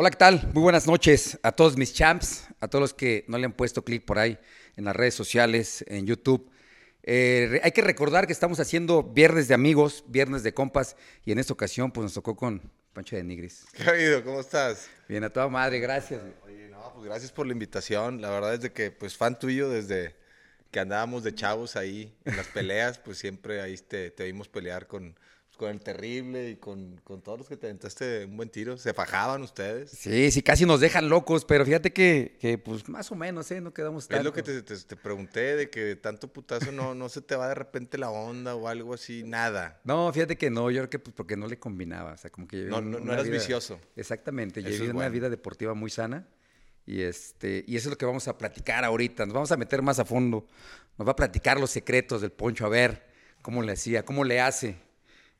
Hola, ¿qué tal? Muy buenas noches a todos mis champs, a todos los que no le han puesto clic por ahí en las redes sociales, en YouTube. Eh, hay que recordar que estamos haciendo viernes de amigos, viernes de compas, y en esta ocasión pues nos tocó con Pancho de Nigris. ¿Qué ha habido? ¿Cómo estás? Bien, a toda madre, gracias. Oye, no, pues gracias por la invitación. La verdad es de que, pues, fan tuyo desde que andábamos de chavos ahí en las peleas, pues siempre ahí te, te vimos pelear con, con el terrible y con, con, todos los que te aventaste un buen tiro. Se fajaban ustedes. Sí, sí, casi nos dejan locos, pero fíjate que, que pues más o menos, ¿eh? No quedamos tanto. Es lo que te, te, te, pregunté, de que tanto putazo no, no se te va de repente la onda o algo así, nada. No, fíjate que no, yo creo que pues porque no le combinaba, o sea, como que... No, no, no eras vida, vicioso. Exactamente, yo viví una bueno. vida deportiva muy sana y, este, y eso es lo que vamos a platicar ahorita, nos vamos a meter más a fondo, nos va a platicar los secretos del Poncho, a ver cómo le hacía, cómo le hace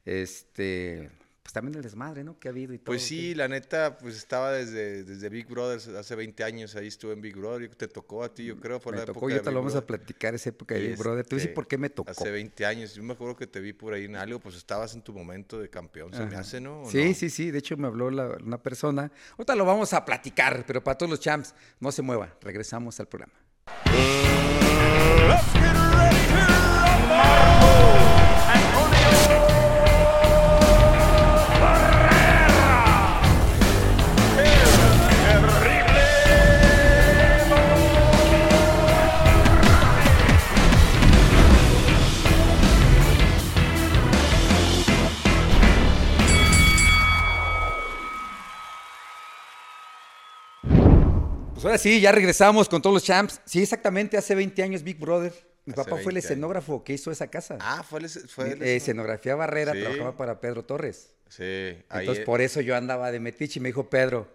este, pues también el desmadre, ¿no? Que ha habido y todo. Pues sí, que... la neta, pues estaba desde, desde Big Brother, hace 20 años, ahí estuve en Big Brother, te tocó a ti, yo creo, fue me la tocó, época yo te lo vamos a platicar esa época de Big este, Brother. Te voy a decir por qué me tocó. Hace 20 años, yo me acuerdo que te vi por ahí en algo, pues estabas en tu momento de campeón, se Ajá. me hace, ¿no? Sí, no? sí, sí, de hecho me habló la, una persona. Ahorita lo vamos a platicar, pero para todos los champs, no se mueva, regresamos al programa. Ahora sí, ya regresamos con todos los champs. Sí, exactamente, hace 20 años Big Brother. Mi hace papá fue el escenógrafo años. que hizo esa casa. Ah, fue el, fue el eh, escenografía Barrera, sí. trabajaba para Pedro Torres. Sí. Entonces, ahí... por eso yo andaba de metiche y me dijo Pedro,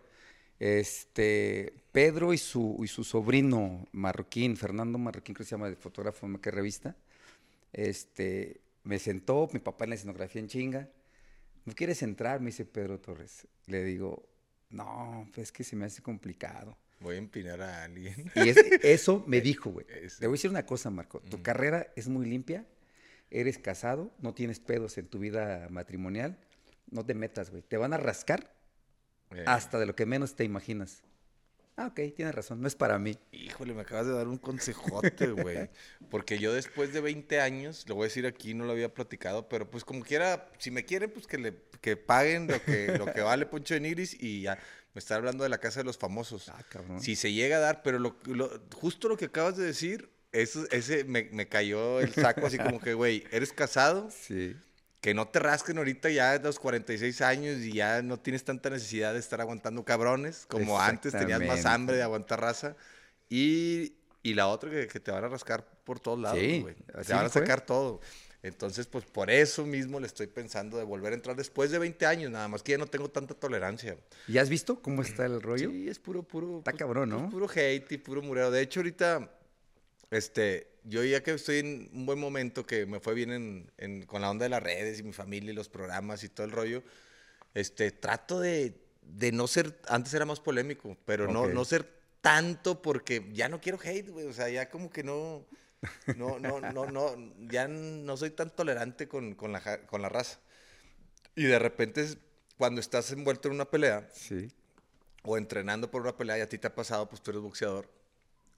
este, Pedro y su, y su sobrino Marroquín, Fernando Marroquín, creo que se llama, de fotógrafo, ¿qué revista? Este, me sentó, mi papá en la escenografía en chinga. ¿No quieres entrar? Me dice Pedro Torres. Le digo, no, pues es que se me hace complicado. Voy a empinar a alguien. Y es, eso me dijo, güey. Te voy a decir una cosa, Marco. Tu mm. carrera es muy limpia, eres casado, no tienes pedos en tu vida matrimonial. No te metas, güey. Te van a rascar eh. hasta de lo que menos te imaginas. Ah, ok, tienes razón, no es para mí. Híjole, me acabas de dar un consejote, güey. Porque yo después de 20 años, lo voy a decir aquí, no lo había platicado, pero pues como quiera, si me quieren, pues que le que paguen lo que, lo que vale Poncho de Nigris y ya. Me está hablando de la casa de los famosos. Ah, cabrón. Si se llega a dar, pero lo, lo, justo lo que acabas de decir, eso, ese me, me cayó el saco así como que, güey, ¿eres casado? Sí. Que no te rasquen ahorita ya a los 46 años y ya no tienes tanta necesidad de estar aguantando cabrones como antes tenías más hambre de aguantar raza. Y, y la otra que, que, te van a rascar por todos lados, güey. Sí, te van a sacar todo. Entonces, pues por eso mismo le estoy pensando de volver a entrar después de 20 años, nada más que ya no tengo tanta tolerancia. ¿Y has visto cómo está el rollo? Sí, es puro, puro. Está cabrón, ¿no? Pues, puro hate y puro mureo. De hecho, ahorita, este, yo ya que estoy en un buen momento, que me fue bien en, en, con la onda de las redes y mi familia y los programas y todo el rollo, este, trato de, de no ser, antes era más polémico, pero okay. no, no ser tanto porque ya no quiero hate, güey, o sea, ya como que no... No, no, no, no, ya no soy tan tolerante con, con, la, con la raza. Y de repente, cuando estás envuelto en una pelea, sí. o entrenando por una pelea, y a ti te ha pasado, pues tú eres boxeador,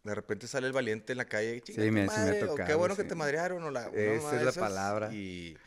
de repente sale el valiente en la calle sí, me, madre, sí me ha tocado, qué bueno sí. que te madrearon, o la... Esa es la palabra. Y,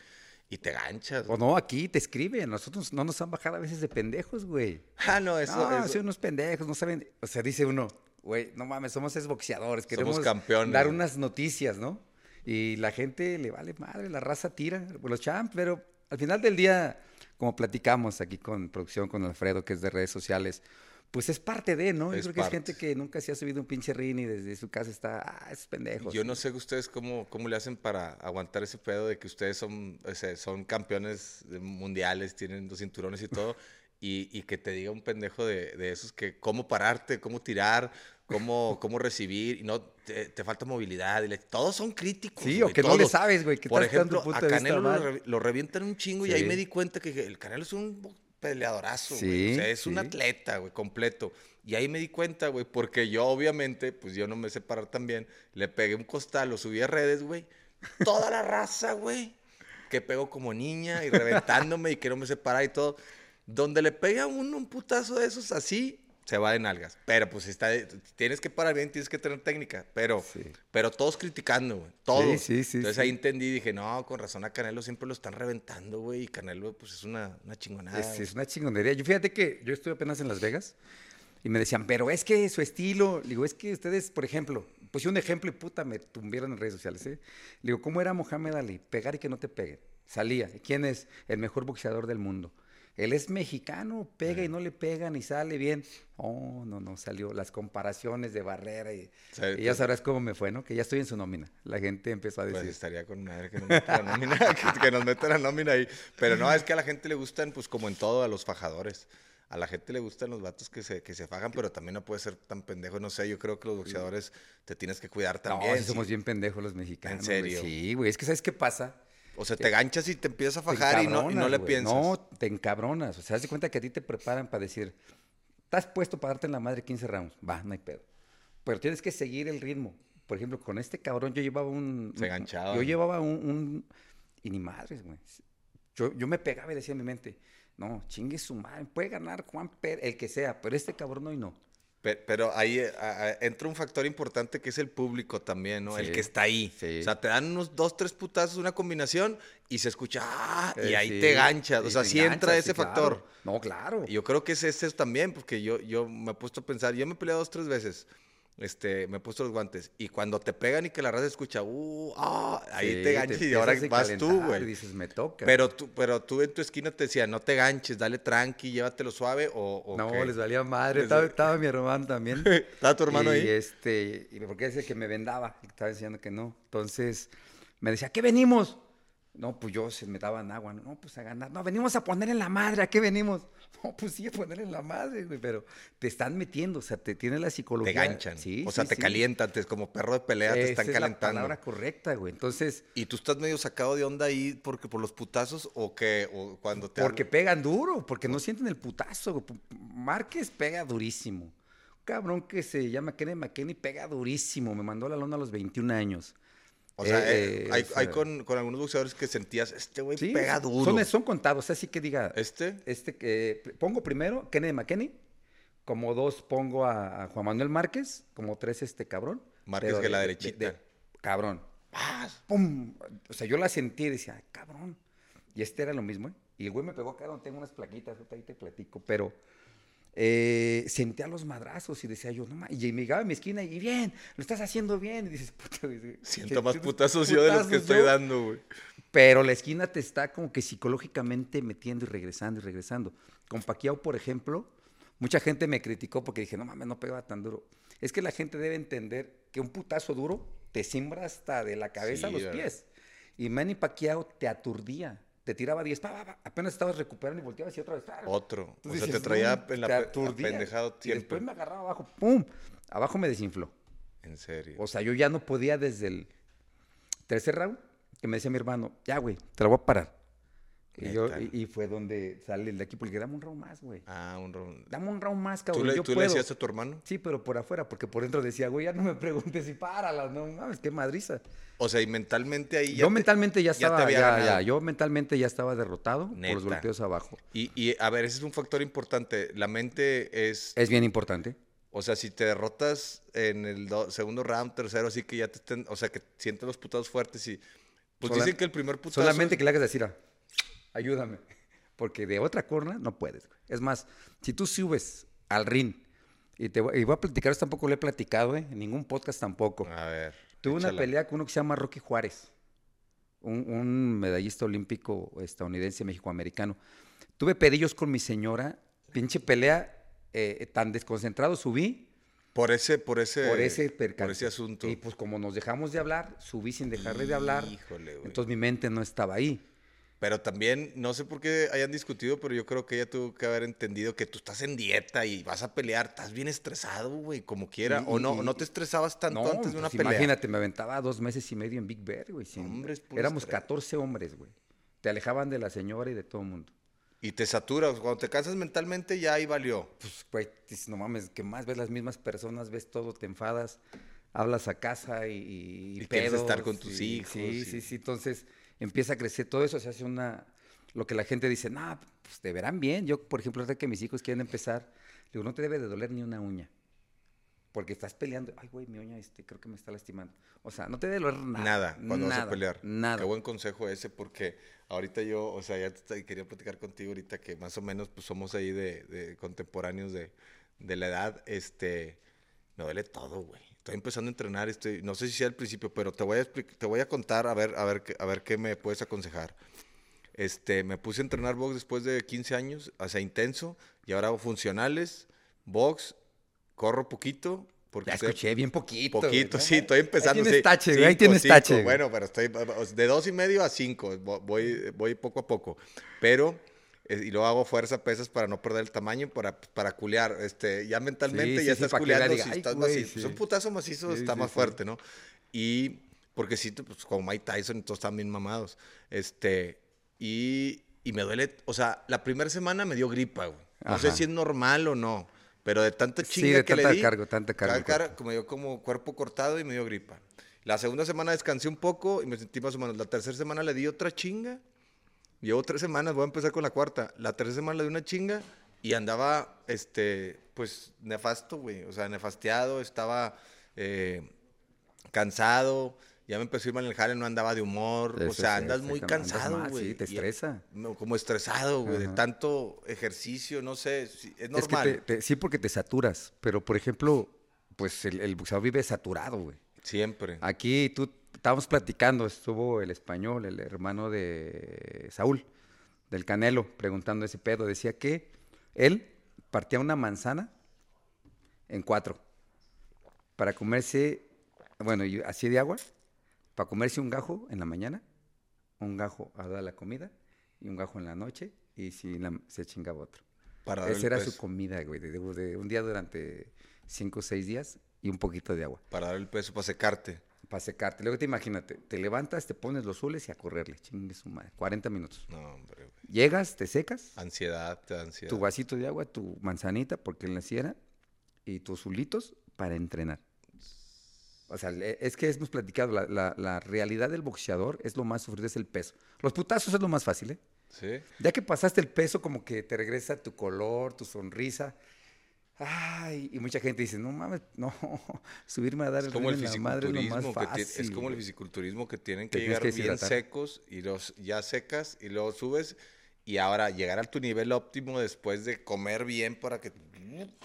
y te ganchas. O no, aquí te escriben. Nosotros no nos han bajado a veces de pendejos, güey. Ah, no, eso... No, eso. son unos pendejos, no saben... O sea, dice uno, güey, no mames, somos es boxeadores, queremos somos campeones. dar unas noticias, ¿no? Y la gente le vale madre, la raza tira, los champs, pero al final del día, como platicamos aquí con producción, con Alfredo, que es de redes sociales, pues es parte de, ¿no? Yo Es creo que es gente que nunca se ha subido un pinche ring y desde su casa está, ah, esos pendejos. Yo no sé ustedes cómo, cómo le hacen para aguantar ese pedo de que ustedes son, o sea, son campeones mundiales, tienen dos cinturones y todo, y, y que te diga un pendejo de, de esos que cómo pararte, cómo tirar, cómo, cómo recibir, y no, te, te falta movilidad. Y le- todos son críticos. Sí, güey, o que no todos. le sabes, güey, que Por ejemplo, a Canelo lo, re- lo revientan un chingo y Sí. ahí me di cuenta que el Canelo es un peleadorazo, güey. Sí, O sea, es un sí. atleta, güey, completo. Y ahí me di cuenta, güey, porque yo obviamente, pues yo no me sé parar tan bien, le pegué un costal, lo subí a redes, güey. Toda la raza, güey, que pego como niña y reventándome y que no me sé parar y todo. Donde le pega a uno un putazo de esos así, se va de nalgas. Pero pues está, tienes que parar bien, tienes que tener técnica. Pero, pero todos criticando, güey. Todos. Sí, sí, Entonces ahí entendí y dije, no, con razón a Canelo siempre lo están reventando, güey. Y Canelo, pues es una, una chingonada. Es, es, una chingonería. Yo fíjate que yo estuve apenas en Las Vegas y me decían, pero es que su estilo, digo, es que ustedes, por ejemplo, pues un ejemplo y puta, me tumbieron en redes sociales, ¿eh? Le digo, ¿cómo era Mohamed Ali? Pegar y que no te peguen. Salía. ¿Quién es el mejor boxeador del mundo? Él es mexicano, pega y no le pegan y sale bien. Oh, no, no, salió las comparaciones de Barrera y, ya pues sabrás cómo me fue, ¿no? Que ya estoy en su nómina. La gente empezó a pues decir. Pues estaría con madre que nos meta la nómina, que, nos meta la nómina ahí. Pero no, es que a la gente le gustan, pues como en todo, a los fajadores. A la gente le gustan los vatos que se, que se fajan, pero también no puede ser tan pendejo. No sé, yo creo que los boxeadores te tienes que cuidar también. No, somos bien pendejos los mexicanos. ¿En serio? Sí, güey. Es que ¿sabes qué pasa? O sea, te ganchas y te empiezas a fajar y no, no le piensas. No, te encabronas. O sea, haz de cuenta que a ti te preparan para decir, estás puesto para darte en la madre 15 rounds. Va, no hay pedo. Pero tienes que seguir el ritmo. Por ejemplo, con este cabrón yo llevaba un... Se ganchaba. Yo llevaba un... y ni madres, güey. Yo, yo me pegaba y decía en mi mente, no, chingue su madre, puede ganar Juan Pérez, el que sea, pero este cabrón hoy no. Pero, ahí eh, entra un factor importante que es el público también, ¿no? el que está ahí. O sea, te dan unos dos, tres putazos, una combinación y se escucha, ¡ah! y eh, ahí te ganchas. O sea, sí entra ese factor. No, claro. Y yo creo que es ese también, porque yo, yo me he puesto a pensar, yo me he peleado dos, tres veces este, me he puesto los guantes. Y cuando te pegan y que la raza escucha, uh, ah, ahí te ganches y ahora vas tú, güey. dices, me toca. Pero tú, pero tú en tu esquina te decía, no te ganches, dale tranqui, llévatelo suave o, No, les valía madre. Estaba, mi hermano también. ¿Estaba tu hermano y ahí? Este, y porque ese que me vendaba, estaba diciendo que no. Entonces, me decía, ¿qué venimos? No, pues yo se me daban agua. No, pues a ganar. No, venimos a poner en la madre. ¿A qué venimos? No, pues sí, a poner en la madre, güey. Pero te están metiendo. O sea, te tiene la psicología. Te ganchan. Sí, o sea, te calientan. Te, como perro de pelea te están calentando. Es la palabra correcta, güey. Entonces. ¿Y tú estás medio sacado de onda ahí porque por los putazos o que o cuando te. Porque pegan duro. Porque no sienten el putazo. Márquez pega durísimo. Un cabrón que se llama Kenny McKinney pega durísimo. Me mandó a la lona a los 21 años. O sea, eh, eh, hay, con, algunos boxeadores que sentías, este güey pega duro. Son, son contados, así que diga. ¿Este? Este que pongo primero Kennedy McKenney, como dos pongo a, Juan Manuel Márquez, como tres este cabrón. Márquez que la derechita. cabrón. ¡Pum! O sea, yo la sentí y decía, cabrón. Y este era lo mismo, ¿eh? Y el güey me pegó acá donde tengo unas plaquitas, ahí te platico, pero eh, sentía los madrazos y decía yo, no y me llegaba a mi esquina y bien, lo estás haciendo bien. Y dices, puta, Siento más putazos yo de los que estoy dando, güey. Pero la esquina te está como que psicológicamente metiendo y regresando y regresando. Con Paquiao, por ejemplo, mucha gente me criticó porque dije, no mames, no pegaba tan duro. Es que la gente debe entender que un putazo duro te simbra hasta de la cabeza a los pies. Y Manny Paquiao te aturdía te tiraba 10, apenas estabas recuperando y volteabas y otra vez. Otro. o sea, te traía en la, pendejado tiempo. Y después me agarraba abajo, ¡pum! Abajo me desinfló. En serio. O sea, yo ya no podía desde el tercer round, que me decía mi hermano, ya, güey, te la voy a parar. Y, yo, y, fue donde sale el de aquí, porque dame un round más, güey. Ah, un round. Dame un round más, cabrón. ¿Tú, le, ¿tú le decías a tu hermano? Sí, pero por afuera, porque por dentro decía, güey, ya no me preguntes si párala, no mames, qué madriza. O sea, y mentalmente ahí ya. Yo mentalmente ya estaba, ya, ya, yo mentalmente ya estaba derrotado por los golpeos abajo. Y, y, a ver, ese es un factor importante. La mente es. Es bien importante. O sea, si te derrotas en el segundo round, tercero, así que ya te estén. O sea, que sientes los putados fuertes y. Pues dicen que el primer putazo. Solamente que le hagas decir, ayúdame. Porque de otra corna no puedes. Es más, si tú subes al ring, y, te voy, a platicar, esto tampoco lo he platicado, ¿eh? en ningún podcast tampoco. A ver. Tuve una pelea con uno que se llama Rocky Juárez, un, medallista olímpico estadounidense, mexicoamericano. Tuve pedillos con mi señora, pinche pelea, eh, tan desconcentrado subí. Por ese, por ese, por ese, por ese asunto. Y pues como nos dejamos de hablar, subí sin dejarle de hablar. Híjole, güey. Entonces mi mente no estaba ahí. Pero también, no sé por qué hayan discutido, pero yo creo que ella tuvo que haber entendido que tú estás en dieta y vas a pelear, estás bien estresado, güey, como quiera. o no, no te estresabas tanto antes de una pues pelea. Imagínate, me aventaba dos meses y medio en Big Bear, güey. Hombres, Éramos 14 hombres, güey. Te alejaban de la señora y de todo el mundo. Y te saturas, cuando te cansas mentalmente ya ahí valió. Pues, güey, no mames, que más ves las mismas personas, ves todo, te enfadas, hablas a casa y, y, quieres estar con tus hijos. Sí, sí, sí, entonces empieza a crecer todo eso, se hace una, lo que la gente dice, no, pues te verán bien. Yo, por ejemplo, ahora que mis hijos quieren empezar, digo, no te debe de doler ni una uña. Porque estás peleando, ay, güey, mi uña este, creo que me está lastimando. O sea, no te debe doler nada. Nada, cuando vas a nada, pelear. Nada. Qué buen consejo ese, porque ahorita yo, o sea, ya te- quería platicar contigo ahorita que más o menos pues somos ahí de, de contemporáneos de, de la edad, este, me duele todo, güey. Estoy empezando a entrenar, estoy, no sé si sea al principio, pero te voy a te voy a contar a ver, a ver, a ver qué me puedes aconsejar. Este, me puse a entrenar box después de 15 años, o sea, intenso, y ahora hago funcionales, box, corro poquito, porque escuché bien poquito. güey, Poquito, ¿no? sí, estoy empezando. Ahí tienes sí. tache, güey, ahí tienes cinco, tache. Bueno, pero estoy de dos y medio a cinco, vo- voy, voy poco a poco. Pero, y luego hago fuerza, pesas para no perder el tamaño, para, para culear. Este, ya mentalmente Sí, ya sí, sí, estás vea, culeando, diga, si "Ay, estás güey", macizo. sí. Un putazo macizo Sí, está sí, más sí. fuerte, ¿no? Y, porque sí, pues como Mike Tyson todos están bien mamados. Este, y, y me duele, o sea, la primera semana me dio gripa, güey. No sé Ajá. si es normal o no, pero de tanta Sí, chinga de que le tanta di, cargo, tanta cargo cara- como yo como cuerpo cortado y me dio gripa. La segunda semana descansé un poco y me sentí más o menos. La tercera semana le di otra chinga. Llevo tres semanas, voy a empezar con la cuarta. La tercera semana di una chinga y andaba, este, pues, nefasto, güey. O sea, nefasteado, estaba eh, cansado. Ya me empezó a ir mal en el jale, no andaba de humor. o Eso sea, sí, andas muy cansado, güey. sí, te Y- estresa. no, como estresado, güey, de tanto ejercicio, no sé, es Es que normal. te- te- sí, porque te saturas. Pero, por ejemplo, pues el, el boxeador vive saturado, güey. Siempre. Aquí tú estábamos platicando, estuvo el español, el hermano de Saúl, del Canelo, preguntando ese pedo. Decía que él partía una manzana en cuatro para comerse, bueno, y así de agua, para comerse un gajo en la mañana, un gajo a la comida y un gajo en la noche, y si la- se chingaba otro. Para dar Esa era peso. su comida, güey, de, de- de un día durante cinco o seis días y un poquito de agua Para dar el peso, para secarte. Para secarte. Luego te imagínate, te levantas, te pones los zules y a correrle, chingue su madre, 40 minutos. No, hombre, güey. Llegas, te secas, Ansiedad, te da ansiedad. tu vasito de agua, tu manzanita, porque en la sierra, y tus zulitos para entrenar. O sea, es que hemos platicado, la, la- la realidad del boxeador es lo más sufrido, es el peso. Los putazos es lo más fácil, ¿eh? Sí. Ya que pasaste el peso, como que te regresa tu color, tu sonrisa. Ay, y mucha gente dice, no mames, no, subirme a dar Es el como el en la madre es lo más fisiculturismo, que fácil. es como el fisiculturismo que tienen que llegar que bien secos y los ya secas y luego subes y ahora llegar a tu nivel óptimo después de comer bien para que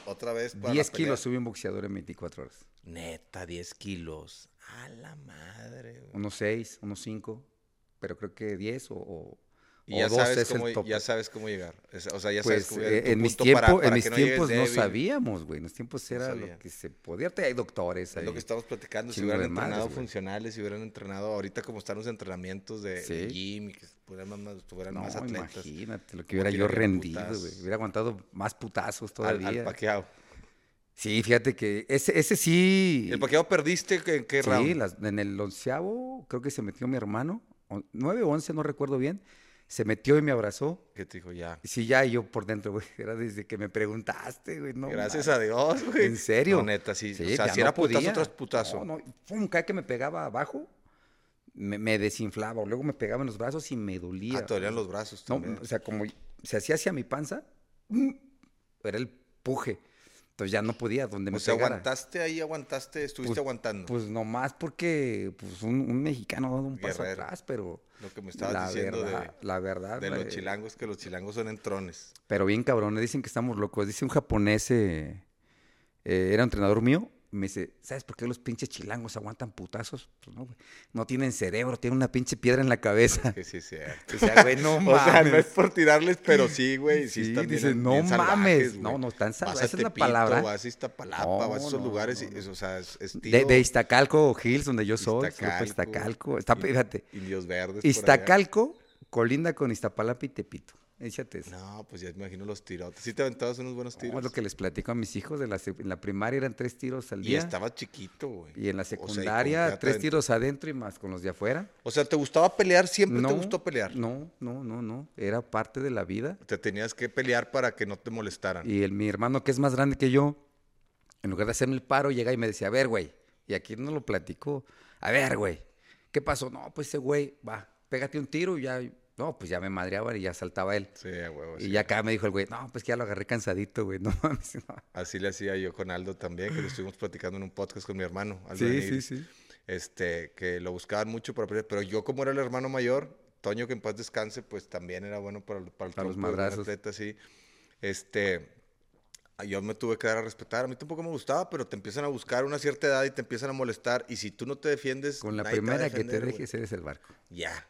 otra vez para la 10 pelea. kilos sube un boxeador en 24 horas. Neta, 10 kilos. A la madre. güey. Unos 6, unos 5, pero creo que 10 o, o, Y ya 2 sabes, es cómo, ya sabes cómo llegar. O sea, ya pues sabes cómo llegar. eh, en mis punto para- tiempos, en para mis no tiempos no débil. sabíamos, güey. En los tiempos era lo que se podía. Hay doctores Es ahí. lo que estamos platicando. Si hubieran de madres, entrenado funcionales, si hubieran entrenado ahorita como están los entrenamientos de, de Sí. gym y que estuvieran más, estuvieran No, más atletas. imagínate lo que hubiera yo rendido, güey. Hubiera aguantado más putazos Al, todavía. al paqueado. Sí, fíjate que ese, ese sí. ¿El paqueado perdiste en qué Sí, round? las- en el onceavo creo que se metió mi hermano, nueve o once, no recuerdo bien, se metió y me abrazó. Que te dijo ya. Sí, ya y yo por dentro, güey, era desde que me preguntaste, güey, no Gracias a Dios, güey. ¿En serio? No, neta, sí. Sí, o sea, si no era putazo podía. tras putazo. No, no, pum, cada que me pegaba abajo, me, me desinflaba, o luego me pegaba en los brazos y me dolía. Ah, te dolían los brazos No, también. o sea, como se hacía hacia mi panza, ¡mm! era el puje. Entonces ya no podía, donde me sea, pegara. aguantaste ahí, aguantaste, estuviste Pues- aguantando. Pues nomás porque pues, un, un mexicano dado un paso Guerrero. atrás, pero lo que me estabas la diciendo verdad, de, la verdad, de los chilangos, que los chilangos son entrones. pero bien cabrones, dicen que estamos locos. Dice un japonés, eh, eh, era entrenador mío, me dice, ¿sabes por qué los pinches chilangos aguantan putazos? Pues no, güey, no tienen cerebro, tienen una pinche piedra en la cabeza. Que sí, cierto. O sea, güey, no O sea, no es mames. por tirarles, pero sí, güey. Sí, Sí, están bien- dice, no bien salvajes, mames. güey. No, no, están salvajes. Esa es la palabra. Vas a Iztapalapa, No, vas a esos no, lugares. no, y, es- o sea, es, es De, de Iztacalco, Hills, donde yo soy, Iztacalco. Iztacalco. Está, fíjate, Indios verdes. Iztacalco colinda con Iztapalapa y Tepito. Échate eso. No, pues ya me imagino los tirotes. Sí te aventabas unos buenos No, tiros. lo que les platico a mis hijos. De la, en la primaria eran tres tiros al Y día. estaba chiquito, güey. Y en la O sea, ¿y con secundaria, tres tiros adentro y más con los de afuera. O sea, ¿te gustaba pelear? ¿Siempre no, te gustó pelear? No, no, no, no. Era parte de la vida. Te tenías que pelear para que no te molestaran. Y el, mi hermano, que es más grande que yo, en lugar de hacerme el paro, llega y me decía, a ver, güey. Y aquí no lo platicó. A ver, güey. ¿Qué pasó? No, pues ese güey, va, pégate un tiro y ya No, pues ya me madreaban y ya saltaba él. Sí, a huevo. Y sí. ya acá me dijo el güey, no, pues que ya lo agarré cansadito, güey. No mames. no". Así le hacía yo con Aldo también, que lo estuvimos platicando en un podcast con mi hermano. Aldo Sí, sí, sí. Este, que lo buscaban mucho para aprender, pero yo como era el hermano mayor, Toño que en paz descanse, pues también era bueno para, para el Para los madrazos. atleta, sí. Este, yo me tuve que dar a respetar, a mí tampoco me gustaba, pero te empiezan a buscar a una cierta edad y te empiezan a molestar, y si tú no te defiendes, Con la te primera que te dejes eres el barco. Ya.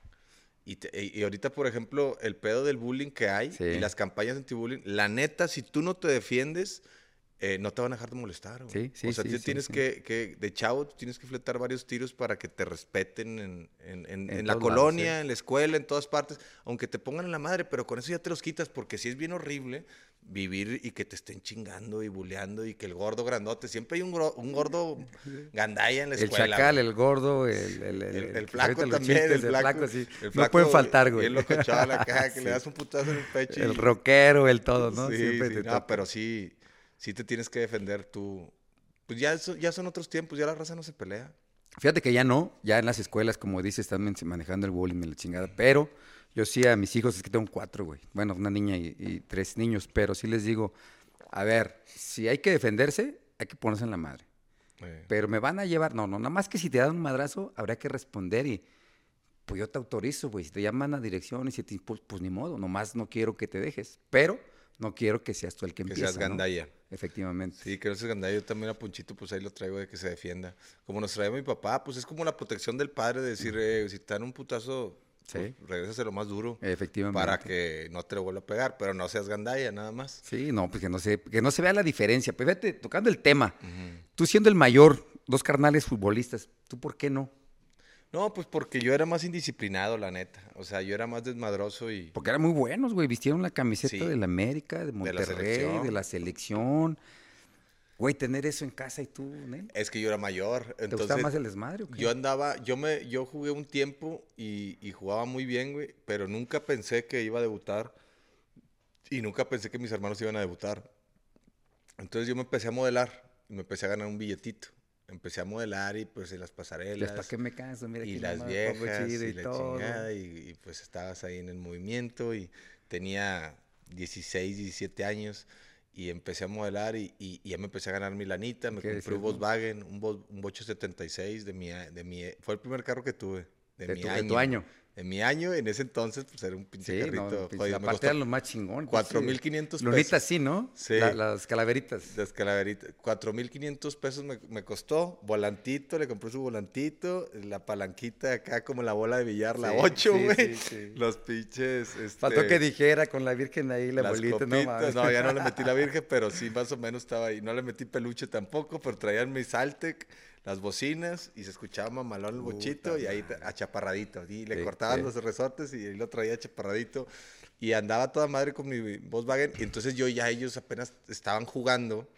Y, te- y- ahorita, por ejemplo, el pedo del bullying que hay Sí. y las campañas anti-bullying, la neta, si tú no te defiendes, eh, no te van a dejar de molestar. Sí, sí, O sea, tú tienes. Que, que, de chavo, tú tienes que fletar varios tiros para que te respeten en, en- en- En en la lados, colonia, en la escuela, en todas partes, aunque te pongan en la madre, pero con eso ya te los quitas, porque sí es bien horrible vivir y que te estén chingando y bulleando y que el gordo grandote, siempre hay un, gordo gandaya en la El escuela. chacal, güey. el gordo, el, el, el, El, el que flaco también, chistes el flaco, sí. el no pueden faltar, güey. Bien locochón acá, que Sí. le das un putazo en el pecho. y- El rockero, el todo, ¿no? Sí, Siempre sí, te no, pero sí, sí te tienes que defender tú. Pues ya, eso- ya son otros tiempos, ya la raza no se pelea. Fíjate que ya no, ya en las escuelas, como dices, están manejando el bullying y la chingada. Pero yo sí a mis hijos, es que tengo cuatro, güey. Bueno, una niña y, y tres niños, pero sí les digo, a ver, si hay que defenderse, hay que ponerse en la madre. Eh, Pero me van a llevar, no, no, nada más que si te dan un madrazo, habría que responder y pues yo te autorizo, güey. Si te llaman a dirección y si te impul- pues ni modo, nomás no quiero que te dejes. Pero no quiero que seas tú el que que empieza. seas ¿no? gandaya. Efectivamente. Sí, que no seas gandaya. Yo también a Ponchito, pues ahí lo traigo de que se defienda. Como nos trae mi papá, pues es como la protección del padre de decir, eh, si te dan un putazo, pues, Sí. regrésaselo más duro. Efectivamente. Para que no te lo vuelva a pegar, pero no seas gandaya, nada más. Sí, no, pues que no se, que no se vea la diferencia. Pues fíjate, tocando el tema, tú siendo el mayor, dos carnales futbolistas, ¿tú por qué no? No, pues porque yo era más indisciplinado, la neta. O sea, yo era más desmadroso y... Porque eran muy buenos, güey. Vistieron la camiseta Sí. de la América, de Monterrey, de selección. la selección. Güey, tener eso en casa y tú. Es que yo era mayor. ¿Te Entonces, más el desmadre o qué? yo andaba, yo me, yo jugué un tiempo y, y jugaba muy bien, güey, pero nunca pensé que iba a debutar y nunca pensé que mis hermanos iban a debutar. Entonces yo me empecé a modelar y me empecé a ganar un billetito. Empecé a modelar y pues en las pasarelas. ¿Para qué me canso? Mira y las viejas chido y, la todo. chingada y, y, pues estabas ahí en el movimiento y tenía 16, 17 años y empecé a modelar y, y- y ya me empecé a ganar mi lanita, me ¿Qué compré un? Volkswagen, un, un Bocho 76 de mi, de mi, fue el primer carro que tuve, de, De mi tu- de tu año. De mi año, en ese entonces pues era un pinche Sí, no, carrito pues, jodido, me aparte eran los más chingón. 4,500 Lunitas pesos. sí, ¿no? Sí. La- las calaveritas. Las calaveritas, 4.500 pesos me, me costó, volantito, le compré su volantito, la palanquita acá como la bola de billar, la Sí, 8, sí, güey. sí, sí. Los pinches, Faltó este, que dijera con la Virgen ahí la las bolita, no copitas. mames. No, ya no le metí la virgen, pero sí más o menos estaba ahí. No le metí peluche tampoco, pero traían mi Saltec, las bocinas y se escuchaba mamalón el bochito y ahí achaparradito. Y le Sí, cortaban sí. los resortes y ahí lo traía achaparradito. Y andaba toda madre con mi Volkswagen. Y entonces yo ya ellos apenas estaban jugando.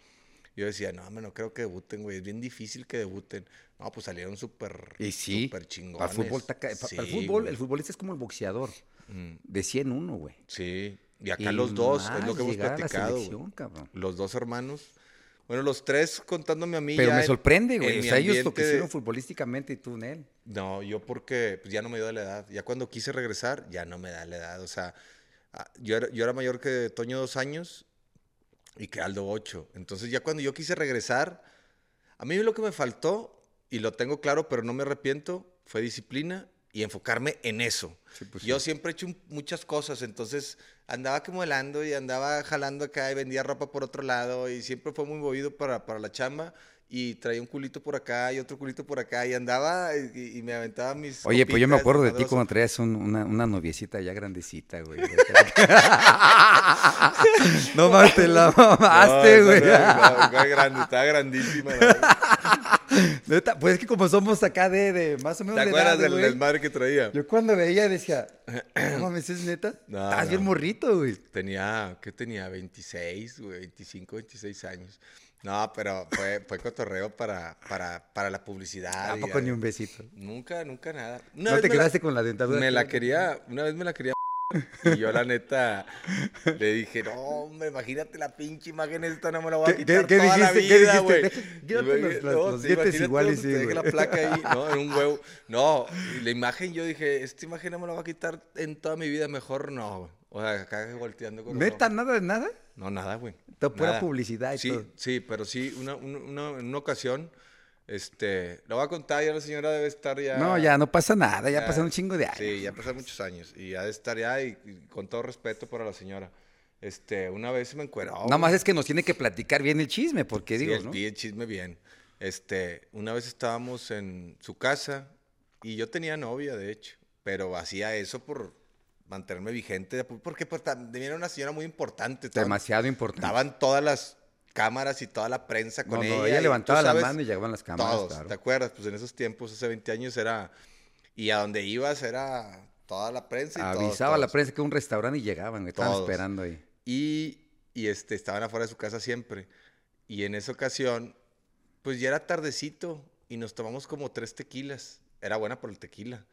Yo decía, no, no creo que debuten, güey. Es bien difícil que debuten. No, pues salieron súper Y sí, súper chingones. Para el fútbol, está ca- pa- para el fútbol, güey. el futbolista es como el boxeador, Mm, de 100 uno, güey. Sí. Y acá Y los dos, es lo que hemos platicado. Los dos hermanos. Bueno, los tres contándome a mí. Pero ya me en- sorprende, güey. O sea, ellos lo de- hicieron futbolísticamente y tú en él. No, yo porque pues, ya no me dio la edad. Ya cuando quise regresar, ya no me da la edad. O sea, ah, yo era, yo era mayor que Toño dos años y que Aldo ocho. Entonces ya cuando yo quise regresar, a mí lo que me faltó, y lo tengo claro, pero no me arrepiento, fue disciplina y enfocarme en eso. pues yo siempre he hecho muchas cosas, entonces andaba como helando y andaba jalando acá y vendía ropa por otro lado y siempre fue muy movido para, para la chamba y traía un culito por acá y otro culito por acá y andaba y, y me aventaba mis... Oye, pues yo me copitas, acuerdo de ti cuando traías un- una, una noviecita ya grandecita, güey. no mames, te la mamaste, No, güey. no, no, grande, estaba grandísima. la. Neta, pues es que como somos acá de, de más o menos ¿Te de acuerdas del desmadre que traía? Yo cuando veía decía, no mames, ¿es neta? No, Estás bien no. morrito, güey. Tenía, ¿qué tenía? 26, güey, 25, 26 años. No, pero fue, fue cotorreo para, para, para la publicidad. Tampoco ni un besito. Nunca, nunca nada. Una No te la- quedaste con la dentadura. Me la quería, una vez me la quería Y yo, la neta, le dije, no, hombre, imagínate la pinche imagen esta, no me la voy a ¿Qué- quitar qué- qué toda la dijiste? ¿Qué vida, güey. Quédate Y los- dientes iguales, sí, güey. la placa ahí, ¿no? En un huevo. No, la imagen yo dije, esta imagen no me la voy a quitar en toda mi vida, mejor no, güey. O sea, acá volteando con ¿Neta? ¿Nada de nada? No, nada, güey. Pura publicidad y sí, todo. Sí, pero sí, una, una, una- una ocasión, este, lo voy a contar, ya la señora debe estar ya... No, ya no pasa nada, ya Ya. pasaron un chingo de años. Sí, ya pasaron muchos años y ya de estar ya y, y con todo respeto para la señora. Este, una vez se me encueró. Nada más es que nos tiene que platicar bien el chisme, porque Sí, digo, el, ¿no? el chisme bien. Este, una vez estábamos en su casa y yo tenía novia, de hecho, pero hacía eso por mantenerme vigente, porque pues, también era una señora muy importante. Demasiado importante. Estaban todas las cámaras y toda la prensa con No, ella. no, y ella levantaba la sabes, mano y llegaban las cámaras, Todos, claro. ¿te acuerdas? Pues en esos tiempos, hace 20 años era... Y a donde ibas era toda la prensa y todos, Avisaba a la todos. prensa que un restaurante y llegaban, estaban Todos. esperando ahí. Y, y, este, estaban afuera de su casa siempre. Y en esa ocasión, pues ya era tardecito y nos tomamos como tres tequilas. Era buena por el tequila.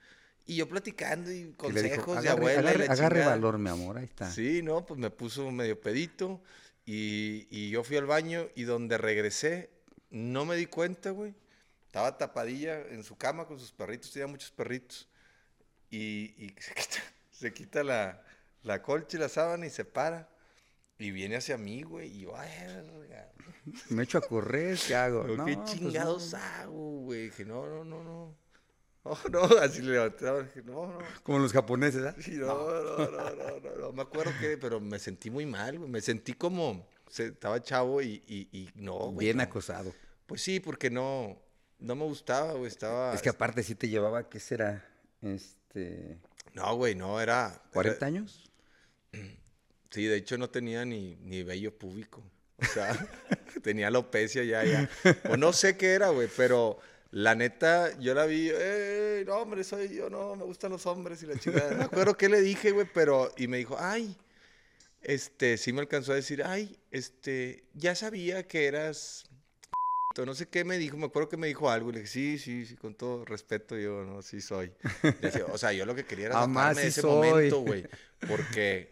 Y yo platicando y Y consejos dijo, de agarre, abuela. y agarre, la agarre chingada". valor, mi amor, ahí está. Sí, no, pues me puso medio pedito y, y yo fui al baño y donde regresé no me di cuenta, güey. Estaba tapadilla en su cama con sus perritos, tenía muchos perritos. Y, y se quita, se quita la, la colcha y la sábana y se para. Y viene hacia mí, güey, y yo, "Ay, verga". Me echo a correr, ¿qué hago? No, ¿Qué pues chingados no. hago, güey? Dije, no, no, no, no. No, no, así le levantaba, dije, no, no. Como los japoneses, ¿ah? Sí, no, no, no, no, no, no, me acuerdo que, pero me sentí muy mal, güey. Me sentí como, estaba chavo y, y, y no, güey. Bien acosado. Pues sí, porque no, no me gustaba, güey, estaba... Es que aparte sí te llevaba, ¿qué será? Este, No, güey, no, era... ¿40 era- años? Sí, de hecho no tenía ni, ni vello púbico. O sea, tenía alopecia ya, ya. O no sé qué era, güey, pero la neta, yo la vi, eh, no, hombre, soy yo, no, me gustan los hombres y la chingada. No me acuerdo qué le dije, güey, pero, y me dijo, ay, este, sí me alcanzó a decir, ay, este, ya sabía que eras, no sé qué me dijo, me acuerdo que me dijo algo, y le dije, sí, sí, sí, con todo respeto, yo, no, sí soy. Decía, o sea, yo lo que quería era Ah, más zafarme de sí ese soy. momento, güey, porque,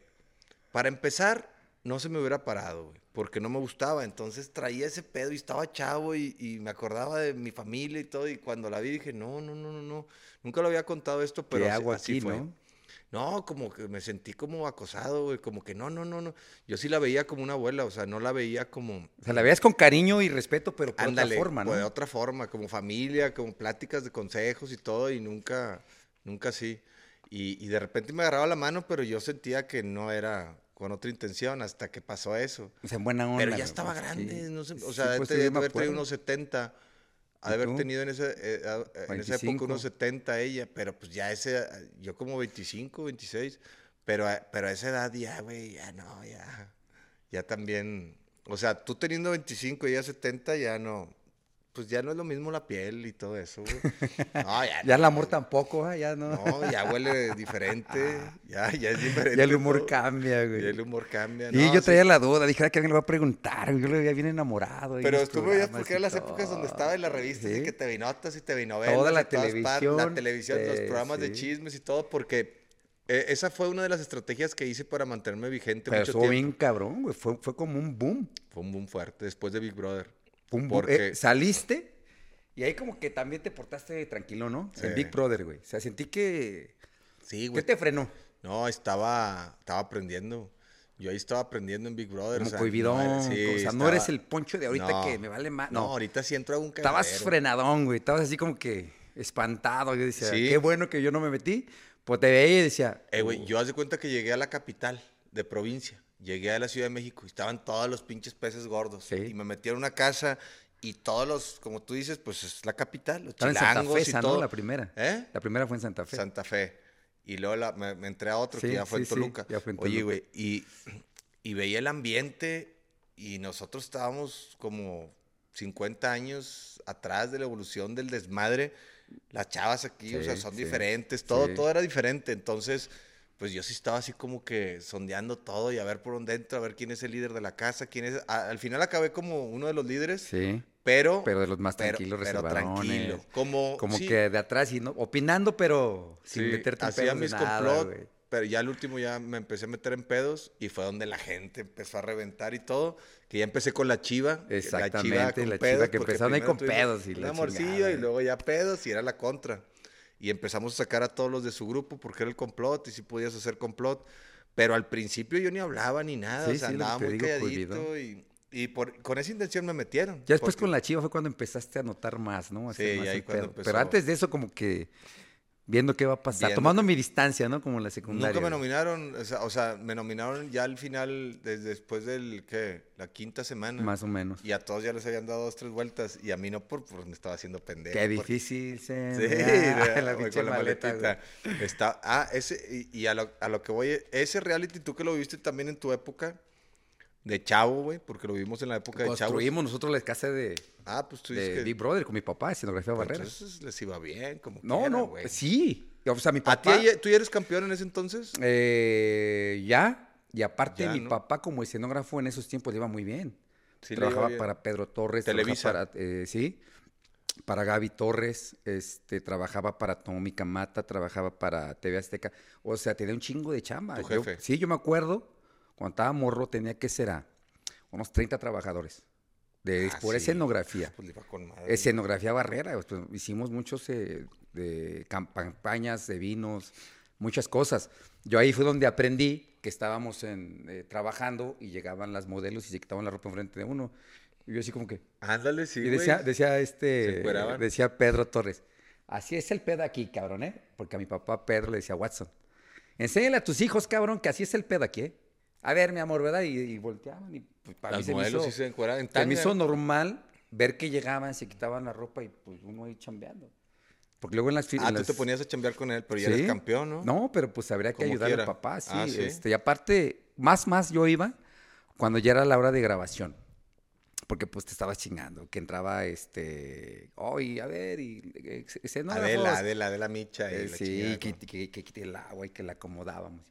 para empezar, no se me hubiera parado, güey, porque no me gustaba. Entonces traía ese pedo y estaba chavo y, y me acordaba de mi familia y todo. Y cuando la vi dije, no, no, no, no, no. Nunca lo había contado esto, pero ¿Qué hago así aquí, fue. no? No, como que me sentí como acosado, güey, como que no, no, no, no. Yo sí la veía como una abuela, o sea, no la veía como... O sea, la veías con cariño y respeto, pero por Ándale, otra forma, ¿no? pues, de otra forma, como familia, como pláticas de consejos y todo, y nunca, nunca así. Y, y de repente me agarraba la mano, pero yo sentía que no era con otra intención hasta que pasó eso. O sea, en buena onda. Pero ya estaba pues, grande, sí. no sé, o Sí, sea, pues, debe haber tenido unos 70, ha de ¿Y haber tú? tenido en, ese, eh, en esa época 25. unos 70 ella, pero pues ya ese, yo como 25, 26, pero, pero a esa edad ya, güey, ya no, ya, ya también, o sea, tú teniendo 25 y ella 70, ya no, pues ya no es lo mismo la piel y todo eso, güey. No, ya, Ya el amor tampoco, ¿ah? ya no. No, ya huele diferente, ya, ya es diferente. ya el humor todo. cambia, güey. Ya el humor cambia. Y no, yo sí. traía la duda, dije, "Ah, que alguien le va a preguntar, yo lo veía bien enamorado. Pero estuvo ya porque y eran las épocas donde estaba en la revista, Sí. que te vi notas y te vi novelas. Toda la y partes, televisión, La televisión, los eh, programas de chismes y todo, porque eh, esa fue una de las estrategias que hice para mantenerme vigente Pero mucho tiempo. bien cabrón, güey. Fue, fue como un boom. Fue un boom fuerte después de Big Brother. Boom. Porque Eh, saliste y ahí como que también te portaste tranquilo, ¿no? En. Big Brother, güey. O sea, sentí que... sí, ¿Qué güey. te frenó? No, estaba, estaba aprendiendo. Yo ahí estaba aprendiendo en Big Brother. Como o sea, cohibidón. no sí, o sea, no estaba- eres el poncho de ahorita No. que me vale más. No, No, ahorita sí entro a un estabas cagadero. frenadón, güey. Estabas así como que espantado. Yo decía, Sí. qué bueno que yo no me metí. Pues te veía y decía... Eh, güey, "Uh, yo haz de cuenta que llegué a la capital de provincia. Llegué a la Ciudad de México y estaban todos los pinches peces gordos. Sí. Y me metí a una casa y todos los, como tú dices, pues es la capital, los Estaba en Santa chilangos Fe, y todo. ¿no? La primera. ¿Eh? La primera fue en Santa Fe. Santa Fe. Y luego la- me, me entré a otro Sí, que ya fue sí, en Toluca. ya fue en Oye, Toluca. güey, y, y veía el ambiente y nosotros estábamos como 50 años atrás de la evolución del desmadre. Las chavas aquí, o sea, son diferentes, todo, todo era diferente. Entonces, pues yo sí estaba así como que sondeando todo y a ver por dónde entro, a ver quién es el líder de la casa, quién es... a- al final acabé como uno de los líderes, Sí. pero... Pero de los más pero- tranquilos, pero reservadones. tranquilo. Como, Como sí, que de atrás y no, opinando, pero sin Sí, meterte en hacía pedos mis nada, complot pero ya al último ya me empecé a meter en pedos y fue donde la gente empezó a reventar y todo. Que ya empecé con la chiva. Exactamente, la chiva, que empezaron ahí con pedos. Y un amorcillo y luego ya pedos y era la contra. Y empezamos a sacar a todos los de su grupo porque era el complot y si podías hacer complot. Pero al principio yo ni hablaba ni nada, o sea, andaba muy calladito y, y por, con esa intención me metieron. Ya después con la chiva fue cuando empezaste a notar más, ¿no? sí, ahí cuando empezó... Pero antes de eso como que viendo qué va a pasar, tomando mi distancia, ¿no? Como en la secundaria. Nunca me nominaron, o sea, me nominaron ya al final, desde después del, ¿qué? La quinta semana. Más o menos. Y a todos ya les habían dado dos, tres vueltas, y a mí no, por, me estaba haciendo pendejo. Qué difícil se Sí, la pinche maleta, Está, ah, ese, y, a, lo, a lo que voy, ese reality, tú que lo viviste también en tu época, de chavo, güey, porque lo vimos en la época de chavo. Construimos nosotros la casa de, ah, pues tú de Big Brother con mi papá, escenografía pues Barrera. Entonces les iba bien, como No, no, sí. O sea, mi papá... ¿A ti, tú ya eres campeón en ese entonces? Eh, ya. Y aparte, mi papá como escenógrafo en esos tiempos le iba muy bien. Sí, trabajaba para Pedro Torres. Televisa. Para, eh, sí. Para Gaby Torres. Este, trabajaba para Tommy Camata. Trabajaba para TV Azteca. O sea, tenía un chingo de chamba. Tu jefe. sí, yo me acuerdo cuando estaba morro tenía que ser a unos 30 trabajadores. De, ah, por escenografía. Pues escenografía barrera. Pues, hicimos muchos eh, de campañas de vinos, muchas cosas. Yo ahí fue donde aprendí que estábamos en, eh, trabajando y llegaban las modelos y se quitaban la ropa enfrente de uno. Y yo así como que... Ándale, sí, Y decía, decía este... Decía Pedro Torres. Así es el pedo aquí, cabrón, ¿eh? Porque a mi papá Pedro le decía Watson. Enséñale a tus hijos, cabrón, que así es el pedo aquí, ¿eh? A ver, mi amor, ¿verdad? Y, volteaban y pues, para mí se me hizo, se, me hizo normal ver que llegaban, se quitaban la ropa y pues uno ahí chambeando. Porque luego en las Ah, tú te ponías a chambear con él, pero ya eres campeón, ¿no? No, pero pues habría que ayudar al papá, ah, sí, Este, y aparte, más, más yo iba cuando ya era la hora de grabación. Porque pues te estabas chingando, que entraba este, oye, a ver, y ese no Adela, Adela, Adela Micha. Y sí, que, que, que, el agua y que la acomodábamos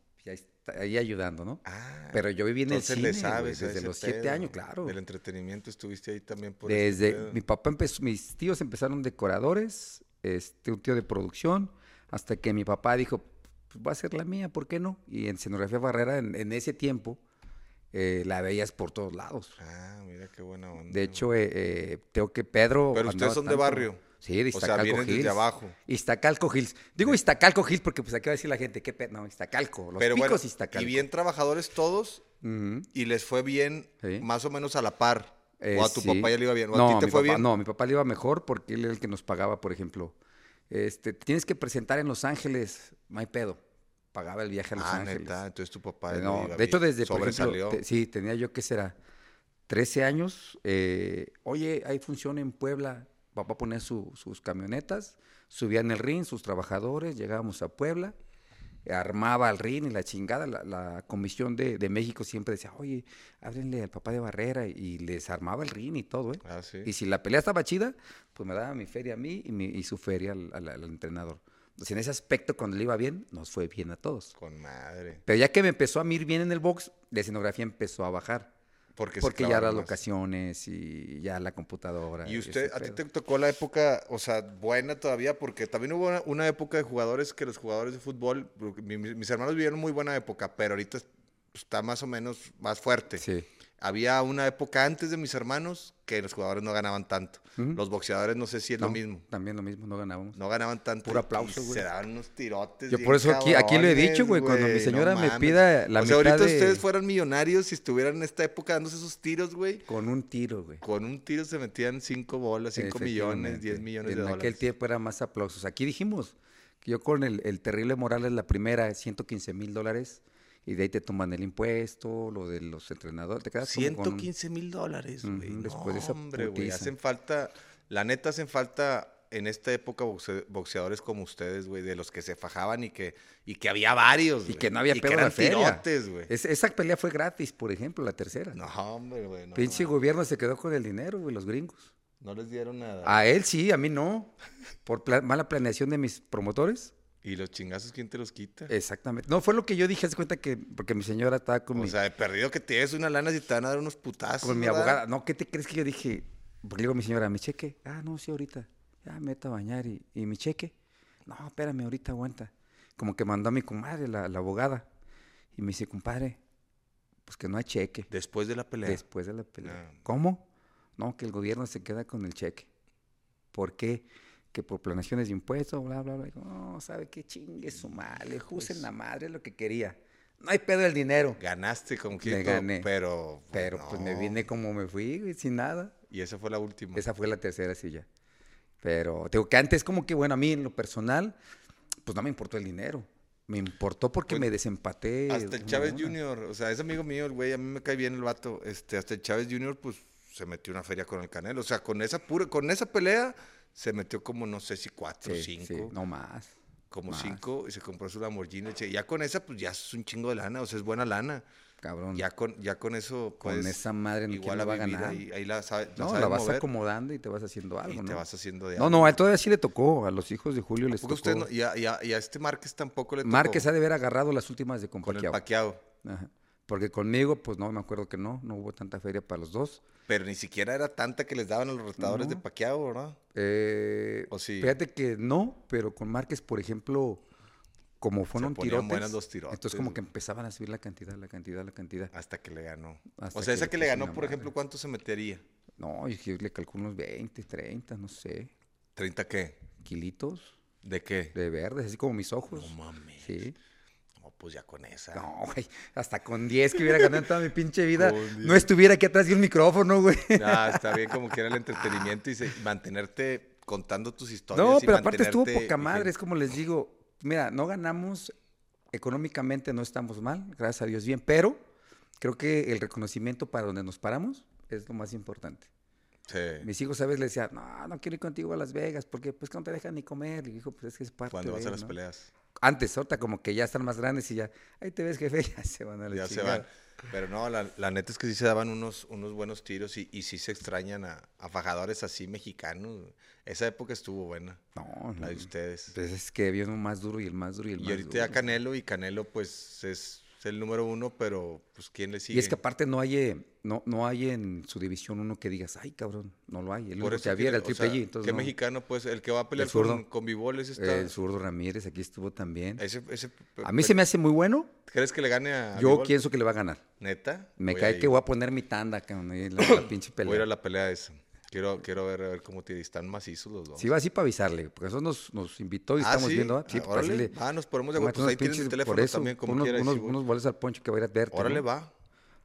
ahí ayudando, ¿no? Ah, Pero yo viví en el cine, desde los siete años, claro. Del entretenimiento estuviste ahí también por Desde, mi papá empezó, mis tíos empezaron decoradores, este, un tío de producción, hasta que mi papá dijo, pues va a ser la mía, ¿por qué no? Y en escenografía Barrera, en, ese tiempo, eh, la veías por todos lados. Ah, mira qué buena onda. De hecho, eh, eh, tengo que Pedro... Pero ustedes son de barrio. Sí, de Iztacalco o sea, Hills. abajo. Iztacalco Hills. Digo Iztacalco Hills porque pues aquí va a decir la gente, qué No, Iztacalco, los Pero picos Iztacalco. Y bien trabajadores todos y les fue bien más o menos a la par. o a tu eh, papá ya le iba bien. ¿O no, a ti te fue bien? No, mi papá le iba mejor porque él era el que nos pagaba, por ejemplo. Este, tienes que presentar en Los Ángeles, no hay pedo. Pagaba el viaje a Los ah, Ángeles. Neta, entonces tu papá eh, no, de hecho desde por ejemplo, sí, tenía yo qué será 13 años. Eh, oye, hay función en Puebla papá ponía sus camionetas, subían el ring, sus trabajadores, llegábamos a Puebla, armaba el ring y la chingada, la, comisión de, México siempre decía, oye, háblenle al papá de Barrera y les armaba el ring y todo, ¿eh? Ah, y si la pelea estaba chida, pues me daba mi feria a mí y, su feria al, entrenador. Entonces, en ese aspecto, cuando le iba bien, nos fue bien a todos. Con madre. Pero ya que me empezó a ir bien en el box, la escenografía empezó a bajar. Porque, ya las locaciones y ya la computadora. ¿Y usted, a ti te tocó la época, o sea, buena todavía? Porque también hubo una, época de jugadores que los jugadores de fútbol, mis, hermanos vivieron muy buena época, pero ahorita está más o menos más fuerte. Sí. Había una época antes de mis hermanos que los jugadores no ganaban tanto. Los boxeadores no sé si es lo mismo. También lo mismo, no ganábamos. No ganaban tanto. Puro aplauso, güey. Se daban unos tirotes. Yo por eso aquí, aquí lo he dicho, güey. Cuando mi señora me pida la o sea, ahorita ustedes fueran millonarios y estuvieran en esta época dándose esos tiros, güey. Con un tiro, güey. Con un tiro se metían cinco bolas, cinco millones, diez millones de dólares. En aquel tiempo era más aplausos. Aquí dijimos que yo con el, el terrible Morales, la primera, 115 mil dólares y de ahí te toman el impuesto, lo de los entrenadores, te quedas 115 mil dólares, güey. después de esa hombre, güey, hacen falta, la neta hacen falta en esta época boxeadores como ustedes, güey, de los que se fajaban y que, y que había varios, Y que no había pedo de feria. esa pelea fue gratis, por ejemplo, la tercera. No, hombre, güey. No, Pinche gobierno se quedó con el dinero, güey, los gringos. No les dieron nada. A él sí, a mí no. Por mala planeación de mis promotores. ¿Y los chingazos quién te los quita? Exactamente. No, fue lo que yo dije, haz cuenta que, porque mi señora estaba con o sea, he perdido que tienes una lana si te van a dar unos putazos. Con mi abogada. No, ¿qué te crees que yo dije? Porque le digo a mi señora, ¿mi cheque? Ah, no, sí, ahorita. Ya me meto a bañar y, y mi cheque. No, espérame, ahorita aguanta. como que mandó a mi comadre, la, la abogada. Y me dice, compadre, pues que no hay cheque. Después de la pelea. Después de la pelea. Ah. ¿Cómo? No, que el gobierno se queda con el cheque. ¿Por qué? Que por planeaciones de impuestos, bla, bla, bla. Digo, No, ¿sabe qué chingue su madre? Juse en la madre lo que quería. No hay pedo del dinero. Ganaste con Me Quito, gané. pero... Pero pues me no. vine como me fui, güey, sin nada. Y esa fue la última. Esa fue la tercera silla. Pero te digo que antes como que, bueno, a mí en lo personal, pues no me importó el dinero. Me importó porque Pues, me desempaté. Hasta el Chávez. Jr., o sea, es amigo mío, el güey, a mí me cae bien el vato. Este, hasta el Chávez Jr., pues, se metió una feria con el Canelo. O sea, con esa pura, con esa pelea, se metió como, no sé si cuatro o Sí, cinco. sí, no más. como más. cinco, y se compró su Lamborghini. Ya con esa, pues, ya es un chingo de lana, o sea, es buena lana. Cabrón. Ya con, ya con eso, con pues, esa madre no igual la va a ganar. Ahí, ahí la, sabe- la no, la vas mover acomodando y te vas haciendo algo, y ¿no? te vas haciendo de No, algo. no, a él todavía sí le tocó. A los hijos de Julio les tocó. usted no- y, a, y a- y a este Márquez tampoco le tocó. Márquez ha de haber agarrado las últimas de con con el paqueado. Ajá. Porque conmigo, pues no, me acuerdo que no. No hubo tanta feria para los dos. Pero ni siquiera era tanta que les daban a los rotadores de No. paqueado, ¿verdad? Eh, ¿O sí? Fíjate que no, pero con Márquez, por ejemplo, como fueron tirotes, los tirotes, entonces como que empezaban a subir la cantidad, la cantidad, la cantidad. Hasta que le ganó. Hasta o sea, que esa que le ganó, por madre. ejemplo, ¿cuánto se metería? No, yo le calculo unos 20, 30, no sé, ¿30 qué? kilitos ¿De qué? de verdes, así como mis ojos. No mames. Sí. Pues ya con esa. No, güey, hasta con 10 que hubiera ganado en toda mi pinche vida, Con 10. no estuviera aquí atrás de un micrófono, güey. Ah, está bien como que era el entretenimiento y se- mantenerte contando tus historias. No, y pero aparte estuvo poca madre, es como les digo, mira, no ganamos económicamente, no estamos mal, gracias a Dios bien, pero creo que el reconocimiento para donde nos paramos es lo más importante. Sí. Mis hijos a veces le decían, no, no quiero ir contigo a Las Vegas porque pues que no te dejan ni comer. Y dijo, pues es que es parte Cuando vas a las ¿no?". peleas. Antes, ahorita como que ya están más grandes y ya, ahí te ves jefe, ya se van a la Ya se van. Pero no, la, la neta es que sí se daban unos, unos buenos tiros y, y sí se extrañan a, a fajadores así mexicanos. Esa época estuvo buena, No, la de no, ustedes. pues es que había uno más duro y el más duro y el Y más ahorita ya duro. Canelo y Canelo pues es, es el número uno, pero pues ¿quién le sigue? Y es que aparte no hay, eh, no, no hay en su división uno que digas, ay cabrón, no lo hay. El único que había era el o Triple sea, G. Entonces ¿Qué no. mexicano pues? El que va a pelear El zurdo. con, con Bivol, ese está... El zurdo Ramírez aquí estuvo también. ese- ese- A mí se me hace muy bueno. ¿Crees que le gane a Yo Bivol? pienso que le va a ganar. ¿Neta? Me Voy cae que voy a poner mi tanda, cabrón, la, la pinche Voy a ir pelea. a la pelea esa. Quiero, quiero ver, a ver cómo te están macizos los dos. Sí, va así para avisarle, porque eso nos, nos invitó y Ah, estamos ¿sí? viendo. ¿ah? Sí, Ah, para órale. decirle, Ah, nos ponemos de acuerdo. "Tómate Pues ahí tienes el teléfono eso, también, como unos, quieras. unos, unos boletos al poncho que va a ir a verte. Órale, va.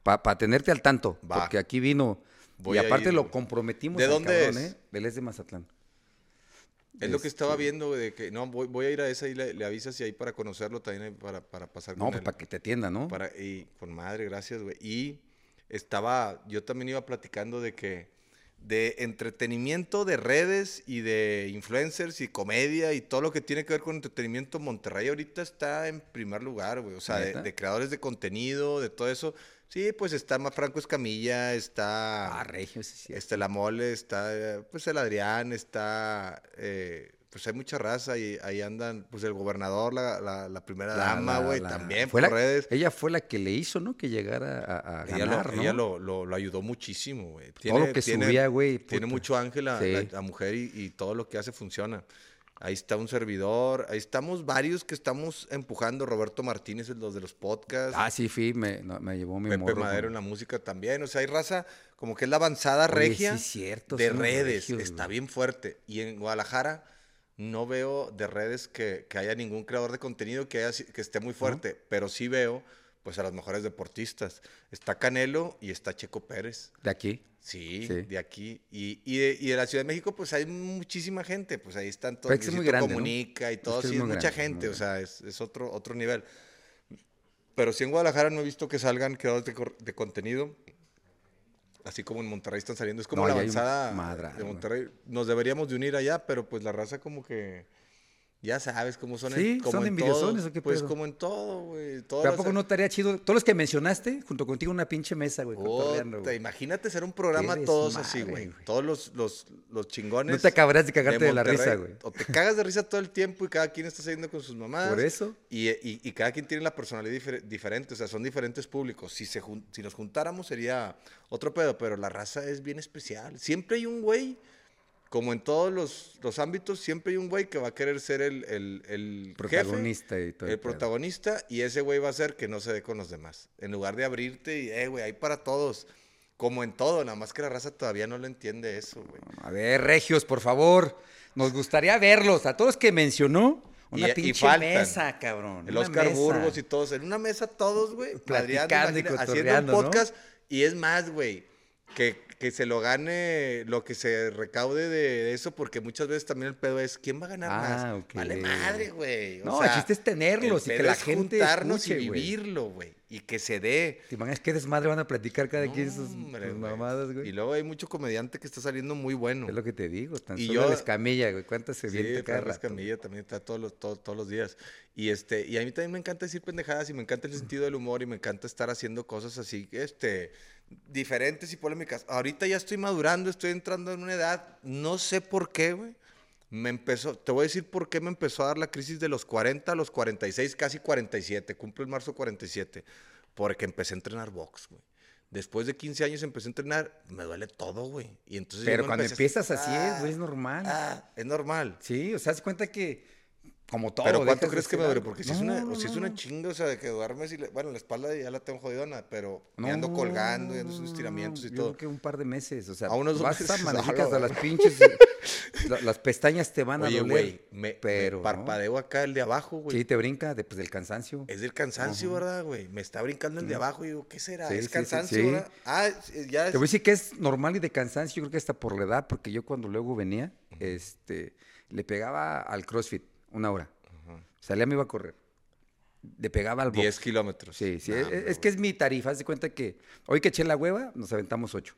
Para tenerte al tanto, Va. porque aquí vino. Voy y aparte ir, lo comprometimos. ¿De dónde cabrón, es? ¿eh? Él es de Mazatlán. Es lo que estaba Este, viendo, de que no, voy, voy a ir a esa y le, le avisas y ahí para conocerlo también, ahí para, para pasar No, con pues él. para que te atienda, ¿no? Para, y con madre, gracias, güey. Y estaba, yo también iba platicando de que de entretenimiento de redes y de influencers y comedia y todo lo que tiene que ver con entretenimiento, Monterrey ahorita está en primer lugar, güey. O sea, de, creadores de contenido, de todo eso. Sí, pues está más Franco Escamilla, está... Ah, Regio, sí, sí. Está la mole, está eh, pues el Adrián, está eh, pues hay mucha raza y ahí andan pues el gobernador, la, la, la primera La- dama, güey, también fue por la- redes. Ella fue la que le hizo, ¿no? Que llegara a, a Ella, ganar, lo, ¿no? ella lo, lo- lo ayudó muchísimo, güey. Todo lo que subía, güey, Tiene mucho ángel Sí. la- mujer y, y todo lo que hace funciona. Ahí está un servidor, ahí estamos varios que estamos empujando. Roberto Martínez, los de los podcasts. Ah, sí, fui, me, no, me llevó mi Pepe morro. Madero en la música también. O sea, hay raza como que es la avanzada Oye, regia sí, cierto, de redes. regios, Está güey. bien fuerte. Y en Guadalajara no veo de redes que, que haya ningún creador de contenido que, haya que esté muy fuerte. Pero sí veo pues a los mejores deportistas. Está Canelo y está Checo Pérez. De aquí. Sí, Sí. de aquí. Y, y, de, y de la Ciudad de México, pues hay muchísima gente. Pues ahí están todos. Es muy grande, ¿no? Comunica y todo. que sí, es mucha grande, gente. O sea, es, es otro, otro nivel. Pero sí en Guadalajara no he visto que salgan creadores de, de contenido. Así como en Monterrey están saliendo. Es como No, la avanzada de. Monterrey. Nos deberíamos de unir allá, pero pues la raza como que... Ya sabes cómo son, en- Sí, como son en envidiosones, todo. ¿o qué Pues pedo? como en todo, güey. ¿Pero ¿A poco no estaría chido? Todos los que mencionaste, junto contigo, una pinche mesa, güey, imagínate hacer un programa todos así, güey. Todos los, los, los chingones. No te acabarás de cagarte de, la risa, güey. O te cagas de risa todo el tiempo y cada quien está saliendo con sus mamás. Por eso. Y, y- y cada quien tiene la personalidad difer- diferente, o sea, son diferentes públicos. Si, se si nos juntáramos sería otro pedo, pero la raza es bien especial. Siempre hay un güey como en todos los, los ámbitos, siempre hay un güey que va a querer ser el, el, el protagonista jefe, y todo el protagonista, y ese güey va a ser que no se dé con los demás. En lugar de abrirte y, eh, güey, hay para todos. Como en todo, nada más que la raza todavía no lo entiende eso, güey. A ver, Regios, por favor. Nos gustaría verlos. A todos que mencionó, una Y- pinche mesa, cabrón. El Oscar mesa. Burgos y todos, en una mesa todos, güey, Platicando y haciendo un podcast. Y es más, güey, que, que se lo gane lo que se recaude de eso, porque muchas veces también el pedo es, ¿quién va a ganar Ah, más? Vale madre, güey. No, sea, el chiste es tenerlos y que la es gente juntarnos escuche, y vivirlo, güey, y que se dé. ¿Te imaginas qué desmadre van a platicar cada quien sus, Hombre, sus güey. mamadas, güey? Y luego hay mucho comediante que está saliendo muy bueno. Es lo que te digo, tan Y solo yo- la escamilla, güey. ¿Cuántas se Sí, viene cada rato? Escamilla también está todos los, todos, todos los días. Y, este, y a mí también me encanta decir pendejadas y me encanta el sentido del humor y me encanta estar haciendo cosas así, este, diferentes y polémicas. Ahorita ya estoy madurando, estoy entrando en una edad, no sé por qué, güey. Me empezó, te voy a decir por qué me empezó a dar la crisis de los 40 a los 46, casi 47. Cumplo el marzo 47. Porque empecé a entrenar box, güey. Después de 15 años empecé a entrenar, me duele todo, güey. Y entonces Pero cuando a- empiezas así es, Ah, güey, es normal. Ah, es normal. Sí, o sea, haz cuenta que como todo. Pero ¿cuánto crees que me algo. Porque si, es una, no, si es una chinga, o sea, de que duermes y... le- bueno, la espalda ya la tengo jodidona, pero me ando colgando y ando haciendo estiramientos y yo todo. creo que un par de meses, o sea, A unos vas meses, a manejicas ala, a las pinches, la- las pestañas te van a doler, güey, me, pero me parpadeo acá el de abajo, güey. Sí, te brinca de, pues, del cansancio. Es del cansancio, Ajá. ¿verdad, güey? Me está brincando el de abajo y digo, ¿qué será? Sí, ¿Es sí, cansancio, sí. verdad? Ah, es- ya es... Te voy a decir que es normal y de cansancio, yo creo que hasta por la edad, porque yo cuando luego venía, este, le pegaba al CrossFit una hora. Salía, me iba a correr. Le pegaba al box. 10 kilómetros. Sí, sí. Nah, es, que es mi tarifa. Haz de cuenta que hoy que eché la hueva, nos aventamos ocho.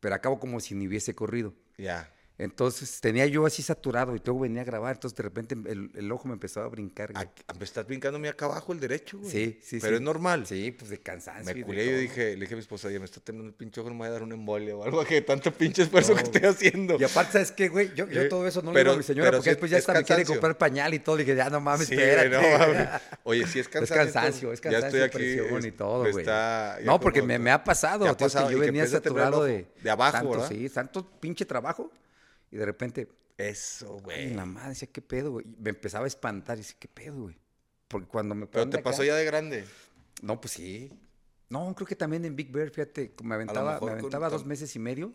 Pero acabo como si ni hubiese corrido. Ya. Entonces tenía yo así saturado y luego venía a grabar. Entonces de repente el, el ojo me empezaba a brincar. güey. Me estás brincándome acá abajo el derecho, güey. Sí, sí, Pero sí. es normal. Sí, pues de cansancio. Me culé y yo dije, le dije a mi esposa, oye, me está teniendo el pinche ojo, no me voy a dar un embolia o algo que tanto pinche esfuerzo que No. estoy haciendo. Y aparte, ¿sabes qué, güey? Yo, yo Eh, todo eso no le pero- digo a mi señora porque sí después ya hasta me quiere cansancio. comprar pañal y todo. Le dije, ya no mames, Sí, espérate. no mames. Oye, sí es Es cansancio. cansancio, es cansancio, Ya estoy aquí. y es- todo, güey. está ya No, porque me, me ha pasado. ¿Te ha tío, es que yo que venía saturado de... De abajo. Sí, tanto pinche trabajo. Y de repente, Eso, güey. la madre, decía, ¿qué pedo, güey? Me empezaba a espantar y decía, ¿qué pedo, güey? Porque cuando me Pero te acá- pasó ya de grande. No, pues sí. No, creo que también en Big Bear, fíjate, me aventaba, me con- aventaba dos meses y medio.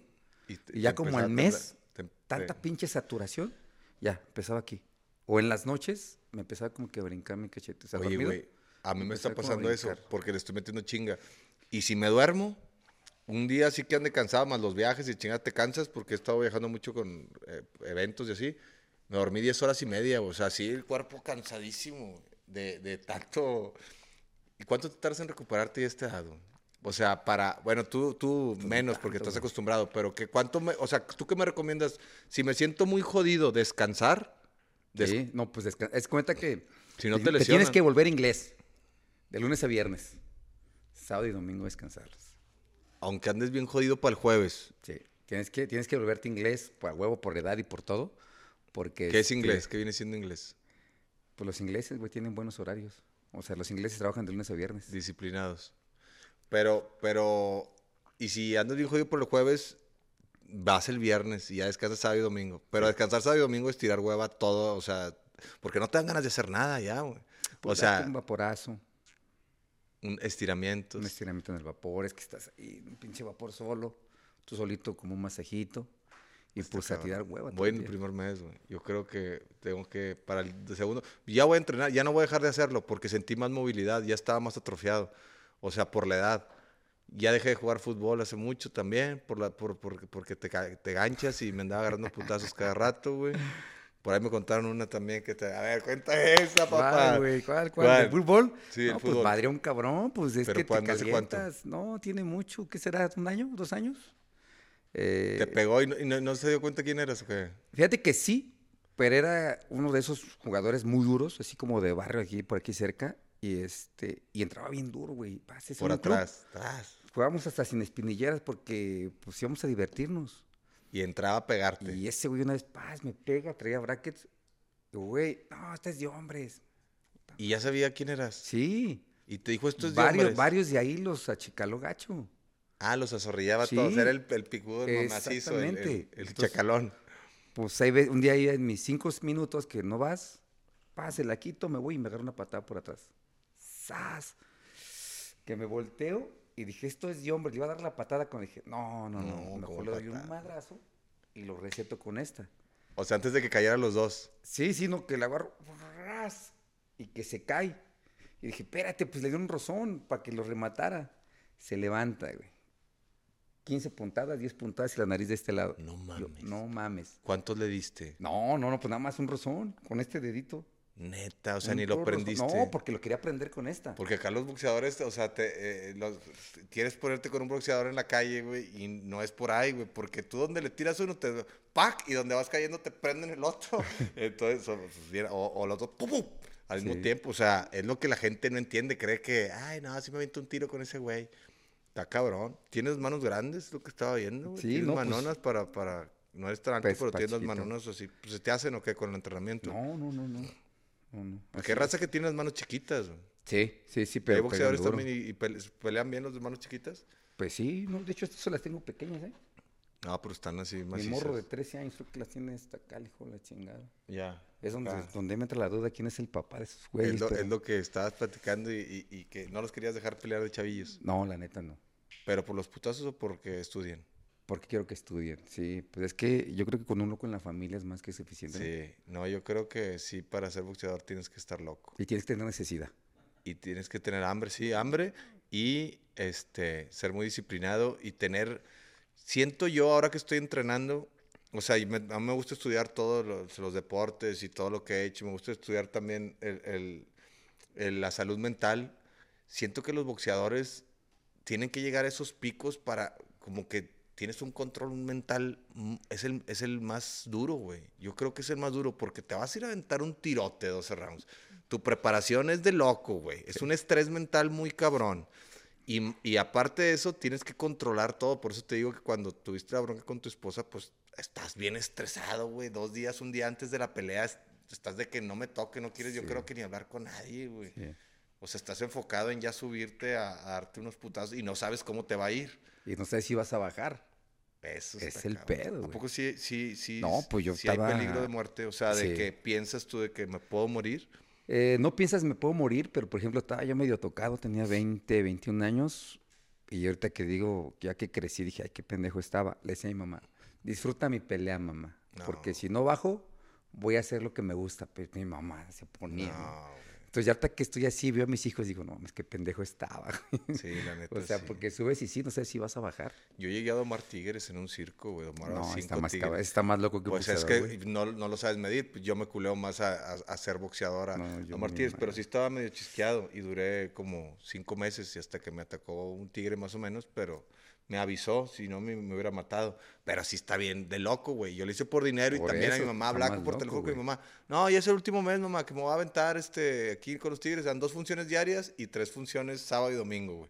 Y, te- Y ya como al mes. Te- Tanta pinche saturación, ya, empezaba aquí. O en las noches, me empezaba como que a brincar mi cachete. O sea, Oye, güey, a mí me está como a pasando eso porque le estoy metiendo chinga. Y si me duermo, un día sí que ande cansado, más los viajes y chinga te cansas porque he estado viajando mucho con eh, eventos y así. Me dormí 10 horas y media, o sea, sí, el cuerpo cansadísimo de, de tanto. ¿Y cuánto te tardas en recuperarte de este güey? O sea, para, bueno, tú, tú menos porque estás acostumbrado, pero que cuánto me, o sea, ¿tú qué me recomiendas? Si me siento muy jodido, descansar, des- Sí, no, pues es cuenta que Si no te tienes que volver inglés. De lunes a viernes. Sábado y domingo descansarlos. Aunque andes bien jodido para el jueves. Sí. Tienes que, tienes que volverte inglés por huevo, por edad y por todo. Porque, ¿Qué es este, inglés? ¿Qué viene siendo inglés? Pues los ingleses, güey, tienen buenos horarios. O sea, los ingleses trabajan de lunes a viernes. Disciplinados. Pero, pero, y si andas bien jodido por el jueves, vas el viernes y ya descansas sábado y domingo. Pero descansar sábado y domingo es tirar hueva todo, o sea, porque no te dan ganas de hacer nada ya, güey. O Pues sea, date un vaporazo, un estiramientos. un estiramiento en el vapor, es que estás ahí, un pinche vapor solo, tú solito como un masajito. Y Está pues a tirar hueva. Voy en el primer mes, güey. Yo creo que tengo que, para el segundo, ya voy a entrenar, ya no voy a dejar de hacerlo porque sentí más movilidad, ya estaba más atrofiado. O sea, por la edad. Ya dejé de jugar fútbol hace mucho también, por la, por, por- porque te, te ganchas y me andaba agarrando putazos cada rato, güey. Por ahí me contaron una también que te... A ver, cuenta esa, papá. ¿Cuál, güey? ¿Cuál, cuál? ¿Cuál? ¿El fútbol? Sí, el no, fútbol. Pues madre, un cabrón, pues es Pero que te calientas. No, tiene mucho. ¿Qué será? ¿Un año? ¿Dos años? Eh, Te pegó y, no, y no- no se dio cuenta quién eras, ¿o qué? Fíjate que sí, pero era uno de esos jugadores muy duros, así como de barrio aquí, por aquí cerca. Y este, y entraba bien duro, güey. Por atrás, atrás. Jugábamos hasta sin espinilleras porque pues íbamos a divertirnos. Y entraba a pegarte. Y ese güey una vez, paz, me pega, traía brackets. Y güey, no, este es de hombres. Y ya sabía quién eras. Sí. Y te dijo, esto es de varios, hombres. varios de ahí los achicaló gacho. Ah, los azorrillaba Sí. todos. Era el, el picudo, el mamacizo, el, el, Exactamente. el Entonces- chacalón. pues ahí ve- un día ahí en mis cinco minutos que no vas, pase, la quito, me voy y me agarro una patada por atrás. ¡Sas! Que me volteo y dije, esto es de hombre, le iba a dar la patada cuando dije, no, no, no, No, mejor ¿cómo le doy un madrazo y lo receto con esta. O sea, antes de que cayeran los dos. Sí, sí, no, que la agarro ras, y que se cae. Y dije, espérate, pues le di un rozón para que lo rematara. Se levanta, güey. 15 puntadas, 10 puntadas y la nariz de este lado. No Yo, mames. no mames. ¿Cuántos le diste? No, no, no, pues nada más un rozón con este dedito. Neta, o sea, ni lo prendiste. No, porque lo quería prender con esta. Porque acá los boxeadores, o sea, te, eh, los- quieres ponerte con un boxeador en la calle, güey, y no es por ahí, güey, porque tú donde le tiras uno, te ¡pac! Y donde vas cayendo te prenden el otro. Entonces, o, pues, o, o los dos, ¡pum! Al mismo Sí. tiempo, o sea, es lo que la gente no entiende, cree que, ay, no, así me aviento un tiro con ese güey. Está cabrón. ¿Tienes manos grandes? Lo que estaba viendo, güey. Sí, ¿Tienes no, pues, manonas para, para, no alto, pues, pero tienes las manonas así, pues, ¿se te hacen o qué con el entrenamiento? No, no, no, no. No, no. ¿Qué Así raza que tiene las manos chiquitas, güey? Sí, sí, sí, ¿Hay pero. boxeadores pegan duro. también y, y pele- pelean bien los de manos chiquitas? Pues sí, no, de hecho, estas se las tengo pequeñas, ¿eh? No, pero están así Mi macizas. morro de 13 años creo que las tiene hasta acá, el hijo de la chingada. Ya. Es donde, Ah. donde me entra la duda quién es el papá de esos güeyes. Es lo, pero- es lo que estabas platicando y, y- y que no los querías dejar pelear de chavillos. No, la neta no. ¿Pero por los putazos o porque estudien? Porque quiero que estudien. Sí, pues es que yo creo que con un loco en la familia es más que suficiente. ¿no? Sí. No, yo creo que sí, para ser boxeador tienes que estar loco. Y tienes que tener necesidad. Y tienes que tener hambre, sí, hambre. Y este, ser muy disciplinado y tener... Siento yo ahora que estoy entrenando, o sea, me- a mí me gusta estudiar todos los, los deportes y todo lo que he hecho. Me gusta estudiar también el- el- el- la salud mental. Siento que los boxeadores tienen que llegar a esos picos para como que tienes un control mental, mm, es el, es el más duro, güey. Yo creo que es el más duro porque te vas a ir a aventar un tirote de 12 rounds. Tu preparación es de loco, güey. Es un estrés mental muy cabrón. Y, y aparte de eso, tienes que controlar todo. Por eso te digo que cuando tuviste la bronca con tu esposa, pues estás bien estresado, güey. Dos días, un día antes de la pelea, es- estás de que no me toque, no quieres, yo Sí. creo que ni hablar con nadie, güey. Sí. O sea, estás enfocado en ya subirte a, a darte unos putazos y no sabes cómo te va a ir. Y no sé si vas a bajar. Eso Es el cabrón. pedo, ¿A güey. poco sí, sí, sí? No, pues yo sí hay estaba- peligro de muerte? O sea, de Sí. que piensas tú de que me puedo morir. Eh, no piensas me puedo morir, pero por ejemplo estaba yo medio tocado, tenía 20, 21 años. Y ahorita que digo, ya que crecí, dije, ay, qué pendejo estaba. Le decía a mi mamá, disfruta mi pelea, mamá. Porque si no bajo, voy a hacer lo que me gusta. Pero mi mamá se ponía. ¿no? Entonces, ya ahorita que estoy así, veo a mis hijos y digo, no, es que pendejo estaba. güey". Sí, la neta. o sea, sí. porque subes y sí, no sé si vas a bajar. Yo llegué a domar tigres en un circo, güey. Domar a No, cinco está más, tigres. está más loco que un Pues es boxeador, que güey. no, no lo sabes medir. Pues yo me culeo más a, a- a ser boxeador, a, No, a domar tigres. Pero sí estaba medio chisqueado y duré como cinco meses y hasta que me atacó un tigre más o menos, pero me avisó, si no me, me hubiera matado. Pero sí está bien de loco, güey. Yo lo hice por dinero y también a eso, mi mamá más por teléfono con mi mamá. No, ya es el último mes, mamá, que me voy a aventar este, aquí con los tigres. Dan dos funciones diarias y tres funciones sábado y domingo, güey.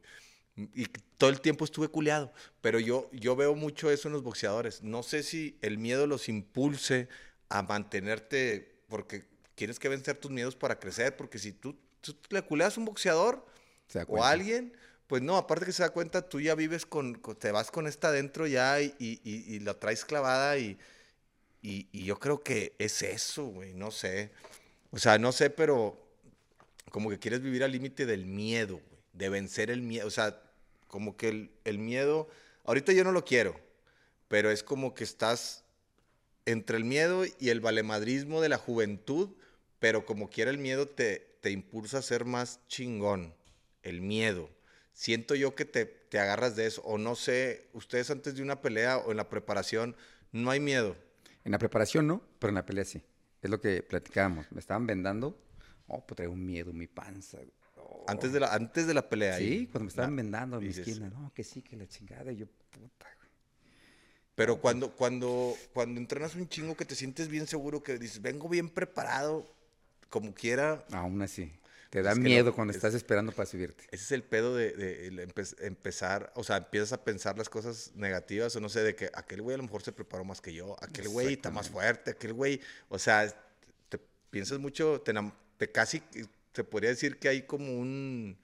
Y todo el tiempo estuve culeado. Pero yo, yo veo mucho eso en los boxeadores. No sé si el miedo los impulse a mantenerte, porque tienes que vencer tus miedos para crecer. Porque si tú, tú le culeas a un boxeador o a alguien, pues no, aparte que se da cuenta, tú ya vives con, te vas con esta adentro ya y, y, la traes clavada y, y, yo creo que es eso, güey, no sé. O sea, no sé, pero como que quieres vivir al límite del miedo, güey, de vencer el miedo. O sea, como que el, el miedo, ahorita yo no lo quiero, pero es como que estás entre el miedo y el valemadrismo de la juventud, pero como quiera el miedo te, te impulsa a ser más chingón, el miedo. Siento yo que te, te agarras de eso, o no sé, ustedes antes de una pelea o en la preparación, no hay miedo. En la preparación no, pero en la pelea sí. Es lo que platicábamos. Me estaban vendando. Oh, pues traigo un miedo mi panza. Oh. Antes de la, antes de la pelea. ahí. Sí, cuando me estaban Na- vendando en mi dices, esquina. No, que sí, que la chingada. Y yo, puta, güey. Pero cuando, cuando, cuando entrenas un chingo que te sientes bien seguro, que dices, vengo bien preparado, como quiera, Aún así. Te da Es que no, miedo cuando es- estás esperando para subirte. ese es el pedo de, de el empe- empezar, o sea, empiezas a pensar las cosas negativas, o no sé, de que aquel güey a lo mejor se preparó más que yo, aquel güey está más fuerte, aquel güey, o sea, te piensas mucho, te, casi, te podría decir que hay como un,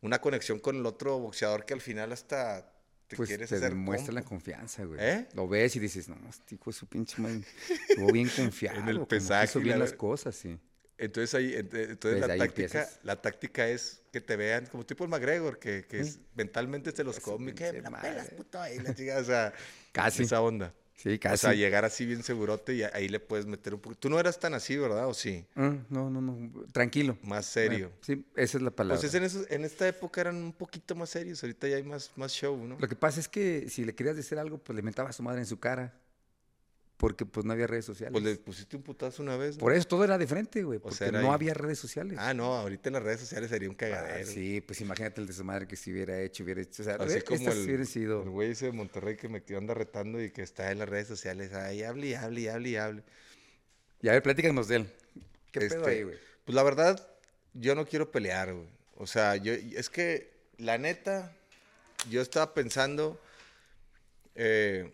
una conexión con el otro boxeador que al final hasta te Pues quieres te hacer demuestra la confianza, güey. ¿Eh? Lo ves y dices, no, este hijo de su pinche madre estuvo bien confiado. En el pesaje hizo bien la las cosas, sí. Entonces ahí, ent- entonces la ahí táctica, empiezas. la táctica es que te vean como tipo el McGregor, que, que es- mentalmente se los come, que la pelas, puto, ahí la chica, o sea, Casi. esa onda. Sí, O casi. sea, llegar así bien segurote y ahí le puedes meter un poco. Tú no eras tan así, ¿verdad? ¿O sí? Mm, no, no, no. Tranquilo. Más serio. Bueno, sí, esa es la palabra. Pues es en, esos- en esta época eran un poquito más serios, ahorita ya hay más, más show, ¿no? Lo que pasa es que si le querías decir algo, pues le mentaba a su madre en su cara. Porque pues no había redes sociales. Pues le pusiste un putazo una vez, ¿no? Por eso todo era diferente, güey. Porque sea, no ahí. había redes sociales. Ah, no, ahorita en las redes sociales sería un Ah, cagadero. sí, pues imagínate el de su madre que si hubiera hecho, hubiera hecho. O sea, Así como el, hubieran sido. el güey ese de Monterrey que me anda retando y que está en las redes sociales. Ahí hable y hable y hable y hable. Y a ver, platícanos de él. ¿Qué pedo Este, ahí, güey? Pues la verdad, yo no quiero pelear, güey. O sea, yo, es que, la neta, yo estaba pensando, eh,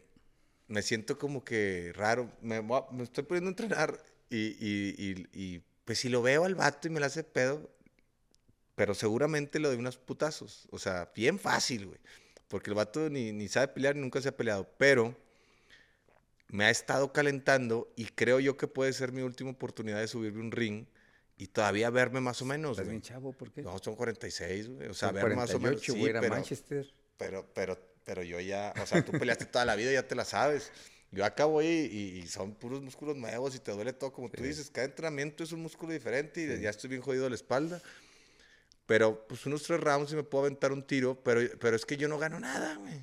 me siento como que raro. Me, me estoy poniendo a entrenar y, y- y- y, pues si lo veo al vato y me la hace pedo, pero seguramente lo doy unos putazos. O sea, bien fácil, güey. Porque el vato ni, ni sabe pelear ni nunca se ha peleado. Pero me ha estado calentando y creo yo que puede ser mi última oportunidad de subirme un ring y todavía verme más o menos, ¿Estás bien chavo? ¿Por qué? No, son 46, güey. O sea, ver más o menos. 48, Sí, güey, era pero, Manchester. pero, pero, pero yo ya, o sea, tú peleaste toda la vida, ya te la sabes. Yo acá voy y, y son puros músculos nuevos y te duele todo, como tú Sí. dices, cada entrenamiento es un músculo diferente y Sí. ya estoy bien jodido de la espalda. Pero pues unos tres rounds y me puedo aventar un tiro, pero, pero es que yo no gano nada, güey.